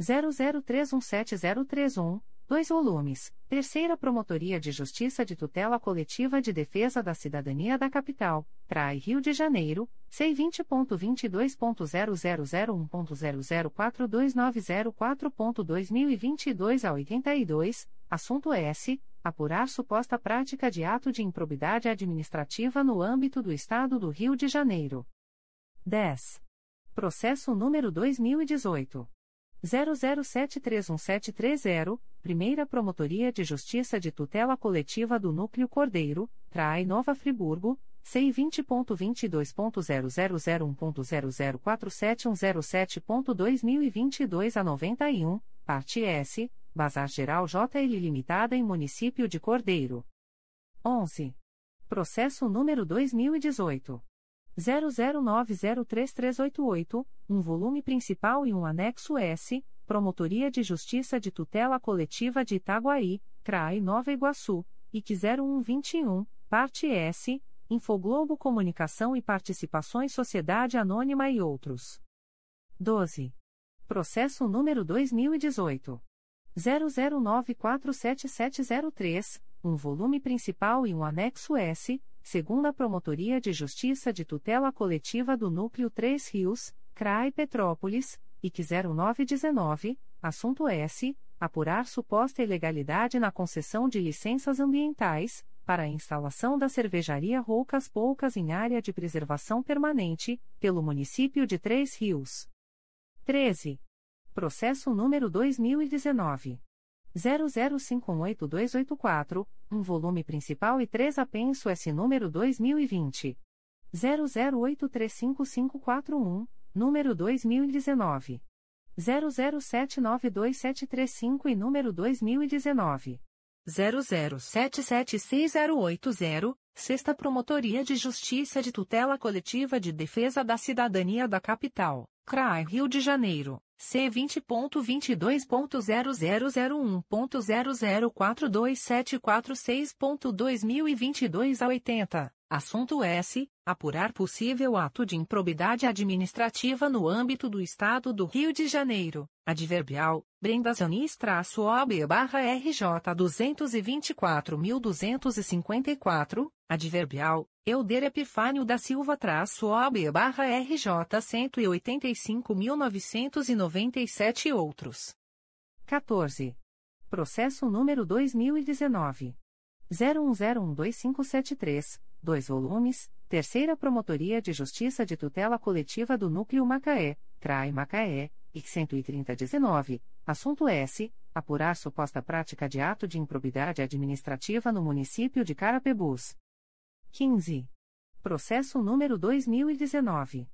00317031, 2 volumes, Terceira Promotoria de Justiça de Tutela Coletiva de Defesa da Cidadania da Capital, Trai Rio de Janeiro, C20.22.0001.0042904.2022 a 82, assunto S. Apurar suposta prática de ato de improbidade administrativa no âmbito do Estado do Rio de Janeiro. 10. Processo número 2018. 00731730, Primeira Promotoria de Justiça de Tutela Coletiva do Núcleo Cordeiro, Trai Nova Friburgo, C20.22.0001.0047107.2022 a 91, parte S, Bazar Geral JL Limitada em Município de Cordeiro. 11. Processo número 2018. 00903388, um volume principal e um anexo S, Promotoria de Justiça de Tutela Coletiva de Itaguaí, CRAI Nova Iguaçu, IC 0121, parte S, Infoglobo Comunicação e Participações Sociedade Anônima e outros. 12. Processo número 2018. 00947703, um volume principal e um anexo S, segunda Promotoria de Justiça de Tutela Coletiva do Núcleo 3 Rios, CRAI Petrópolis, IC 0919, assunto S. Apurar suposta ilegalidade na concessão de licenças ambientais, para a instalação da cervejaria Roucas Poucas em área de preservação permanente, pelo município de Três Rios. 13. Processo número 2019. 00518284, um volume principal e três apenso S número 2020. 00835541, número 2019. 00792735 e número 2019. 00776080, Sexta Promotoria de Justiça de Tutela Coletiva de Defesa da Cidadania da Capital, CRAI Rio de Janeiro. C vinte ponto vinte dois ponto zero zero zero um ponto zero zero quatro dois sete quatro seis ponto dois mil e vinte e dois a oitenta assunto S apurar possível ato de improbidade administrativa no âmbito do Estado do Rio de Janeiro adverbial Brenda Zanis traço OB barra RJ duzentos vinte quatro mil duzentos cinquenta e quatro adverbial Euder Epifânio da Silva traço OB barra RJ 185.997 e outros. 14. Processo número 2019. 01012573, 2 volumes, Terceira Promotoria de Justiça de Tutela Coletiva do Núcleo Macaé, CRAI Macaé, IC 13019, assunto S. apurar suposta prática de ato de improbidade administrativa no município de Carapebus. 15. Processo número 2019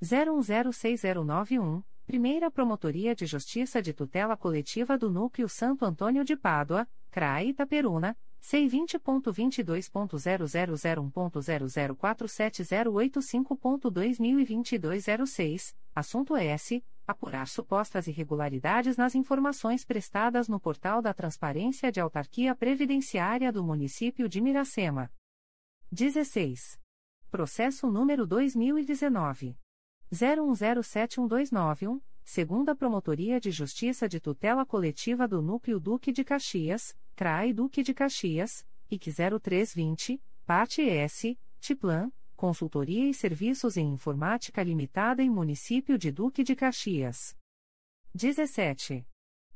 01069091, Primeira Promotoria de Justiça de Tutela Coletiva do Núcleo Santo Antônio de Pádua, CRAE Itaperuna, C20.22.0001.0047085.2022 06, assunto S. Apurar supostas irregularidades nas informações prestadas no portal da Transparência de Autarquia Previdenciária do Município de Miracema. 16. Processo número 2019. 01071291, segunda Promotoria de Justiça de Tutela Coletiva do Núcleo Duque de Caxias, CRAI Duque de Caxias, IC 0320, parte S, Tiplan, Consultoria e Serviços em Informática Limitada em Município de Duque de Caxias. 17.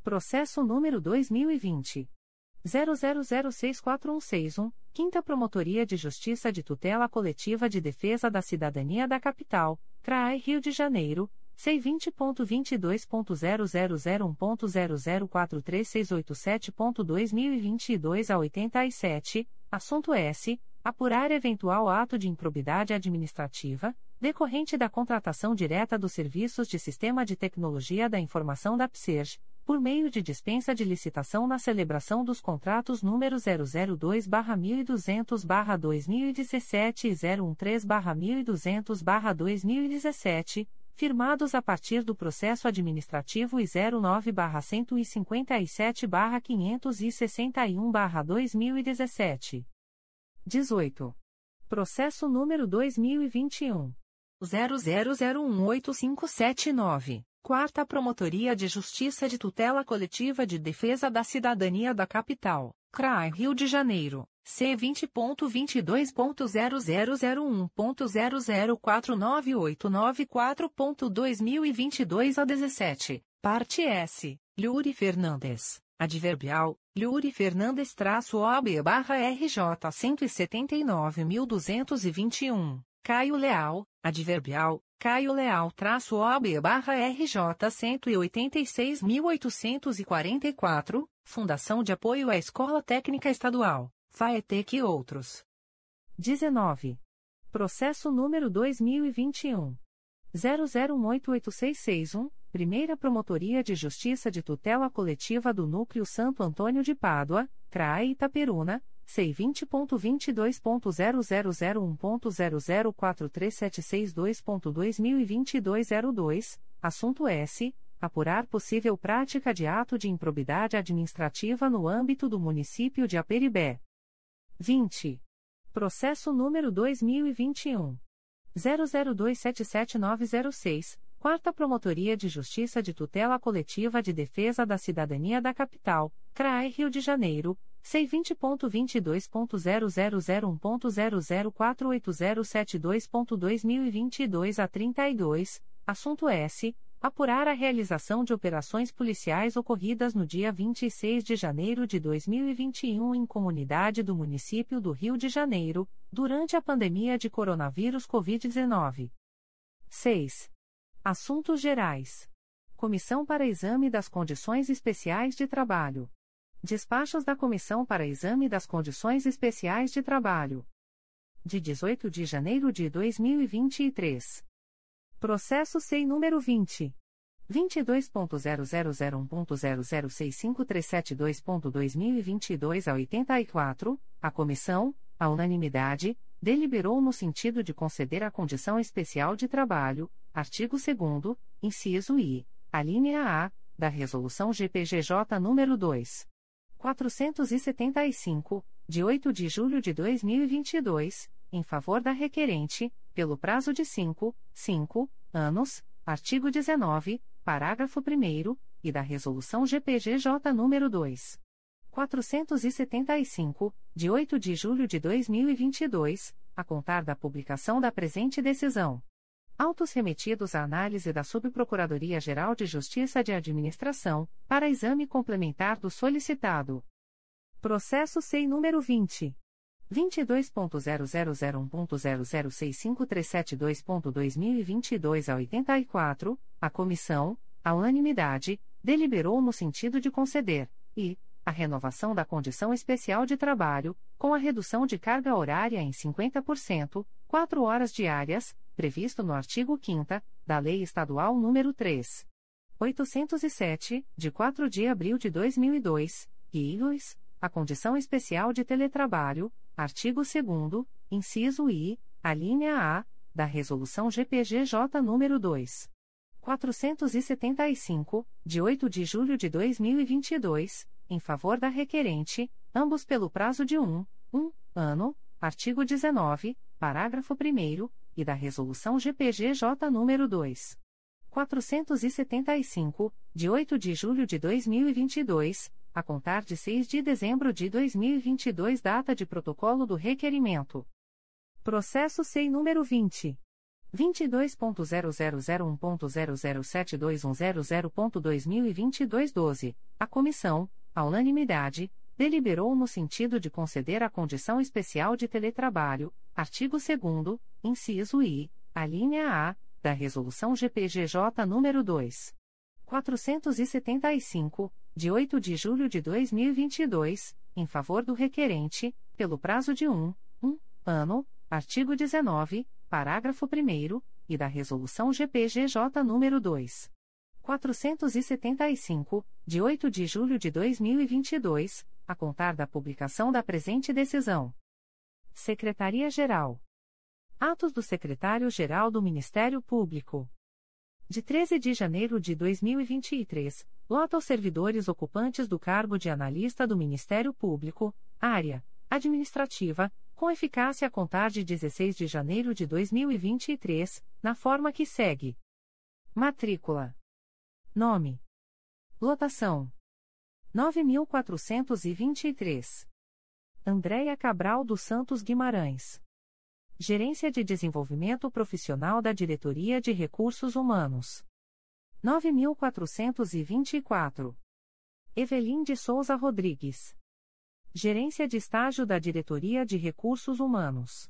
Processo número 2020. 00064161, Quinta Promotoria de Justiça de Tutela Coletiva de Defesa da Cidadania da Capital, CRAI Rio de Janeiro, C20.22.0001.0043687.2022 a 87, assunto S. Apurar eventual ato de improbidade administrativa, decorrente da contratação direta dos serviços de Sistema de Tecnologia da Informação da PSERG, por meio de dispensa de licitação na celebração dos contratos número 002-1200-2017 e 013-1200-2017, firmados a partir do processo administrativo e 09-157-561-2017. 18. Processo número 2021. 00018579. Quarta Promotoria de Justiça de Tutela Coletiva de Defesa da Cidadania da Capital, CRAI Rio de Janeiro, C20.22.0001.0049894.2022 a 17, parte S, Luri Fernandes, adverbial, Luri Fernandes traço OB barra RJ 179.221, Caio Leal, adverbial, Caio Leal traço OB barra RJ 186.844, Fundação de Apoio à Escola Técnica Estadual, FAETEC e outros. 19. Processo número 2021. 00188661, Primeira Promotoria de Justiça de Tutela Coletiva do Núcleo Santo Antônio de Pádua, CRAE Itaperuna, C20.22.0001.0043762.2022 02, assunto S. Apurar possível prática de ato de improbidade administrativa no âmbito do município de Aperibé. 20. Processo número 2021. 00277906, Quarta Promotoria de Justiça de Tutela Coletiva de Defesa da Cidadania da Capital, CRAE Rio de Janeiro, C20.22.0001.0048072.2022 a 32, assunto S. Apurar a realização de operações policiais ocorridas no dia 26 de janeiro de 2021 em comunidade do município do Rio de Janeiro, durante a pandemia de coronavírus Covid-19. 6. Assuntos Gerais. Comissão para Exame das Condições Especiais de Trabalho. Despachos da Comissão para Exame das Condições Especiais de Trabalho. De 18 de janeiro de 2023. Processo SEI número 20. 22.0001.0065372.2022 a 84, a Comissão, a unanimidade, deliberou no sentido de conceder a condição especial de trabalho, artigo 2 inciso I, a linha A, da Resolução GPGJ nº 2. 475, de 8 de julho de 2022, em favor da requerente, pelo prazo de 5, 5 anos, artigo 19, parágrafo 1 e da Resolução GPGJ nº 2. 475, de 8 de julho de 2022, a contar da publicação da presente decisão. Autos remetidos à análise da Subprocuradoria-Geral de Justiça de Administração, para exame complementar do solicitado. Processo SEI número 20. 22.0001.0065372.2022 a 84, a comissão, a unanimidade, deliberou no sentido de conceder, e, a renovação da condição especial de trabalho, com a redução de carga horária em 50%, 4 horas diárias, previsto no artigo 5 da Lei Estadual nº 3. 807, de 4 de abril de 2002, e 2, a condição especial de teletrabalho, artigo 2 inciso I, a linha A, da Resolução GPGJ nº 2. 475, de 8 de julho de 2022, em favor da requerente, ambos pelo prazo de 1, 1 ano, artigo 19, parágrafo 1 e da Resolução GPGJ nº 2. 475, de 8 de julho de 2022, a contar de 6 de dezembro de 2022, data de protocolo do requerimento. Processo SEI número 20. 22.0001.0072100.2022 12, a comissão, a unanimidade, deliberou no sentido de conceder a condição especial de teletrabalho, artigo 2 inciso I, a linha A, da Resolução GPGJ nº 2. 475, de 8 de julho de 2022, em favor do requerente, pelo prazo de 1, 1 ano, artigo 19, parágrafo 1 e da Resolução GPGJ nº 2. 475, de 8 de julho de 2022, a contar da publicação da presente decisão. Secretaria-Geral. Atos do Secretário-Geral do Ministério Público. De 13 de janeiro de 2023, lota aos servidores ocupantes do cargo de analista do Ministério Público, área administrativa, com eficácia a contar de 16 de janeiro de 2023, na forma que segue: Matrícula. Nome. Lotação: 9423. Andréia Cabral dos Santos Guimarães. Gerência de Desenvolvimento Profissional da Diretoria de Recursos Humanos. 9424. Evelim de Souza Rodrigues. Gerência de Estágio da Diretoria de Recursos Humanos.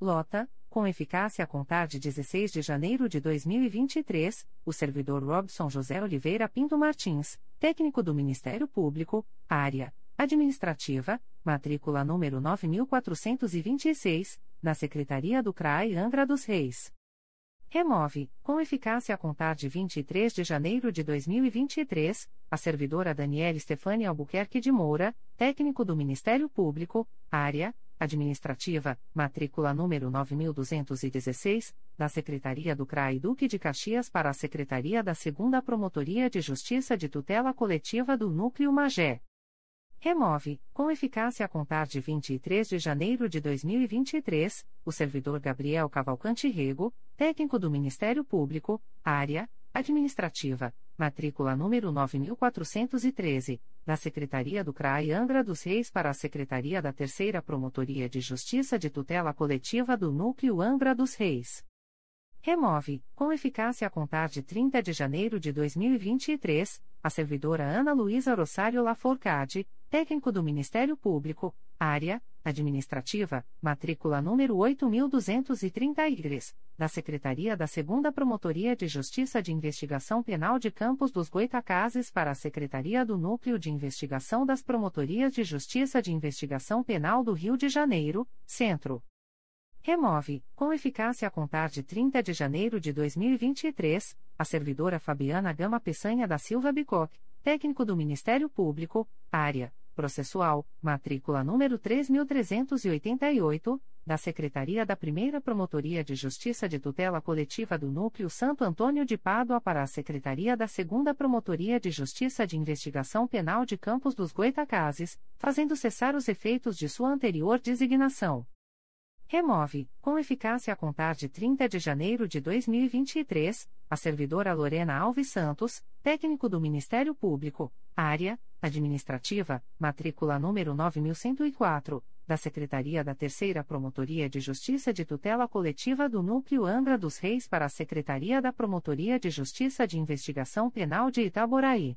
Lota, com eficácia a contar de 16 de janeiro de 2023, o servidor Robson José Oliveira Pinto Martins, técnico do Ministério Público, área administrativa, matrícula número 9426, na Secretaria do CRAI Angra dos Reis. Remove, com eficácia a contar de 23 de janeiro de 2023, a servidora Daniela Stefani Albuquerque de Moura, técnico do Ministério Público, área administrativa, matrícula número 9216, da Secretaria do CRAI Duque de Caxias para a Secretaria da 2 Promotoria de Justiça de Tutela Coletiva do Núcleo Magé. Remove, com eficácia a contar de 23 de janeiro de 2023, o servidor Gabriel Cavalcante Rego, técnico do Ministério Público, área administrativa, matrícula número 9413, da Secretaria do CRAI Angra dos Reis para a Secretaria da Terceira Promotoria de Justiça de Tutela Coletiva do Núcleo Angra dos Reis. Remove, com eficácia a contar de 30 de janeiro de 2023, a servidora Ana Luísa Rossário Laforcade, técnico do Ministério Público, área administrativa, matrícula número 8233, da Secretaria da 2 Promotoria de Justiça de Investigação Penal de Campos dos Goitacazes para a Secretaria do Núcleo de Investigação das Promotorias de Justiça de Investigação Penal do Rio de Janeiro, Centro. Remove, com eficácia a contar de 30 de janeiro de 2023, a servidora Fabiana Gama Peçanha da Silva Bicoc, técnico do Ministério Público, área processual, matrícula número 3388, da Secretaria da Primeira Promotoria de Justiça de Tutela Coletiva do Núcleo Santo Antônio de Pádua para a Secretaria da Segunda Promotoria de Justiça de Investigação Penal de Campos dos Goitacazes, fazendo cessar os efeitos de sua anterior designação. Remove, com eficácia a contar de 30 de janeiro de 2023, a servidora Lorena Alves Santos, técnico do Ministério Público, área administrativa, matrícula número 9104, da Secretaria da Terceira Promotoria de Justiça de Tutela Coletiva do Núcleo Angra dos Reis para a Secretaria da Promotoria de Justiça de Investigação Penal de Itaboraí.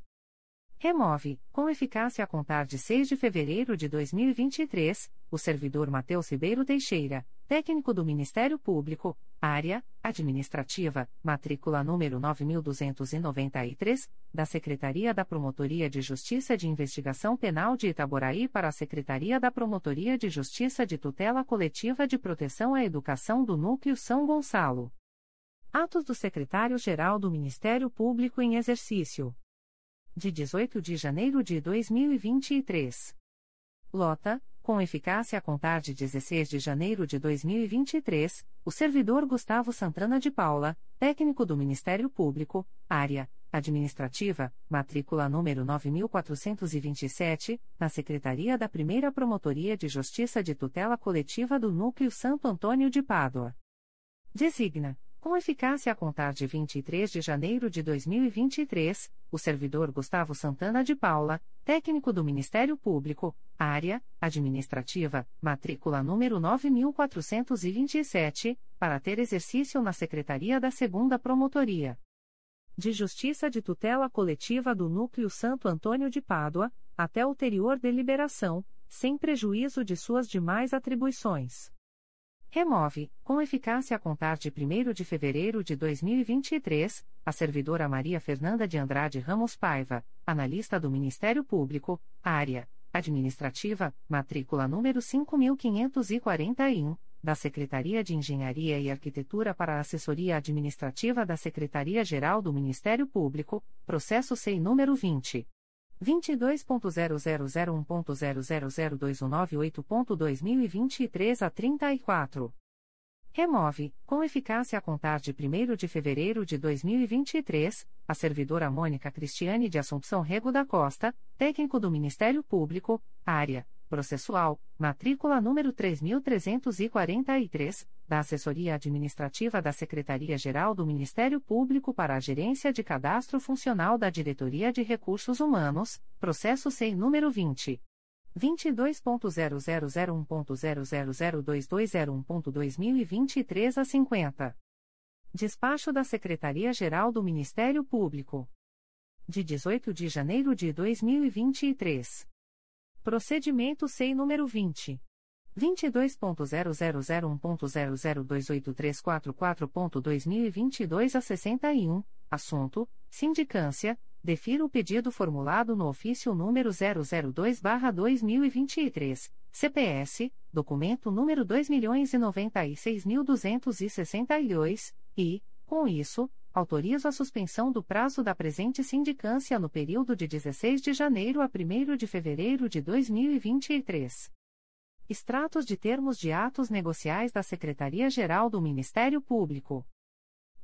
Remove, com eficácia a contar de 6 de fevereiro de 2023, o servidor Matheus Ribeiro Teixeira, técnico do Ministério Público, área administrativa, matrícula número 9293, da Secretaria da Promotoria de Justiça de Investigação Penal de Itaboraí para a Secretaria da Promotoria de Justiça de Tutela Coletiva de Proteção à Educação do Núcleo São Gonçalo. Atos do Secretário-Geral do Ministério Público em Exercício. De 18 de janeiro de 2023. Lota, com eficácia a contar de 16 de janeiro de 2023, o servidor Gustavo Santana de Paula, técnico do Ministério Público, área administrativa, matrícula número 9427, na Secretaria da Primeira Promotoria de Justiça de Tutela Coletiva do Núcleo Santo Antônio de Pádua. Designa com eficácia a contar de 23 de janeiro de 2023, o servidor Gustavo Santana de Paula, técnico do Ministério Público, área administrativa, matrícula número 9427, para ter exercício na Secretaria da Segunda Promotoria de Justiça de Tutela Coletiva do Núcleo Santo Antônio de Pádua, até ulterior deliberação, sem prejuízo de suas demais atribuições. Remove, com eficácia a contar de 1 de fevereiro de 2023, a servidora Maria Fernanda de Andrade Ramos Paiva, analista do Ministério Público, área administrativa, matrícula número 5541, da Secretaria de Engenharia e Arquitetura para a Assessoria Administrativa da Secretaria-Geral do Ministério Público, processo SEI número 20. 22.0001.0002198.2023 a 34. Remove, com eficácia a contar de 1 de fevereiro de 2023, a servidora Mônica Cristiane de Assumpção Rego da Costa, técnico do Ministério Público, área processual, matrícula número 3343, da Assessoria Administrativa da Secretaria-Geral do Ministério Público para a Gerência de Cadastro Funcional da Diretoria de Recursos Humanos, processo SEI número 20. 22.0001.0002201.2023 a 50. Despacho da Secretaria-Geral do Ministério Público. De 18 de janeiro de 2023. Procedimento SEI número 20. 22.0001.0028344.2022 a 61, assunto: Sindicância, defiro o pedido formulado no ofício número 002-2023, CPS, documento número 2.096.262, e, com isso, autorizo a suspensão do prazo da presente sindicância no período de 16 de janeiro a 1 de fevereiro de 2023. Extratos de termos de atos negociais da Secretaria-Geral do Ministério Público.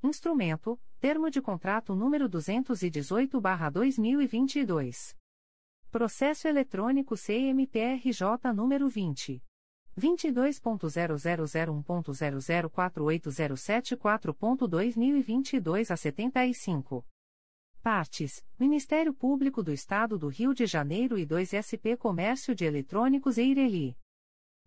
Instrumento: Termo de contrato número 218/2022. Processo eletrônico CMPRJ número 20 22.0001.0048074.2022 a 75. Partes: Ministério Público do Estado do Rio de Janeiro e 2SP Comércio de Eletrônicos e Ireli.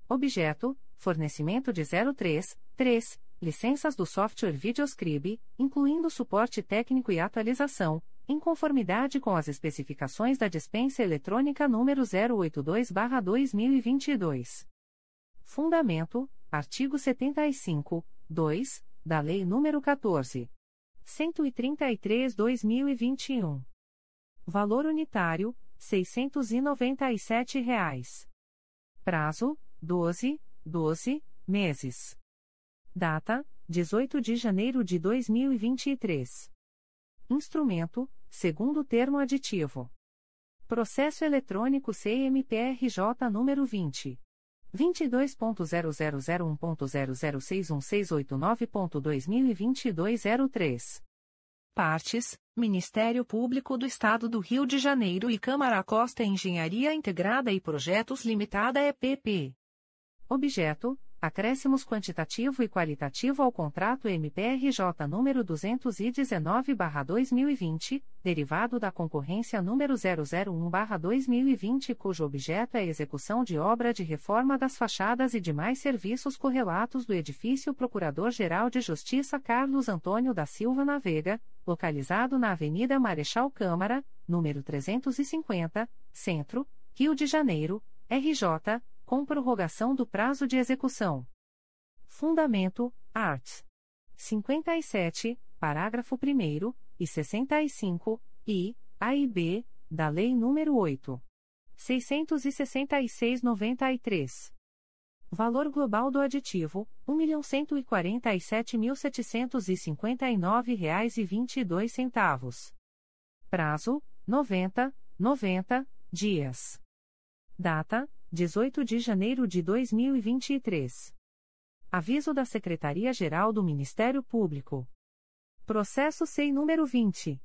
Objeto: fornecimento de 03, 3, licenças do software Videoscribe, incluindo suporte técnico e atualização, em conformidade com as especificações da dispensa eletrônica número 082/2022. Fundamento: artigo 75, 2, da Lei nº 14. 133/2021. Valor unitário: 697 reais. Prazo: 12, 12 meses. Data: 18 de janeiro de 2023. Instrumento: segundo termo aditivo. Processo eletrônico CMPRJ número 20 22.0001.0061689.2022 03. Partes: Ministério Público do Estado do Rio de Janeiro e Câmara Costa Engenharia Integrada e Projetos Limitada EPP. Objeto: acréscimos quantitativo e qualitativo ao contrato MPRJ número 219/2020, derivado da concorrência número 001/2020, cujo objeto é a execução de obra de reforma das fachadas e demais serviços correlatos do edifício Procurador-Geral de Justiça Carlos Antônio da Silva Navega, localizado na Avenida Marechal Câmara, número 350, Centro, Rio de Janeiro, RJ com prorrogação do prazo de execução. Fundamento, Arts. 57, parágrafo 1 e 65, e, A e B, da Lei nº 8. 666-93. Valor global do aditivo: R$ 1.147.759,22. Prazo: 90, 90 dias. Data: 18 de janeiro de 2023. Aviso da Secretaria-Geral do Ministério Público. Processo SEI número 20.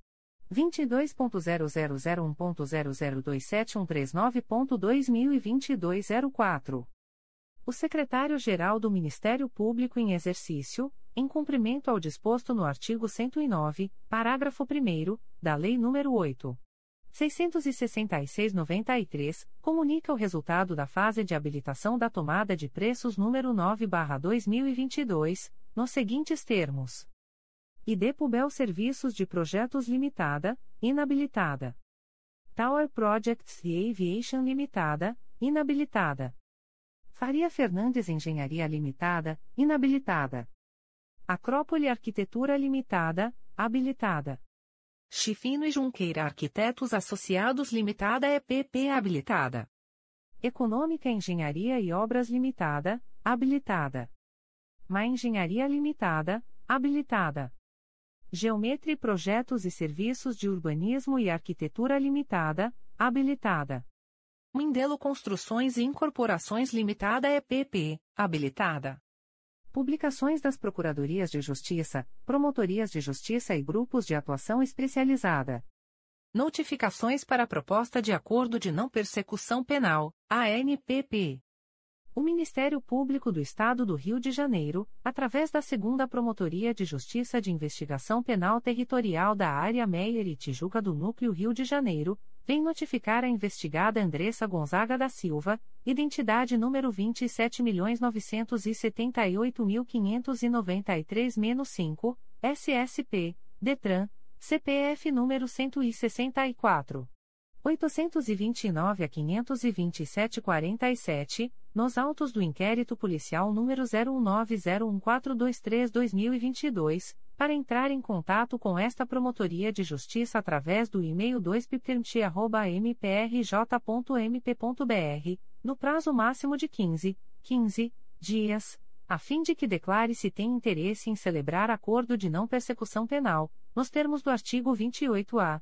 22.0001.0027139.2022 04. O Secretário-Geral do Ministério Público em exercício, em cumprimento ao disposto no artigo 109, parágrafo 1 da Lei nº 8. 666-93, comunica o resultado da fase de habilitação da tomada de preços número 9/2022, nos seguintes termos: Idepubel Serviços de Projetos Limitada, inabilitada. Tower Projects e Aviation Limitada, inabilitada. Faria Fernandes Engenharia Limitada, inabilitada. Acrópole Arquitetura Limitada, habilitada. Chifino e Junqueira Arquitetos Associados Limitada EPP habilitada. Econômica Engenharia e Obras Limitada, habilitada. Ma Engenharia Limitada, habilitada. Geometria Projetos e Serviços de Urbanismo e Arquitetura Limitada, habilitada. Mindelo Construções e Incorporações Limitada EPP, habilitada. Publicações das Procuradorias de Justiça, Promotorias de Justiça e Grupos de Atuação Especializada. Notificações para a Proposta de Acordo de Não Persecução Penal, ANPP. O Ministério Público do Estado do Rio de Janeiro, através da Segunda Promotoria de Justiça de Investigação Penal Territorial da Área Meier e Tijuca do Núcleo Rio de Janeiro, vem notificar a investigada Andressa Gonzaga da Silva, identidade número 27.978.593-5, SSP, DETRAN, CPF número 164. 829 a 527 47, nos autos do inquérito policial número 01901423-2022, para entrar em contato com esta Promotoria de Justiça através do e-mail 2piptermtia.mprj.mp.br, no prazo máximo de 15, 15 dias, a fim de que declare se tem interesse em celebrar acordo de não persecução penal, nos termos do artigo 28-A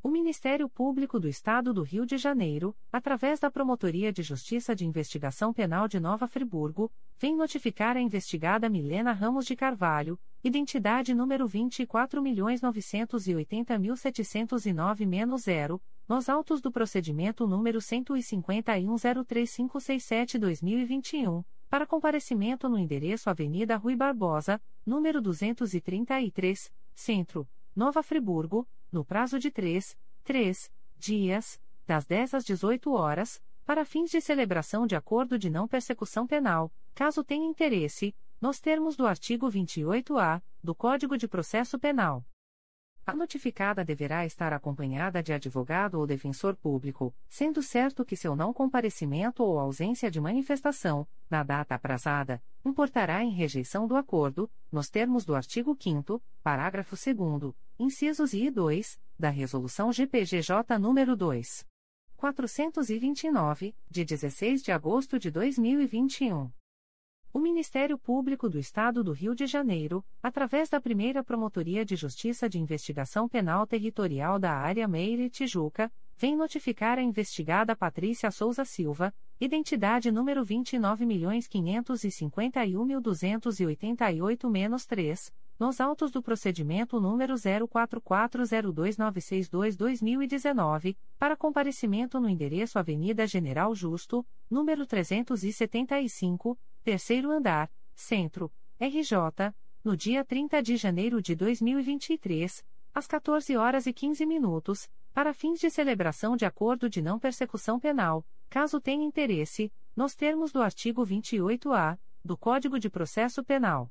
O Ministério Público do Estado do Rio de Janeiro, através da Promotoria de Justiça de Investigação Penal de Nova Friburgo, vem notificar a investigada Milena Ramos de Carvalho, identidade número 24.980.709-0, nos autos do procedimento número 151.03567-2021, para comparecimento no endereço Avenida Rui Barbosa, número 233, Centro, Nova Friburgo, no prazo de três, três dias, das 10 às 18 horas, para fins de celebração de acordo de não persecução penal, caso tenha interesse, nos termos do artigo 28-A do Código de Processo Penal. A notificada deverá estar acompanhada de advogado ou defensor público, sendo certo que seu não comparecimento ou ausência de manifestação, na data aprazada, importará em rejeição do acordo, nos termos do artigo 5 parágrafo 2 incisos I e 2, da Resolução GPGJ nº 2. 429, de 16 de agosto de 2021. O Ministério Público do Estado do Rio de Janeiro, através da primeira Promotoria de Justiça de Investigação Penal Territorial da Área Meire Tijuca, vem notificar a investigada Patrícia Souza Silva, identidade número 29.551.288-3, nos autos do procedimento número 04402962-2019, para comparecimento no endereço Avenida General Justo, número 375, terceiro andar, Centro, RJ, no dia 30 de janeiro de 2023, às 14 horas e 15 minutos, para fins de celebração de acordo de não persecução penal, caso tenha interesse, nos termos do artigo 28-A do Código de Processo Penal.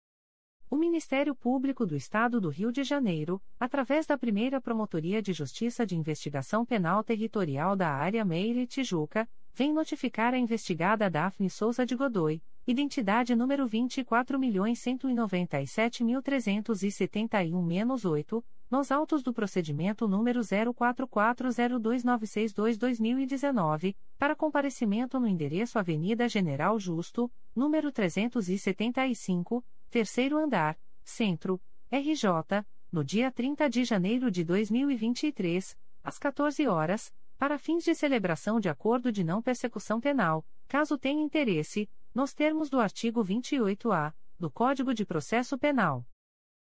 O Ministério Público do Estado do Rio de Janeiro, através da primeira Promotoria de Justiça de Investigação Penal Territorial da Área Meire Tijuca, vem notificar a investigada Daphne Souza de Godoy, identidade número 24.197.371-8, nos autos do procedimento número 04402962-2019, para comparecimento no endereço Avenida General Justo, número 375, terceiro andar, Centro, RJ, no dia 30 de janeiro de 2023, às 14 horas, para fins de celebração de acordo de não persecução penal, caso tenha interesse, nos termos do artigo 28-A do Código de Processo Penal.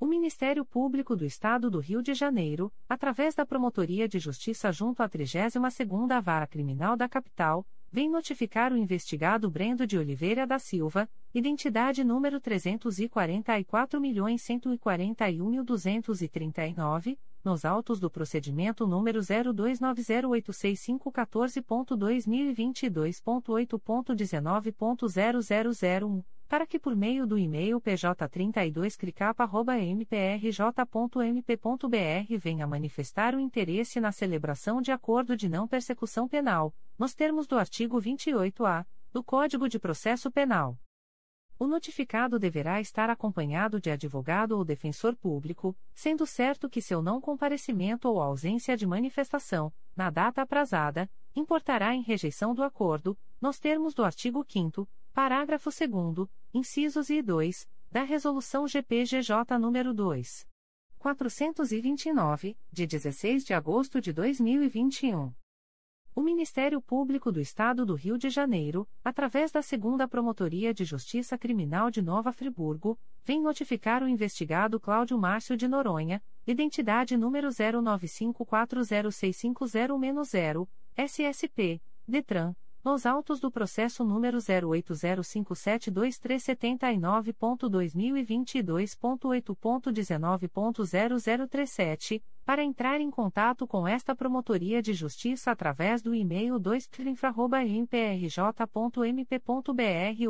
O Ministério Público do Estado do Rio de Janeiro, através da Promotoria de Justiça junto à 32ª Vara Criminal da Capital, vem notificar o investigado Brendo de Oliveira da Silva, identidade número 344.141.239, nos autos do procedimento número 0290861514.2022.8.19.0001 para que por meio do e-mail pj32cricapa.mprj.mp.br venha manifestar o interesse na celebração de acordo de não persecução penal, nos termos do artigo 28-A do Código de Processo Penal. O notificado deverá estar acompanhado de advogado ou defensor público, sendo certo que seu não comparecimento ou ausência de manifestação, na data aprazada, importará em rejeição do acordo, nos termos do artigo 5 Parágrafo 2 incisos e 2, da Resolução GPGJ nº 2. 429, de 16 de agosto de 2021. O Ministério Público do Estado do Rio de Janeiro, através da Segunda Promotoria de Justiça Criminal de Nova Friburgo, vem notificar o investigado Cláudio Márcio de Noronha, identidade número 09540650-0, SSP, DETRAN, nos autos do processo número 080572379.2022.8.19.0037, para entrar em contato com esta Promotoria de Justiça através do e-mail 2 mprj.mp.br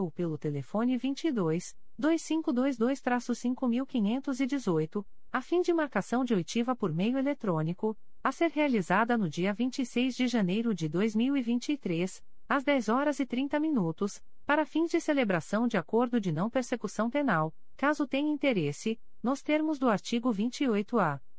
ou pelo telefone 22 2522-5518, a fim de marcação de oitiva por meio eletrônico, a ser realizada no dia 26 de janeiro de 2023 às 10 horas e 30 minutos, para fins de celebração de acordo de não persecução penal, caso tenha interesse, nos termos do artigo 28-A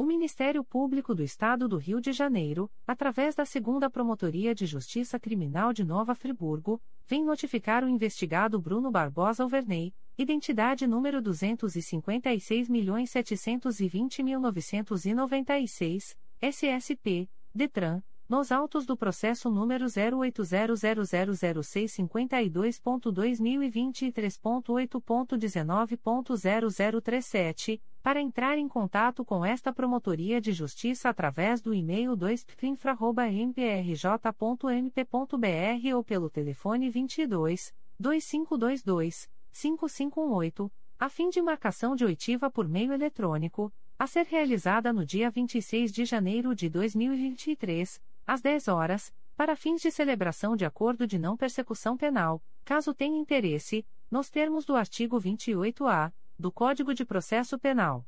O Ministério Público do Estado do Rio de Janeiro, através da Segunda Promotoria de Justiça Criminal de Nova Friburgo, vem notificar o investigado Bruno Barbosa Alvernei, identidade número 256.720.996, SSP, DETRAN, nos autos do processo número 080000652.2023.8.19.0037, para entrar em contato com esta Promotoria de Justiça através do e-mail 2pfinfra.mprj.mp.br ou pelo telefone 22 2522 5518 a fim de marcação de oitiva por meio eletrônico, a ser realizada no dia 26 de janeiro de 2023, às 10 horas, para fins de celebração de acordo de não persecução penal, caso tenha interesse, nos termos do artigo 28-A do Código de Processo Penal.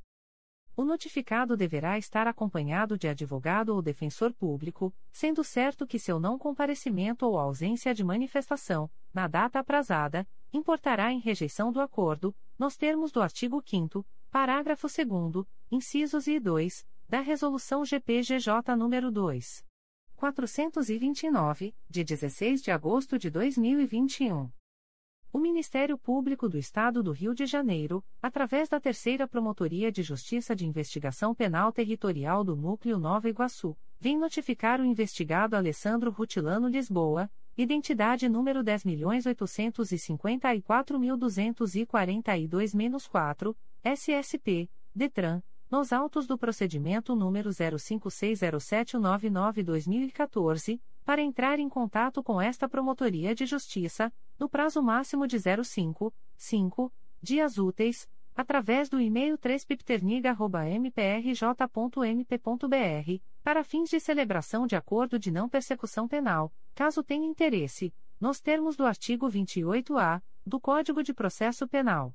O notificado deverá estar acompanhado de advogado ou defensor público, sendo certo que seu não comparecimento ou ausência de manifestação, na data aprazada, importará em rejeição do acordo, nos termos do artigo 5 parágrafo 2 incisos e 2, da Resolução GPGJ nº 2. 429, de 16 de agosto de 2021. O Ministério Público do Estado do Rio de Janeiro, através da Terceira Promotoria de Justiça de Investigação Penal Territorial do Núcleo Nova Iguaçu, vem notificar o investigado Alessandro Rutilano Lisboa, identidade número 10.854.242-4, SSP, DETRAN, nos autos do procedimento número 05607999-2014, para entrar em contato com esta Promotoria de Justiça, no prazo máximo de 05, 5, dias úteis, através do e-mail 3pipterniga.mprj.mp.br, para fins de celebração de acordo de não persecução penal, caso tenha interesse, nos termos do artigo 28-A do Código de Processo Penal.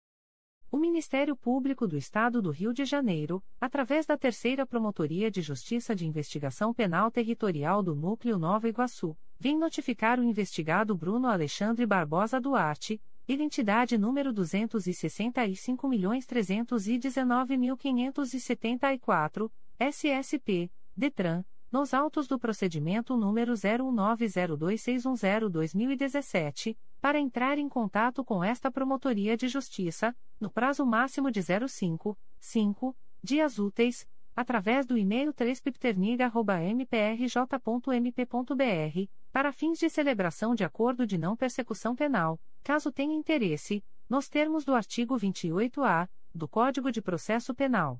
O Ministério Público do Estado do Rio de Janeiro, através da Terceira Promotoria de Justiça de Investigação Penal Territorial do Núcleo Nova Iguaçu, vem notificar o investigado Bruno Alexandre Barbosa Duarte, identidade número 265.319.574, SSP, DETRAN, nos autos do procedimento número 01902610-2017, para entrar em contato com esta Promotoria de Justiça, no prazo máximo de 05, 5, dias úteis, através do e-mail 3pipterniga.mprj.mp.br, para fins de celebração de acordo de não persecução penal, caso tenha interesse, nos termos do artigo 28-A do Código de Processo Penal.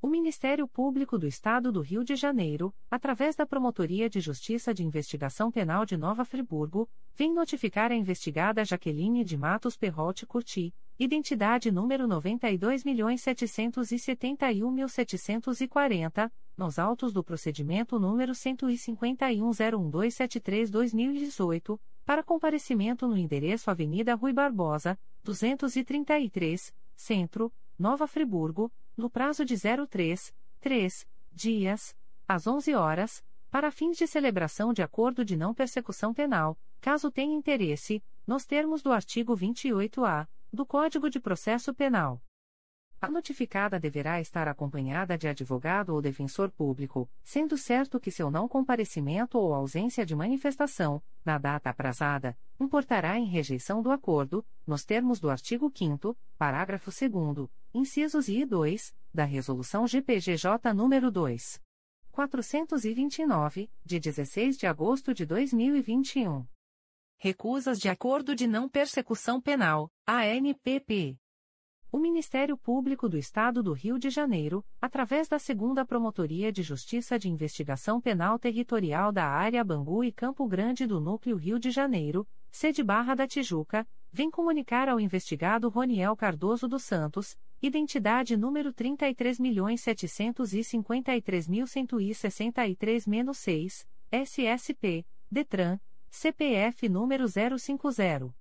O Ministério Público do Estado do Rio de Janeiro, através da Promotoria de Justiça de Investigação Penal de Nova Friburgo, vem notificar a investigada Jaqueline de Matos Perrote Curti, identidade número 92.771.740, nos autos do procedimento número 151.01273-2018, para comparecimento no endereço Avenida Rui Barbosa, 233, Centro, Nova Friburgo, no prazo de 03, 3 dias, às 11 horas, para fins de celebração de acordo de não persecução penal, caso tenha interesse, nos termos do artigo 28-A do Código de Processo Penal. A notificada deverá estar acompanhada de advogado ou defensor público, sendo certo que seu não comparecimento ou ausência de manifestação, na data aprazada, importará em rejeição do acordo, nos termos do artigo 5 parágrafo 2 incisos I e 2, da Resolução GPGJ nº 2. 429, de 16 de agosto de 2021. Recusas de Acordo de Não Persecução Penal, ANPP. O Ministério Público do Estado do Rio de Janeiro, através da Segunda Promotoria de Justiça de Investigação Penal Territorial da Área Bangu e Campo Grande do Núcleo Rio de Janeiro, sede Barra da Tijuca, vem comunicar ao investigado Roniel Cardoso dos Santos, identidade número 33.753.163-6, SSP, DETRAN, CPF número 050.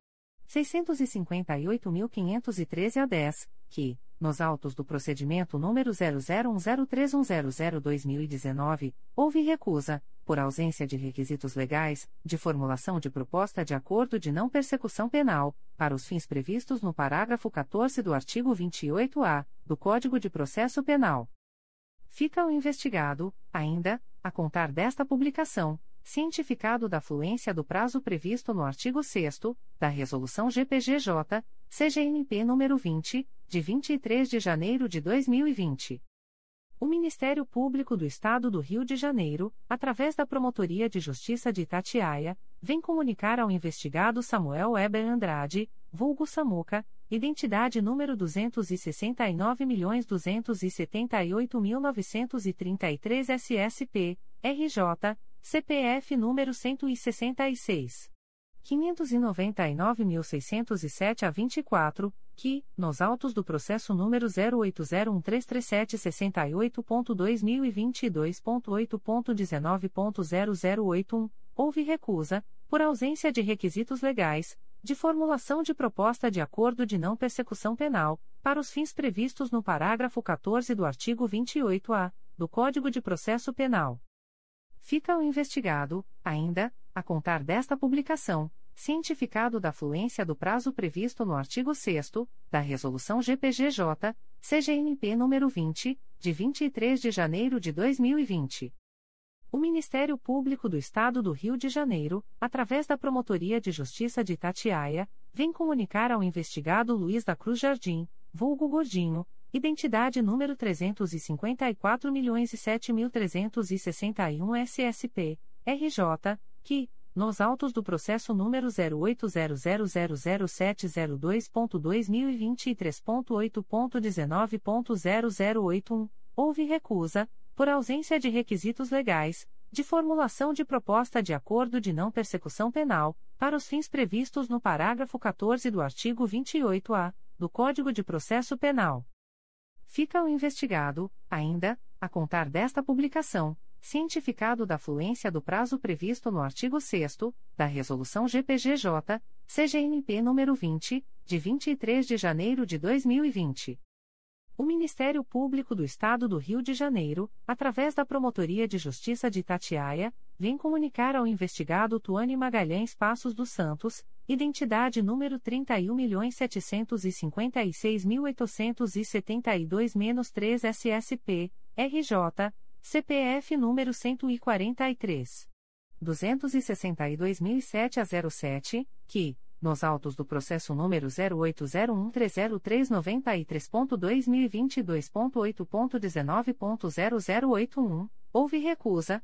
658.513 a 10, que, nos autos do procedimento número 00103100-2019, houve recusa, por ausência de requisitos legais, de formulação de proposta de acordo de não persecução penal, para os fins previstos no parágrafo 14 do artigo 28-A do Código de Processo Penal. Fica o investigado, ainda, a contar desta publicação, cientificado da fluência do prazo previsto no artigo 6 da Resolução GPGJ, CGNP nº 20, de 23 de janeiro de 2020. O Ministério Público do Estado do Rio de Janeiro, através da Promotoria de Justiça de Itatiaia, vem comunicar ao investigado Samuel Weber Andrade, vulgo Samuca, identidade número 269.278.933 SSP, RJ, CPF número 166. 599.607 a 24, que, nos autos do processo número 080133768.2022.8.19.0081, houve recusa, por ausência de requisitos legais, de formulação de proposta de acordo de não persecução penal, para os fins previstos no parágrafo 14 do artigo 28-A do Código de Processo Penal. Fica o investigado, ainda, a contar desta publicação, cientificado da fluência do prazo previsto no artigo 6 da Resolução GPGJ, CGNP nº 20, de 23 de janeiro de 2020. O Ministério Público do Estado do Rio de Janeiro, através da Promotoria de Justiça de Itatiaia, vem comunicar ao investigado Luiz da Cruz Jardim, vulgo Gordinho, identidade número 354.007.361 SSP, RJ, que, nos autos do processo número 080000702.2023.8.19.0081, houve recusa, por ausência de requisitos legais, de formulação de proposta de acordo de não persecução penal, para os fins previstos no parágrafo 14 do artigo 28-A do Código de Processo Penal. Fica o investigado, ainda, a contar desta publicação, cientificado da fluência do prazo previsto no artigo 6 da Resolução GPGJ, CGNP nº 20, de 23 de janeiro de 2020. O Ministério Público do Estado do Rio de Janeiro, através da Promotoria de Justiça de Itatiaia, vem comunicar ao investigado Tuane Magalhães Passos dos Santos, identidade número 31.756.872-3 SSP, RJ, CPF número 143. 262.007 a 07, que, nos autos do processo número 080130393.2022.8.19.0081, houve recusa,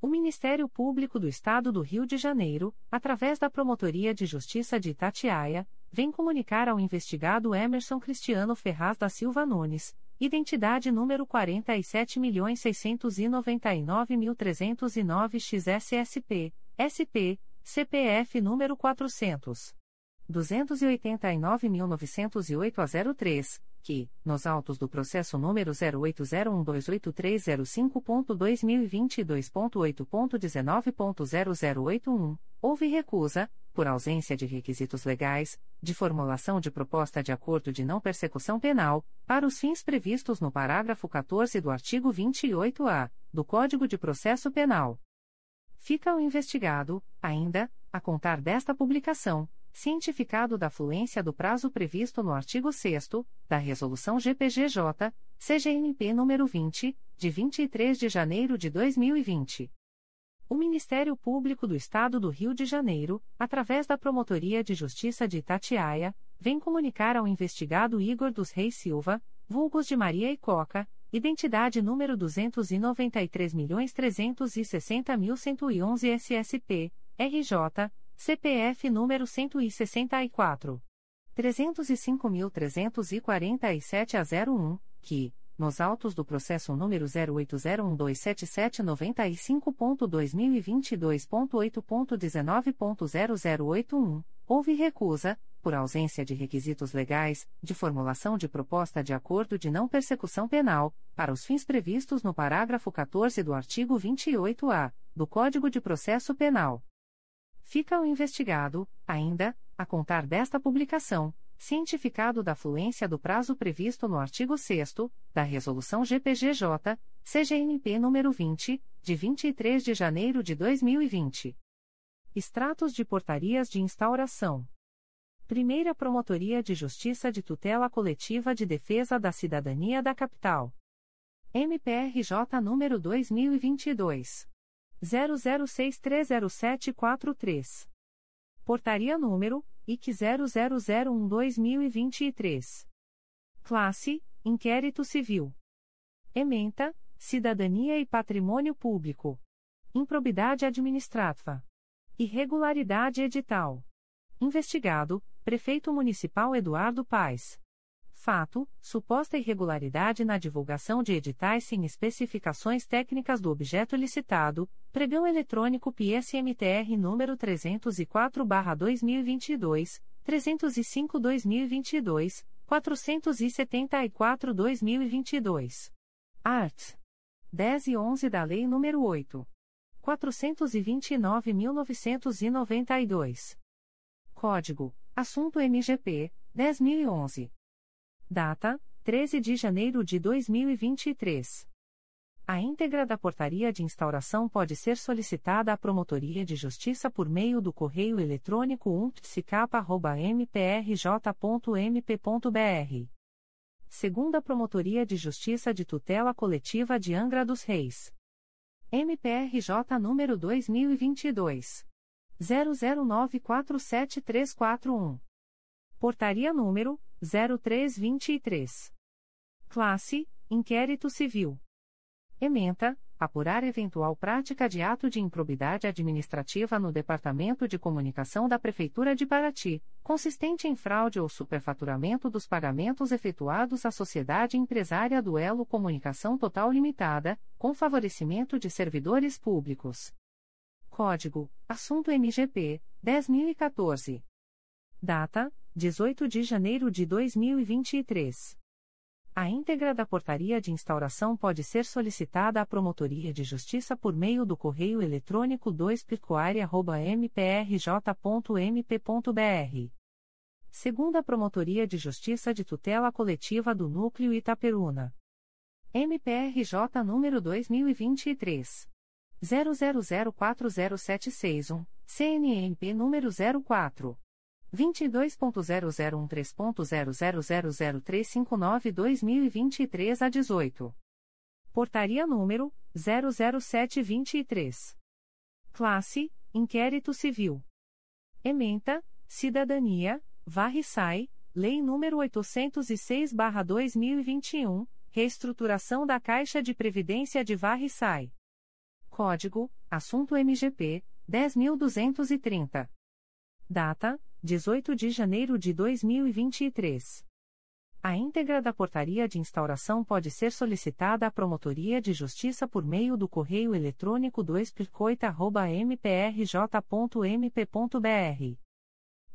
O Ministério Público do Estado do Rio de Janeiro, através da Promotoria de Justiça de Itatiaia, vem comunicar ao investigado Emerson Cristiano Ferraz da Silva Nunes, Identidade número 47.699.309 XSSP, SP, CPF número 400. 289.908 a 03, que, nos autos do processo número 080128305.2022.8.19.0081, houve recusa, por ausência de requisitos legais, de formulação de proposta de acordo de não persecução penal, para os fins previstos no parágrafo 14 do artigo 28-A do Código de Processo Penal. Fica o investigado, ainda, a contar desta publicação, cientificado da fluência do prazo previsto no artigo 6 da Resolução GPGJ, CGNP nº 20, de 23 de janeiro de 2020. O Ministério Público do Estado do Rio de Janeiro, através da Promotoria de Justiça de Itatiaia, vem comunicar ao investigado Igor dos Reis Silva, vulgos de Maria e Coca, identidade número 293.360.111 SSP, RJ, CPF número 164. 305.347 a 01, que nos autos do processo número 080127795.2022.8.19.0081, houve recusa, por ausência de requisitos legais, de formulação de proposta de acordo de não persecução penal, para os fins previstos no parágrafo 14 do artigo 28-A do Código de Processo Penal. Fica o investigado, ainda, a contar desta publicação cientificado da fluência do prazo previsto no artigo 6 da Resolução GPGJ, CGNP nº 20, de 23 de janeiro de 2020. Extratos de portarias de instauração. Primeira Promotoria de Justiça de Tutela Coletiva de Defesa da Cidadania da Capital. MPRJ número 2022 00630743. Portaria número IC 0001-2023. Classe: Inquérito Civil. Ementa: Cidadania e Patrimônio Público. Improbidade Administrativa. Irregularidade Edital. Investigado: Prefeito Municipal Eduardo Paes. Fato: suposta irregularidade na divulgação de editais sem especificações técnicas do objeto licitado, pregão eletrônico PSMTR número 304/2022, 305/2022, 474/2022. Art. 10 e 11 da Lei nº 8. 429.992. Código: Assunto MGP 10011. Data: 13 de janeiro de 2023. A íntegra da portaria de instauração pode ser solicitada à Promotoria de Justiça por meio do correio eletrônico umptcap.mprj.mp.br. Segunda Promotoria de Justiça de Tutela Coletiva de Angra dos Reis. MPRJ número 2022. 00947341. Portaria número 0323. Classe: Inquérito Civil. Ementa: apurar eventual prática de ato de improbidade administrativa no Departamento de Comunicação da Prefeitura de Paraty, consistente em fraude ou superfaturamento dos pagamentos efetuados à Sociedade Empresária do Elo Comunicação Total Limitada, com favorecimento de servidores públicos. Código: Assunto MGP 10014. Data: 18 de janeiro de 2023. A íntegra da portaria de instauração pode ser solicitada à Promotoria de Justiça por meio do correio eletrônico 2picoare.mprj.mp.br. Segunda Promotoria de Justiça de Tutela Coletiva do Núcleo Itaperuna. MPRJ número 2023. 00040761, CNMP número 04. 22.0013.0000359-2023 a 18. Portaria número 00723. Classe: Inquérito Civil. Ementa: Cidadania, Varre Sai, Lei nº 806/2021, Reestruturação da Caixa de Previdência de Varre Sai. Código: Assunto MGP 10230. Data: 18 de janeiro de 2023. A íntegra da portaria de instauração pode ser solicitada à Promotoria de Justiça por meio do correio eletrônico 2picoita.mprj.mp.br.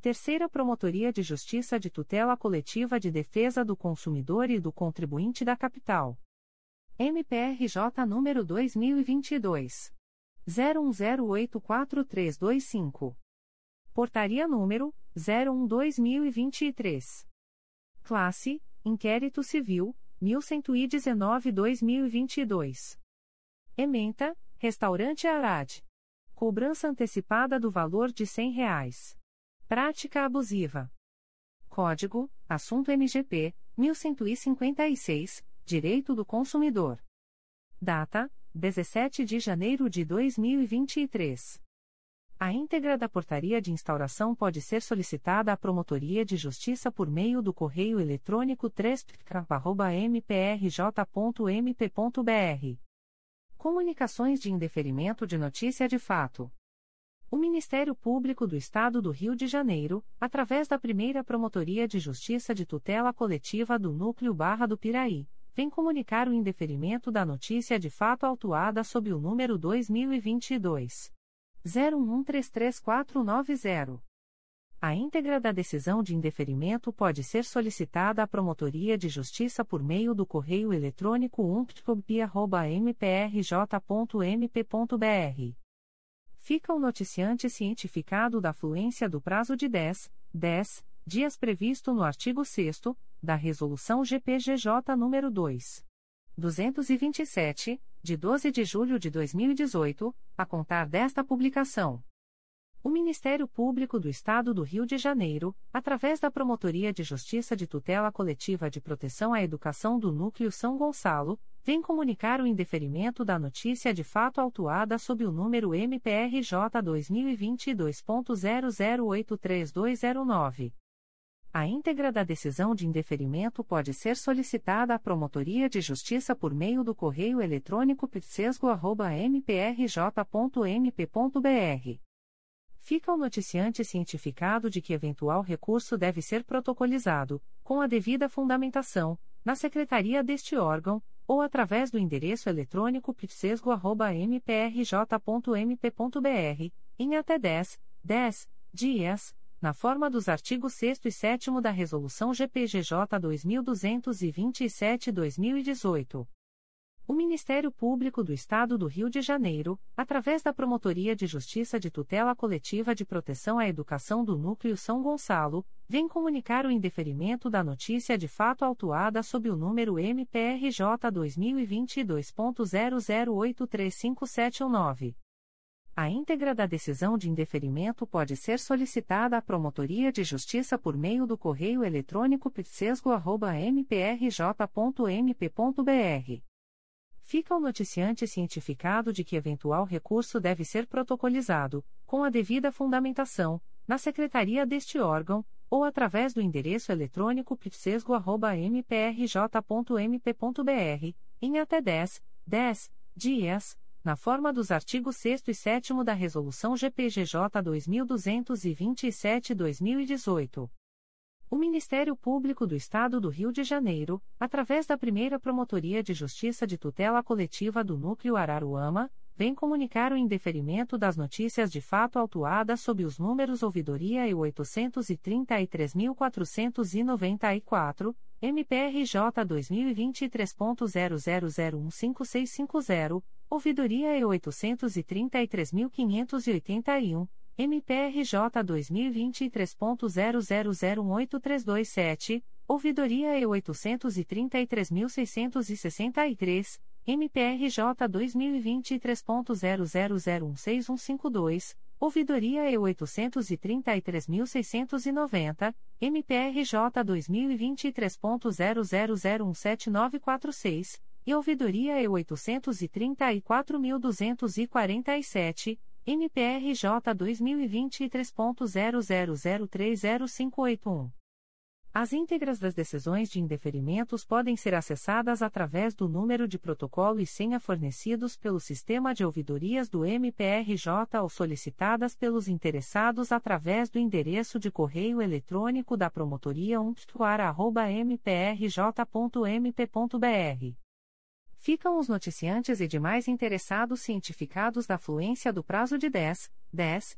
Terceira Promotoria de Justiça de Tutela Coletiva de Defesa do Consumidor e do Contribuinte da Capital. MPRJ número 2022. 01084325. Portaria número 01/2023. Classe: Inquérito Civil 1119/2022. Ementa: Restaurante Arad. Cobrança antecipada do valor de 100 reais. Prática abusiva. Código: Assunto MGP 1156, Direito do Consumidor. Data: 17 de janeiro de 2023. A íntegra da portaria de instauração pode ser solicitada à Promotoria de Justiça por meio do correio eletrônico 3pk.mprj.mp.br. Comunicações de indeferimento de notícia de fato. O Ministério Público do Estado do Rio de Janeiro, através da primeira Promotoria de Justiça de Tutela Coletiva do Núcleo Barra do Piraí, vem comunicar o indeferimento da notícia de fato autuada sob o número 2022 01133490. A íntegra da decisão de indeferimento pode ser solicitada à Promotoria de Justiça por meio do correio eletrônico umptcob.mprj.mp.br. Fica o noticiante cientificado da fluência do prazo de 10, 10 dias previsto no artigo 6 da Resolução GPGJ nº 2. 227, de 12 de julho de 2018, a contar desta publicação. O Ministério Público do Estado do Rio de Janeiro, através da Promotoria de Justiça de Tutela Coletiva de Proteção à Educação do Núcleo São Gonçalo, vem comunicar o indeferimento da notícia de fato autuada sob o número MPRJ 2022.00832209. A íntegra da decisão de indeferimento pode ser solicitada à Promotoria de Justiça por meio do correio eletrônico pitsesgo.mprj.mp.br. Fica o noticiante cientificado de que eventual recurso deve ser protocolizado, com a devida fundamentação, na secretaria deste órgão, ou através do endereço eletrônico pitsesgo.mprj.mp.br, em até 10, 10 dias na forma dos artigos 6 e 7 da Resolução GPGJ 2227-2018. O Ministério Público do Estado do Rio de Janeiro, através da Promotoria de Justiça de Tutela Coletiva de Proteção à Educação do Núcleo São Gonçalo, vem comunicar o indeferimento da notícia de fato autuada sob o número MPRJ 2022.00835719. A íntegra da decisão de indeferimento pode ser solicitada à Promotoria de Justiça por meio do correio eletrônico pitsesgo.mprj.mp.br. Fica o noticiante cientificado de que eventual recurso deve ser protocolizado, com a devida fundamentação, na secretaria deste órgão, ou através do endereço eletrônico pitsesgo.mprj.mp.br, em até 10, 10 dias na forma dos artigos 6 e 7 da Resolução GPGJ 2227-2018. O Ministério Público do Estado do Rio de Janeiro, através da primeira Promotoria de Justiça de Tutela Coletiva do Núcleo Araruama, vem comunicar o indeferimento das notícias de fato autuadas sob os números Ouvidoria e 833.494, MPRJ 2023.00015650, Ouvidoria E 833.581, MPRJ 2023.00018327, Ouvidoria E 833.663, MPRJ 2023.00016152, Ouvidoria E 833.690, MPRJ 2023.00017946, e ouvidoria E 834.247, MPRJ 2023.00030581. As íntegras das decisões de indeferimentos podem ser acessadas através do número de protocolo e senha fornecidos pelo sistema de ouvidorias do MPRJ ou solicitadas pelos interessados através do endereço de correio eletrônico da Promotoria umptuar.mprj.mp.br ficam os noticiantes e demais interessados cientificados da fluência do prazo de 10, 10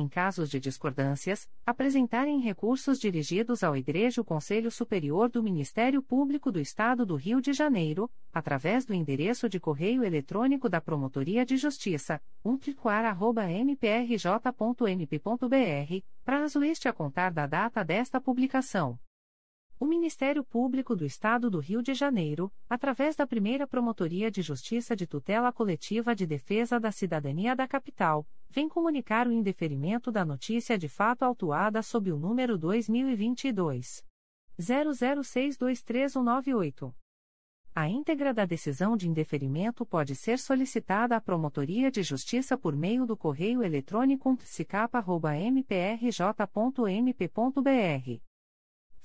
em casos de discordâncias, apresentarem recursos dirigidos ao Igreja Conselho Superior do Ministério Público do Estado do Rio de Janeiro, através do endereço de correio eletrônico da Promotoria de Justiça, umplicoar.mprj.mp.br, prazo este a contar da data desta publicação. O Ministério Público do Estado do Rio de Janeiro, através da primeira Promotoria de Justiça de Tutela Coletiva de Defesa da Cidadania da Capital, vem comunicar o indeferimento da notícia de fato autuada sob o número 2022. 00623198. A íntegra da decisão de indeferimento pode ser solicitada à Promotoria de Justiça por meio do correio eletrônico psicapa.mprj.mp.br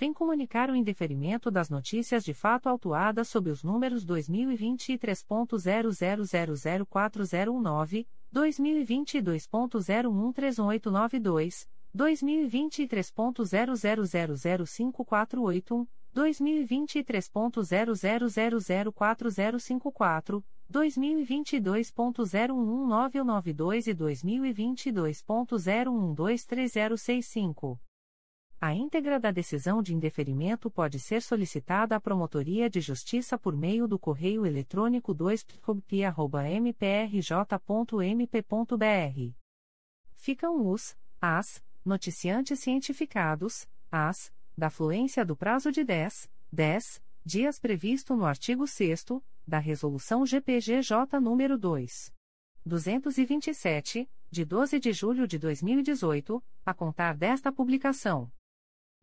vem comunicar o indeferimento das notícias de fato autuadas sob os números 2023.00004019, 2022.01318892, 2023.00005481, 2023.00004054, 2022.011992 e 2022.01230065. A íntegra da decisão de indeferimento pode ser solicitada à Promotoria de Justiça por meio do correio eletrônico 2pcobp.mprj.mp.br. Ficam os, as, noticiantes cientificados, as, da fluência do prazo de 10, 10 dias previsto no artigo 6 da Resolução GPGJ nº 2. 227, de 12 de julho de 2018, a contar desta publicação.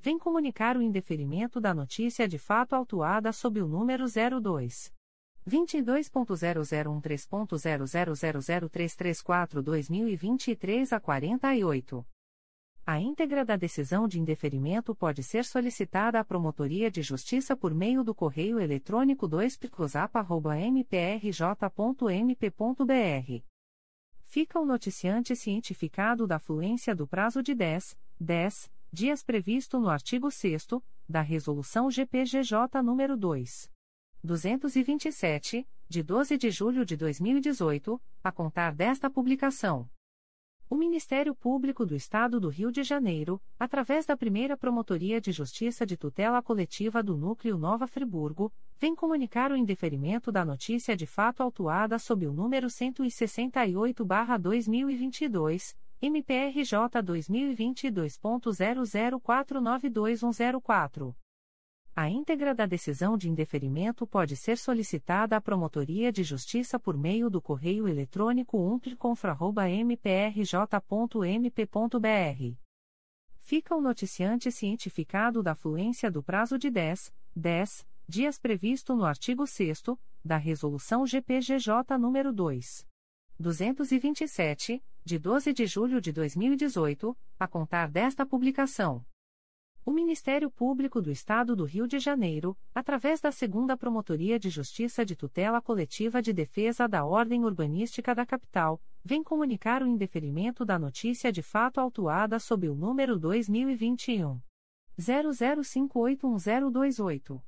vem comunicar o indeferimento da notícia de fato autuada sob o número 02 22.0013.0000334-2023 a 48. A íntegra da decisão de indeferimento pode ser solicitada à Promotoria de Justiça por meio do correio eletrônico 2picosap.mprj.mp.br. Fica o noticiante cientificado da fluência do prazo de 10, 10 dias previsto no artigo 6 da Resolução GPGJ nº 2. 227, de 12 de julho de 2018, a contar desta publicação. O Ministério Público do Estado do Rio de Janeiro, através da primeira Promotoria de Justiça de Tutela Coletiva do Núcleo Nova Friburgo, vem comunicar o indeferimento da notícia de fato autuada sob o número 168-2022, MPRJ 2022.00492104. A íntegra da decisão de indeferimento pode ser solicitada à Promotoria de Justiça por meio do correio eletrônico umplicconfra.mprj.mp.br. Fica o noticiante cientificado da fluência do prazo de 10, 10 dias previsto no artigo 6 da Resolução GPGJ nº 2. 227, de 12 de julho de 2018, a contar desta publicação. O Ministério Público do Estado do Rio de Janeiro, através da Segunda Promotoria de Justiça de Tutela Coletiva de Defesa da Ordem Urbanística da Capital, vem comunicar o indeferimento da notícia de fato autuada sob o número 2021 00581028.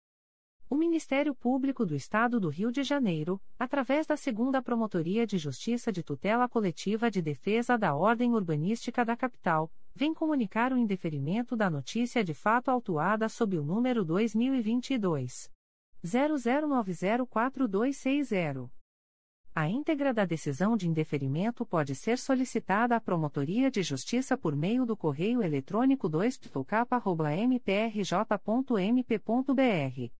O Ministério Público do Estado do Rio de Janeiro, através da Segunda Promotoria de Justiça de Tutela Coletiva de Defesa da Ordem Urbanística da Capital, vem comunicar o indeferimento da notícia de fato autuada sob o número 2022 00904260. A íntegra da decisão de indeferimento pode ser solicitada à Promotoria de Justiça por meio do correio eletrônico 2 mprj.mp.br.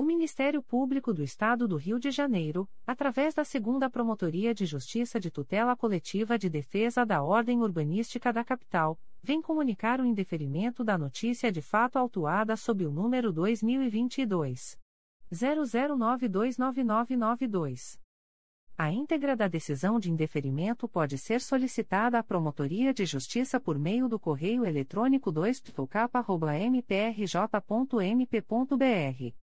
O Ministério Público do Estado do Rio de Janeiro, através da Segunda Promotoria de Justiça de Tutela Coletiva de Defesa da Ordem Urbanística da Capital, vem comunicar o indeferimento da notícia de fato autuada sob o número 2022 00929992. A íntegra da decisão de indeferimento pode ser solicitada à Promotoria de Justiça por meio do correio eletrônico 2 mprj.mp.br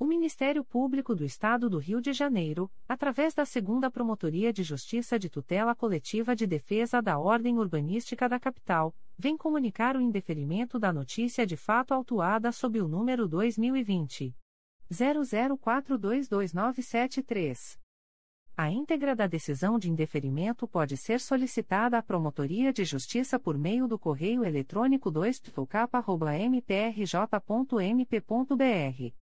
O Ministério Público do Estado do Rio de Janeiro, através da Segunda Promotoria de Justiça de Tutela Coletiva de Defesa da Ordem Urbanística da Capital, vem comunicar o indeferimento da notícia de fato autuada sob o número 2020 00422973. A íntegra da decisão de indeferimento pode ser solicitada à Promotoria de Justiça por meio do correio eletrônico 2 mprj.mp.br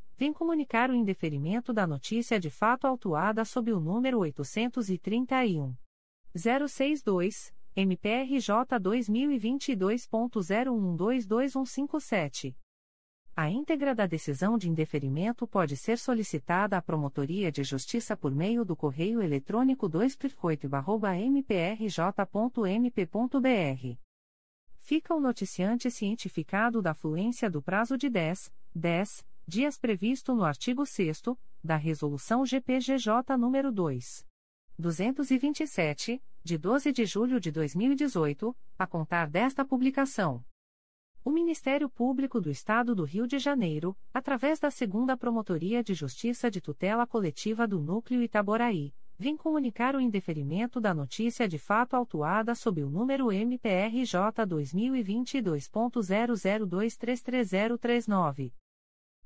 vem comunicar o indeferimento da notícia de fato autuada sob o número 831. 062, MPRJ 2022.01222157. A íntegra da decisão de indeferimento pode ser solicitada à Promotoria de Justiça por meio do correio eletrônico 2 mprj.mp.br. Fica o noticiante cientificado da fluência do prazo de 10, 10 dias previsto no artigo 6 da Resolução GPGJ nº 2. 227, de 12 de julho de 2018, a contar desta publicação. O Ministério Público do Estado do Rio de Janeiro, através da Segunda Promotoria de Justiça de Tutela Coletiva do Núcleo Itaboraí, vem comunicar o indeferimento da notícia de fato autuada sob o número MPRJ 2022.00233039.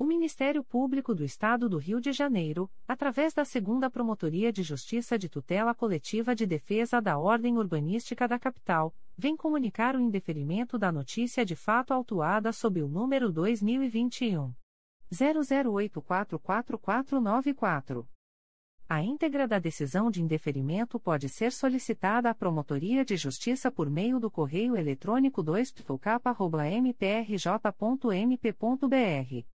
O Ministério Público do Estado do Rio de Janeiro, através da Segunda Promotoria de Justiça de Tutela Coletiva de Defesa da Ordem Urbanística da Capital, vem comunicar o indeferimento da notícia de fato autuada sob o número 2021 00844494. A íntegra da decisão de indeferimento pode ser solicitada à Promotoria de Justiça por meio do correio eletrônico 2 mprj.mp.br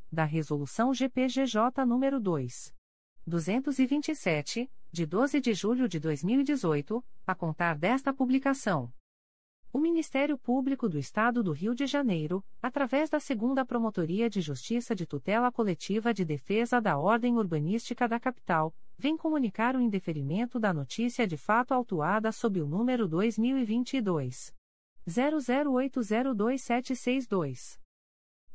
da Resolução GPGJ nº 2. 227, de 12 de julho de 2018, a contar desta publicação. O Ministério Público do Estado do Rio de Janeiro, através da Segunda Promotoria de Justiça de Tutela Coletiva de Defesa da Ordem Urbanística da Capital, vem comunicar o indeferimento da notícia de fato autuada sob o número 2022 00802762.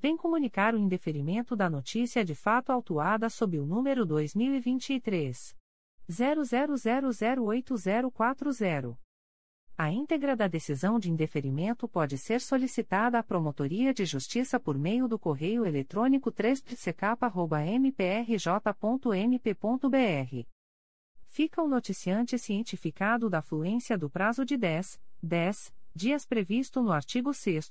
vem comunicar o indeferimento da notícia de fato autuada sob o número 2023 00008040. A íntegra da decisão de indeferimento pode ser solicitada à Promotoria de Justiça por meio do correio eletrônico 3pck.mprj.mp.br. Fica o noticiante cientificado da fluência do prazo de 10, 10 dias previsto no artigo 6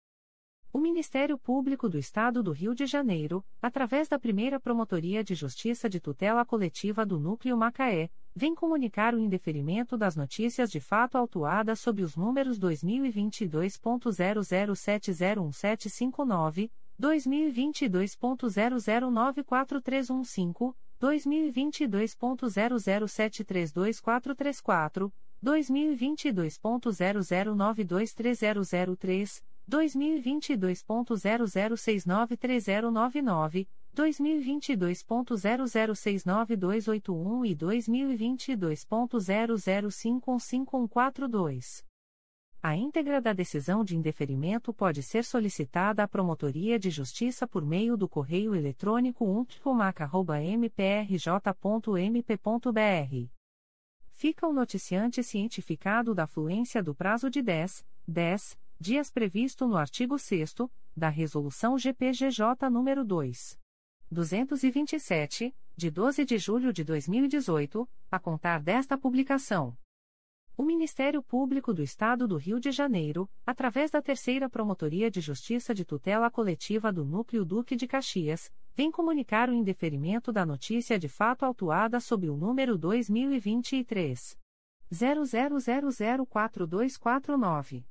O Ministério Público do Estado do Rio de Janeiro, através da primeira Promotoria de Justiça de Tutela Coletiva do Núcleo Macaé, vem comunicar o indeferimento das notícias de fato autuadas sob os números 2022.00701759, 2022.00943115, 2022.00732434, 2022.00923003, 2022.00693099, 2022.00692881 e 2022.00515142. A íntegra da decisão de indeferimento pode ser solicitada à Promotoria de Justiça por meio do correio eletrônico umpcomac.mprj.mp.br. Fica o noticiante cientificado da fluência do prazo de 10, 10 dias previsto no artigo 6 da Resolução GPGJ nº 2. 227, de 12 de julho de 2018, a contar desta publicação. O Ministério Público do Estado do Rio de Janeiro, através da Terceira Promotoria de Justiça de Tutela Coletiva do Núcleo Duque de Caxias, vem comunicar o indeferimento da notícia de fato autuada sob o número 2023 00004249.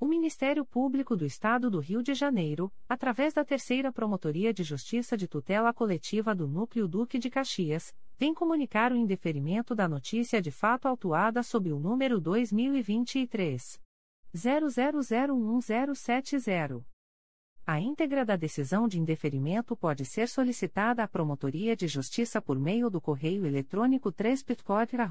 O Ministério Público do Estado do Rio de Janeiro, através da Terceira Promotoria de Justiça de Tutela Coletiva do Núcleo Duque de Caxias, vem comunicar o indeferimento da notícia de fato autuada sob o número 2023 00011070. A íntegra da decisão de indeferimento pode ser solicitada à Promotoria de Justiça por meio do correio eletrônico 3 mprj.mp.br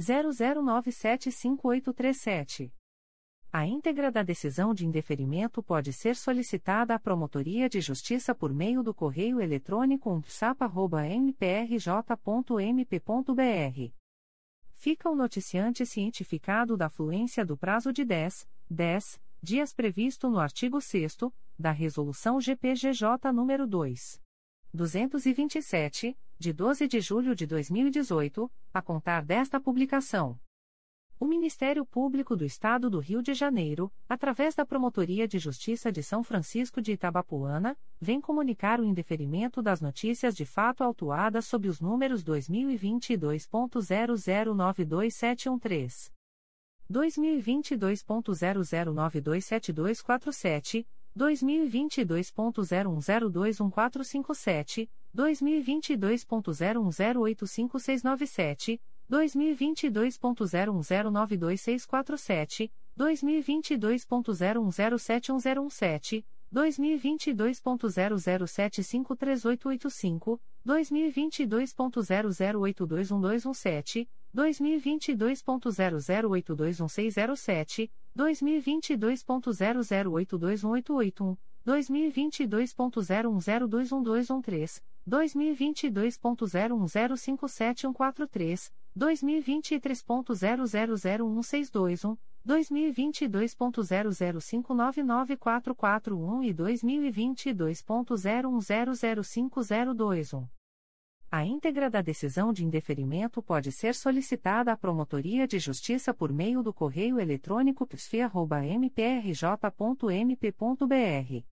00975837. A íntegra da decisão de indeferimento pode ser solicitada à Promotoria de Justiça por meio do correio eletrônico umpsap.mprj.mp.br. Fica o noticiante cientificado da fluência do prazo de 10, 10 dias previsto no artigo 6 da Resolução GPGJ nº 2. 227, de 12 de julho de 2018, a contar desta publicação. O Ministério Público do Estado do Rio de Janeiro, através da Promotoria de Justiça de São Francisco de Itabapuana, vem comunicar o indeferimento das notícias de fato autuadas sob os números 2022.00927113. 2022.00927247, 2022.01021457, 2022.01085697, 2022.01092647, 2022.01071017, 2022.00753885, 2022.00821217, 2022.00821607, 2022.00821881, 2022.01021213, 2022.01057143, 2023.00016221, 2022.00599441 e 2022.01005021. A íntegra da decisão de indeferimento pode ser solicitada à Promotoria de Justiça por meio do correio eletrônico psf.mprj.mp.br.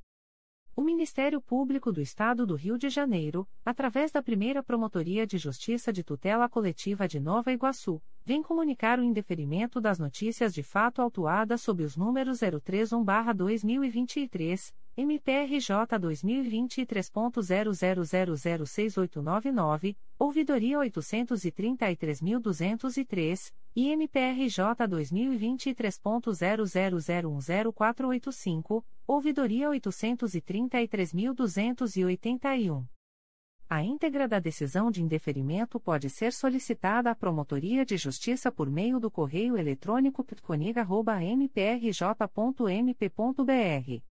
O Ministério Público do Estado do Rio de Janeiro, através da primeira Promotoria de Justiça de Tutela Coletiva de Nova Iguaçu, vem comunicar o indeferimento das notícias de fato autuadas sob os números 031-2023, MPRJ 2023.00006899, ouvidoria 833.203, e MPRJ 2023.00010485, ouvidoria 833.281. A íntegra da decisão de indeferimento pode ser solicitada à Promotoria de Justiça por meio do correio eletrônico pitconig.mprj.mp.br.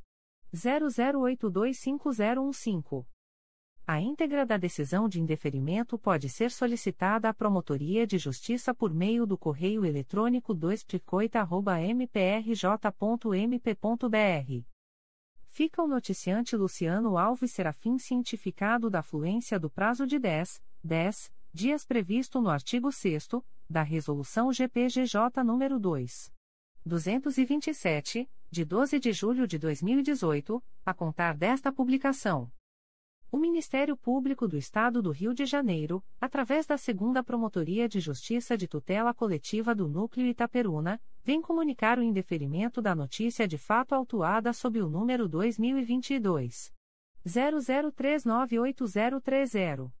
00825015. A íntegra da decisão de indeferimento pode ser solicitada à Promotoria de Justiça por meio do correio eletrônico 2picoita.mprj.mp.br fica o noticiante Luciano Alves Serafim cientificado da fluência do prazo de 10, 10 dias previsto no artigo 6 da Resolução GPGJ nº 2. 227, de 12 de julho de 2018, a contar desta publicação. O Ministério Público do Estado do Rio de Janeiro, através da Segunda Promotoria de Justiça de Tutela Coletiva do Núcleo Itaperuna, vem comunicar o indeferimento da notícia de fato autuada sob o número 2022 00398030.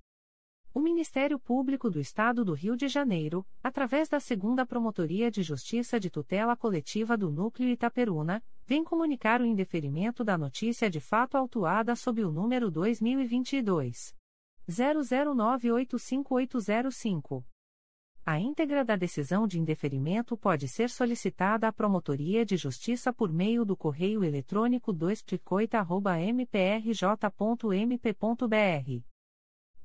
O Ministério Público do Estado do Rio de Janeiro, através da Segunda Promotoria de Justiça de Tutela Coletiva do Núcleo Itaperuna, vem comunicar o indeferimento da notícia de fato autuada sob o número 2022 00985805. A íntegra da decisão de indeferimento pode ser solicitada à Promotoria de Justiça por meio do correio eletrônico 2 mprj.mp.br.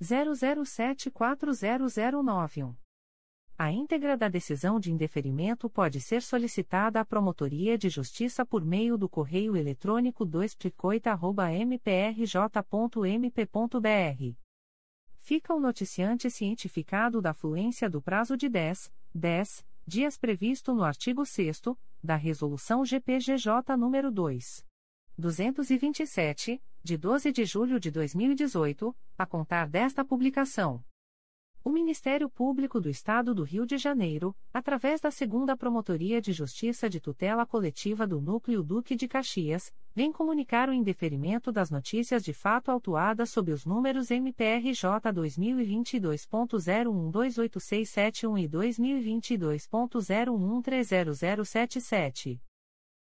00740091. A íntegra da decisão de indeferimento pode ser solicitada à Promotoria de Justiça por meio do correio eletrônico 2picoita.mprj.mp.br. Fica o noticiante cientificado da fluência do prazo de 10, 10 dias previsto no artigo 6 da Resolução GPGJ nº 2. 227, de 12 de julho de 2018, a contar desta publicação. O Ministério Público do Estado do Rio de Janeiro, através da Segunda Promotoria de Justiça de Tutela Coletiva do Núcleo Duque de Caxias, vem comunicar o indeferimento das notícias de fato autuadas sob os números MPRJ 2022.01286771 e 2022.01300077.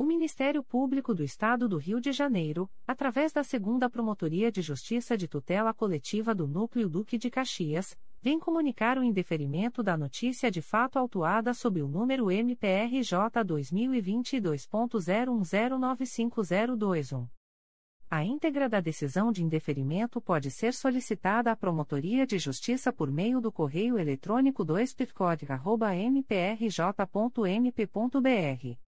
O Ministério Público do Estado do Rio de Janeiro, através da Segunda Promotoria de Justiça de Tutela Coletiva do Núcleo Duque de Caxias, vem comunicar o indeferimento da notícia de fato autuada sob o número MPRJ 2022.01095021. A íntegra da decisão de indeferimento pode ser solicitada à Promotoria de Justiça por meio do correio eletrônico 2 mprj.mp.br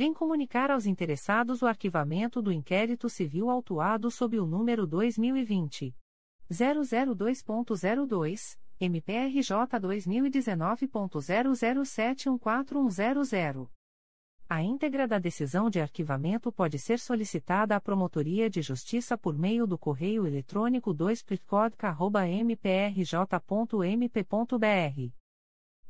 vem comunicar aos interessados o arquivamento do inquérito civil autuado sob o número 2020 002.02, MPRJ 2019.00714100. A íntegra da decisão de arquivamento pode ser solicitada à Promotoria de Justiça por meio do correio eletrônico 2 mprj.mp.br.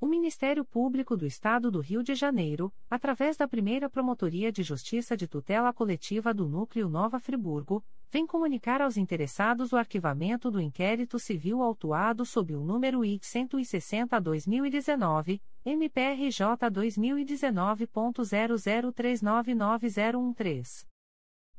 O Ministério Público do Estado do Rio de Janeiro, através da primeira Promotoria de Justiça de Tutela Coletiva do Núcleo Nova Friburgo, vem comunicar aos interessados o arquivamento do inquérito civil autuado sob o número I 160-2019, MPRJ 2019.00399013.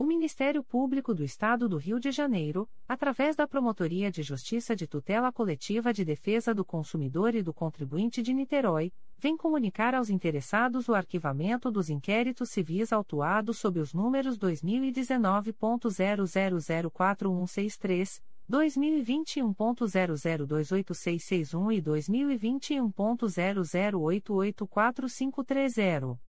O Ministério Público do Estado do Rio de Janeiro, através da Promotoria de Justiça de Tutela Coletiva de Defesa do Consumidor e do Contribuinte de Niterói, vem comunicar aos interessados o arquivamento dos inquéritos civis autuados sob os números 2019.00041163, 2021.00286661 e 2021.00884530.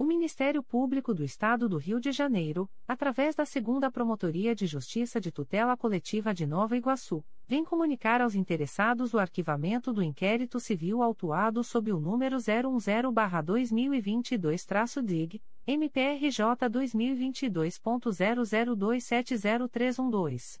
O Ministério Público do Estado do Rio de Janeiro, através da Segunda Promotoria de Justiça de Tutela Coletiva de Nova Iguaçu, vem comunicar aos interessados o arquivamento do inquérito civil autuado sob o número 010-2022-DIG, MPRJ 2022.00270312.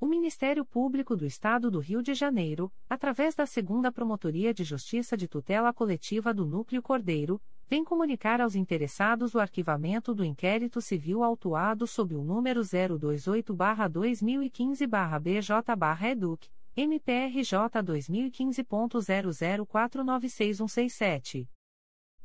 O Ministério Público do Estado do Rio de Janeiro, através da Segunda Promotoria de Justiça de Tutela Coletiva do Núcleo Cordeiro, vem comunicar aos interessados o arquivamento do inquérito civil autuado sob o número 028-2015-BJ-EDUC, MPRJ 2015.00496167.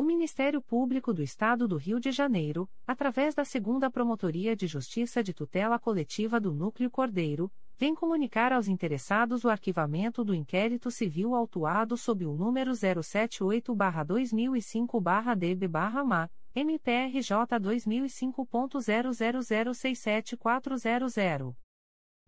O Ministério Público do Estado do Rio de Janeiro, através da Segunda Promotoria de Justiça de Tutela Coletiva do Núcleo Cordeiro, vem comunicar aos interessados o arquivamento do inquérito civil autuado sob o número 078-2005-DB-MA, MPRJ 2005.00067400.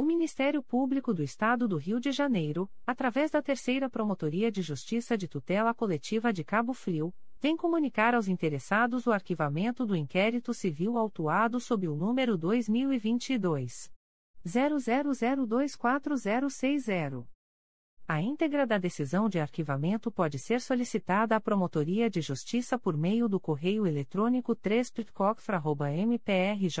O Ministério Público do Estado do Rio de Janeiro, através da Terceira Promotoria de Justiça de Tutela Coletiva de Cabo Frio, vem comunicar aos interessados o arquivamento do inquérito civil autuado sob o número 2022 00024060. A íntegra da decisão de arquivamento pode ser solicitada à Promotoria de Justiça por meio do correio eletrônico 3 mprj.mp.br.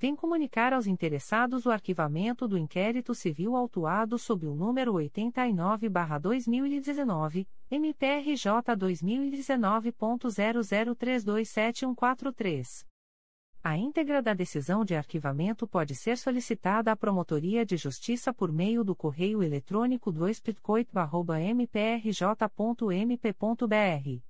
vem comunicar aos interessados o arquivamento do inquérito civil autuado sob o número 89-2019, MPRJ 2019.00327143. A íntegra da decisão de arquivamento pode ser solicitada à Promotoria de Justiça por meio do correio eletrônico 2 mprj.mp.br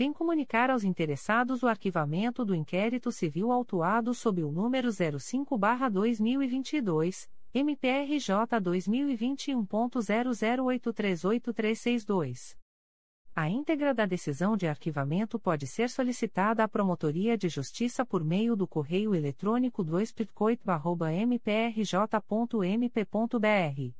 vem comunicar aos interessados o arquivamento do inquérito civil autuado sob o número 05-2022, MPRJ 2021.00838362. A íntegra da decisão de arquivamento pode ser solicitada à Promotoria de Justiça por meio do correio eletrônico 2 mprj.mp.br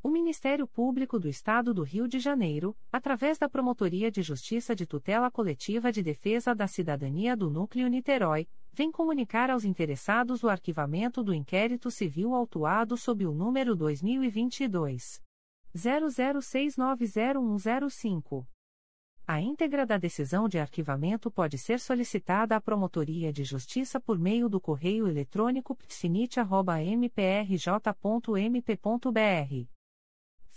O Ministério Público do Estado do Rio de Janeiro, através da Promotoria de Justiça de Tutela Coletiva de Defesa da Cidadania do Núcleo Niterói, vem comunicar aos interessados o arquivamento do inquérito civil autuado sob o número 2022 00690105. A íntegra da decisão de arquivamento pode ser solicitada à Promotoria de Justiça por meio do correio eletrônico psinit.mprj.mp.br.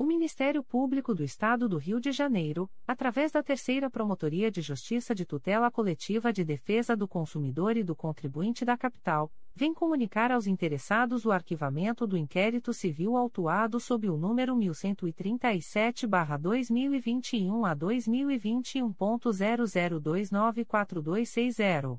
O Ministério Público do Estado do Rio de Janeiro, através da Terceira Promotoria de Justiça de Tutela Coletiva de Defesa do Consumidor e do Contribuinte da Capital, vem comunicar aos interessados o arquivamento do inquérito civil autuado sob o número 1137-2021 a 2021.00294260.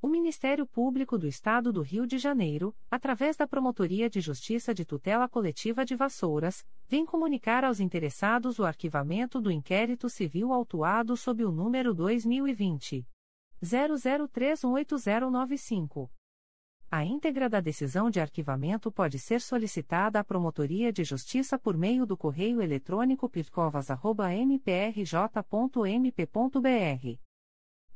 O Ministério Público do Estado do Rio de Janeiro, através da Promotoria de Justiça de Tutela Coletiva de Vassouras, vem comunicar aos interessados o arquivamento do inquérito civil autuado sob o número 2020 00318095. A íntegra da decisão de arquivamento pode ser solicitada à Promotoria de Justiça por meio do correio eletrônico pircovas.mprj.mp.br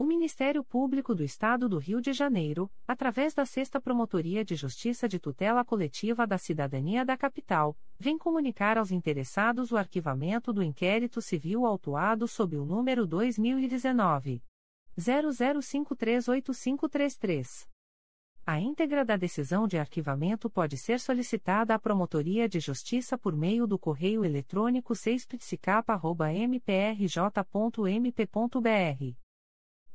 O Ministério Público do Estado do Rio de Janeiro, através da Sexta Promotoria de Justiça de Tutela Coletiva da Cidadania da Capital, vem comunicar aos interessados o arquivamento do inquérito civil autuado sob o número 2019 00538533. A íntegra da decisão de arquivamento pode ser solicitada à Promotoria de Justiça por meio do correio eletrônico 6psicapa.mprj.mp.br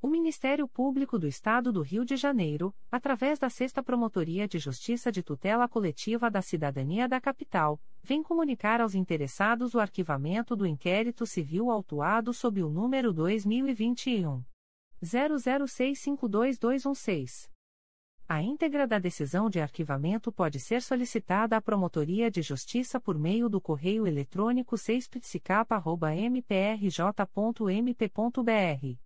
O Ministério Público do Estado do Rio de Janeiro, através da Sexta Promotoria de Justiça de Tutela Coletiva da Cidadania da Capital, vem comunicar aos interessados o arquivamento do inquérito civil autuado sob o número 2021 00652216. A íntegra da decisão de arquivamento pode ser solicitada à Promotoria de Justiça por meio do correio eletrônico 6psicapa.mprj.mp.br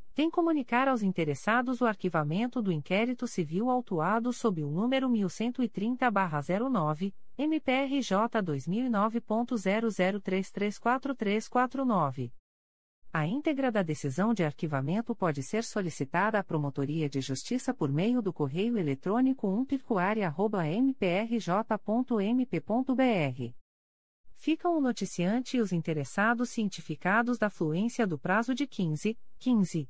vem comunicar aos interessados o arquivamento do inquérito civil autuado sob o número 1130-09, MPRJ 2009.00334349. A íntegra da decisão de arquivamento pode ser solicitada à Promotoria de Justiça por meio do correio eletrônico umpircoaria.mprj.mp.br. Ficam o noticiante e os interessados cientificados da fluência do prazo de 15, 15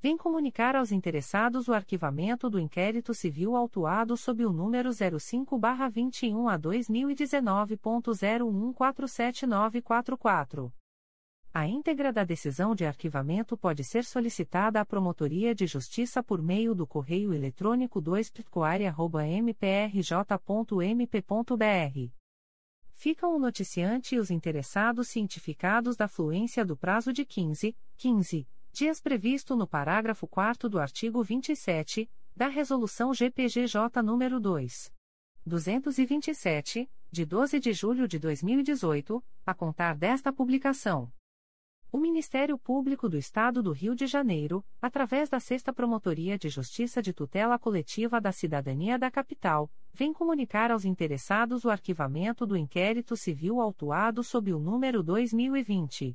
vem comunicar aos interessados o arquivamento do inquérito civil autuado sob o número 05-21 a 2019.01479444. A íntegra da decisão de arquivamento pode ser solicitada à Promotoria de Justiça por meio do correio eletrônico 2 mprj.mp.br. Ficam o noticiante e os interessados cientificados da fluência do prazo de 15, 15 dias previsto no parágrafo 4 do artigo 27 da Resolução GPGJ nº 2. 227, de 12 de julho de 2018, a contar desta publicação. O Ministério Público do Estado do Rio de Janeiro, através da Sexta Promotoria de Justiça de Tutela Coletiva da Cidadania da Capital, vem comunicar aos interessados o arquivamento do inquérito civil autuado sob o número 2020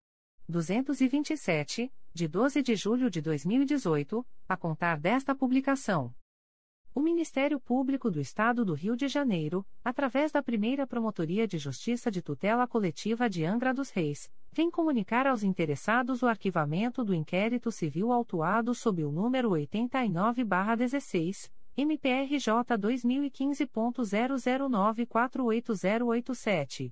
227, de 12 de julho de 2018, a contar desta publicação. O Ministério Público do Estado do Rio de Janeiro, através da primeira Promotoria de Justiça de Tutela Coletiva de Angra dos Reis, vem comunicar aos interessados o arquivamento do inquérito civil autuado sob o número 89-16, MPRJ 2015.00948087.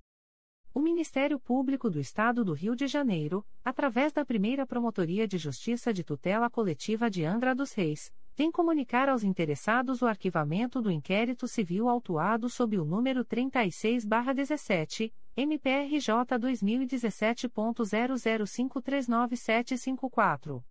O Ministério Público do Estado do Rio de Janeiro, através da primeira Promotoria de Justiça de Tutela Coletiva de Angra dos Reis, vem comunicar aos interessados o arquivamento do inquérito civil autuado sob o número 36-17, MPRJ 2017.00539754.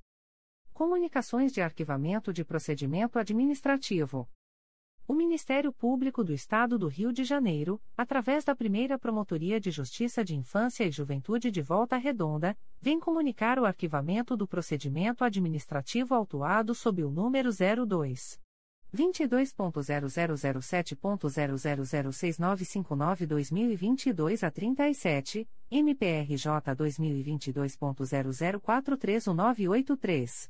Comunicações de Arquivamento de Procedimento Administrativo. O Ministério Público do Estado do Rio de Janeiro, através da primeira Promotoria de Justiça de Infância e Juventude de Volta Redonda, vem comunicar o arquivamento do procedimento administrativo autuado sob o número 02. 22.0007.0006959-2022 a 37, MPRJ 2022.00431983.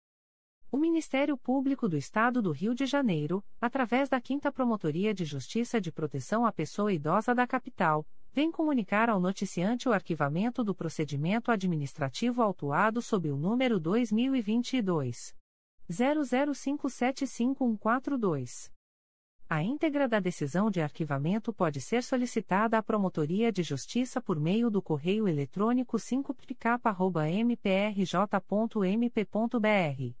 O Ministério Público do Estado do Rio de Janeiro, através da 5 Promotoria de Justiça de Proteção à Pessoa Idosa da Capital, vem comunicar ao noticiante o arquivamento do procedimento administrativo autuado sob o número 2022 00575142. A íntegra da decisão de arquivamento pode ser solicitada à Promotoria de Justiça por meio do correio eletrônico 5pk.mprj.mp.br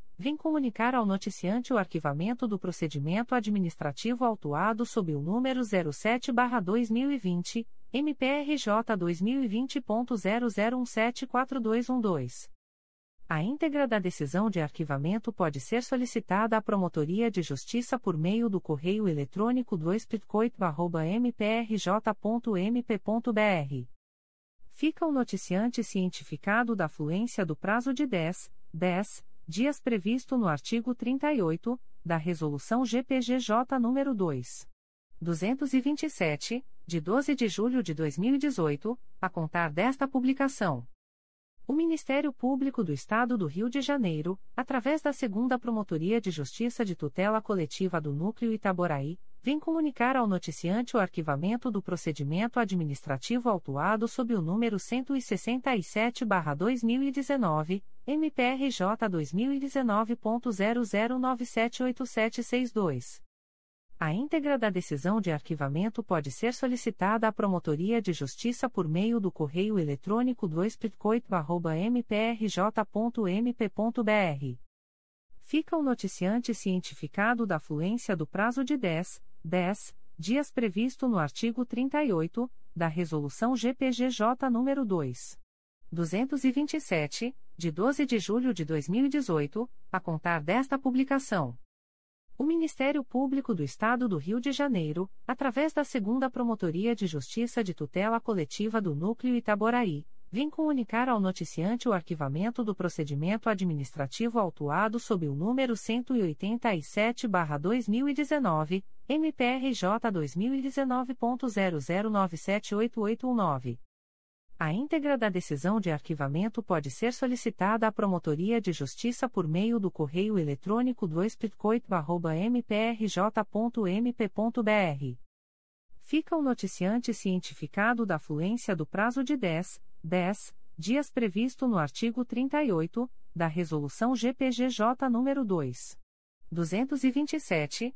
vem comunicar ao noticiante o arquivamento do procedimento administrativo autuado sob o número 07-2020, MPRJ 2020.00174212. A íntegra da decisão de arquivamento pode ser solicitada à Promotoria de Justiça por meio do correio eletrônico 2 mprj.mp.br. Fica o noticiante cientificado da fluência do prazo de 10, 10 dias previsto no artigo 38 da Resolução GPGJ nº 2. 227, de 12 de julho de 2018, a contar desta publicação. O Ministério Público do Estado do Rio de Janeiro, através da Segunda Promotoria de Justiça de Tutela Coletiva do Núcleo Itaboraí, vem comunicar ao noticiante o arquivamento do procedimento administrativo autuado sob o número 167-2019, MPRJ 2019.00978762. A íntegra da decisão de arquivamento pode ser solicitada à Promotoria de Justiça por meio do correio eletrônico 2 mprj.mp.br. Fica o noticiante cientificado da fluência do prazo de 10, 10 dias previsto no artigo 38 da Resolução GPGJ nº 2. 227, de 12 de julho de 2018, a contar desta publicação. O Ministério Público do Estado do Rio de Janeiro, através da Segunda Promotoria de Justiça de Tutela Coletiva do Núcleo Itaboraí, vem comunicar ao noticiante o arquivamento do procedimento administrativo autuado sob o número 187-2019, MPRJ 2019.00978819. A íntegra da decisão de arquivamento pode ser solicitada à Promotoria de Justiça por meio do correio eletrônico 2 mprj.mp.br. Fica o noticiante cientificado da fluência do prazo de 10, 10 dias previsto no artigo 38 da Resolução GPGJ nº 2. 227,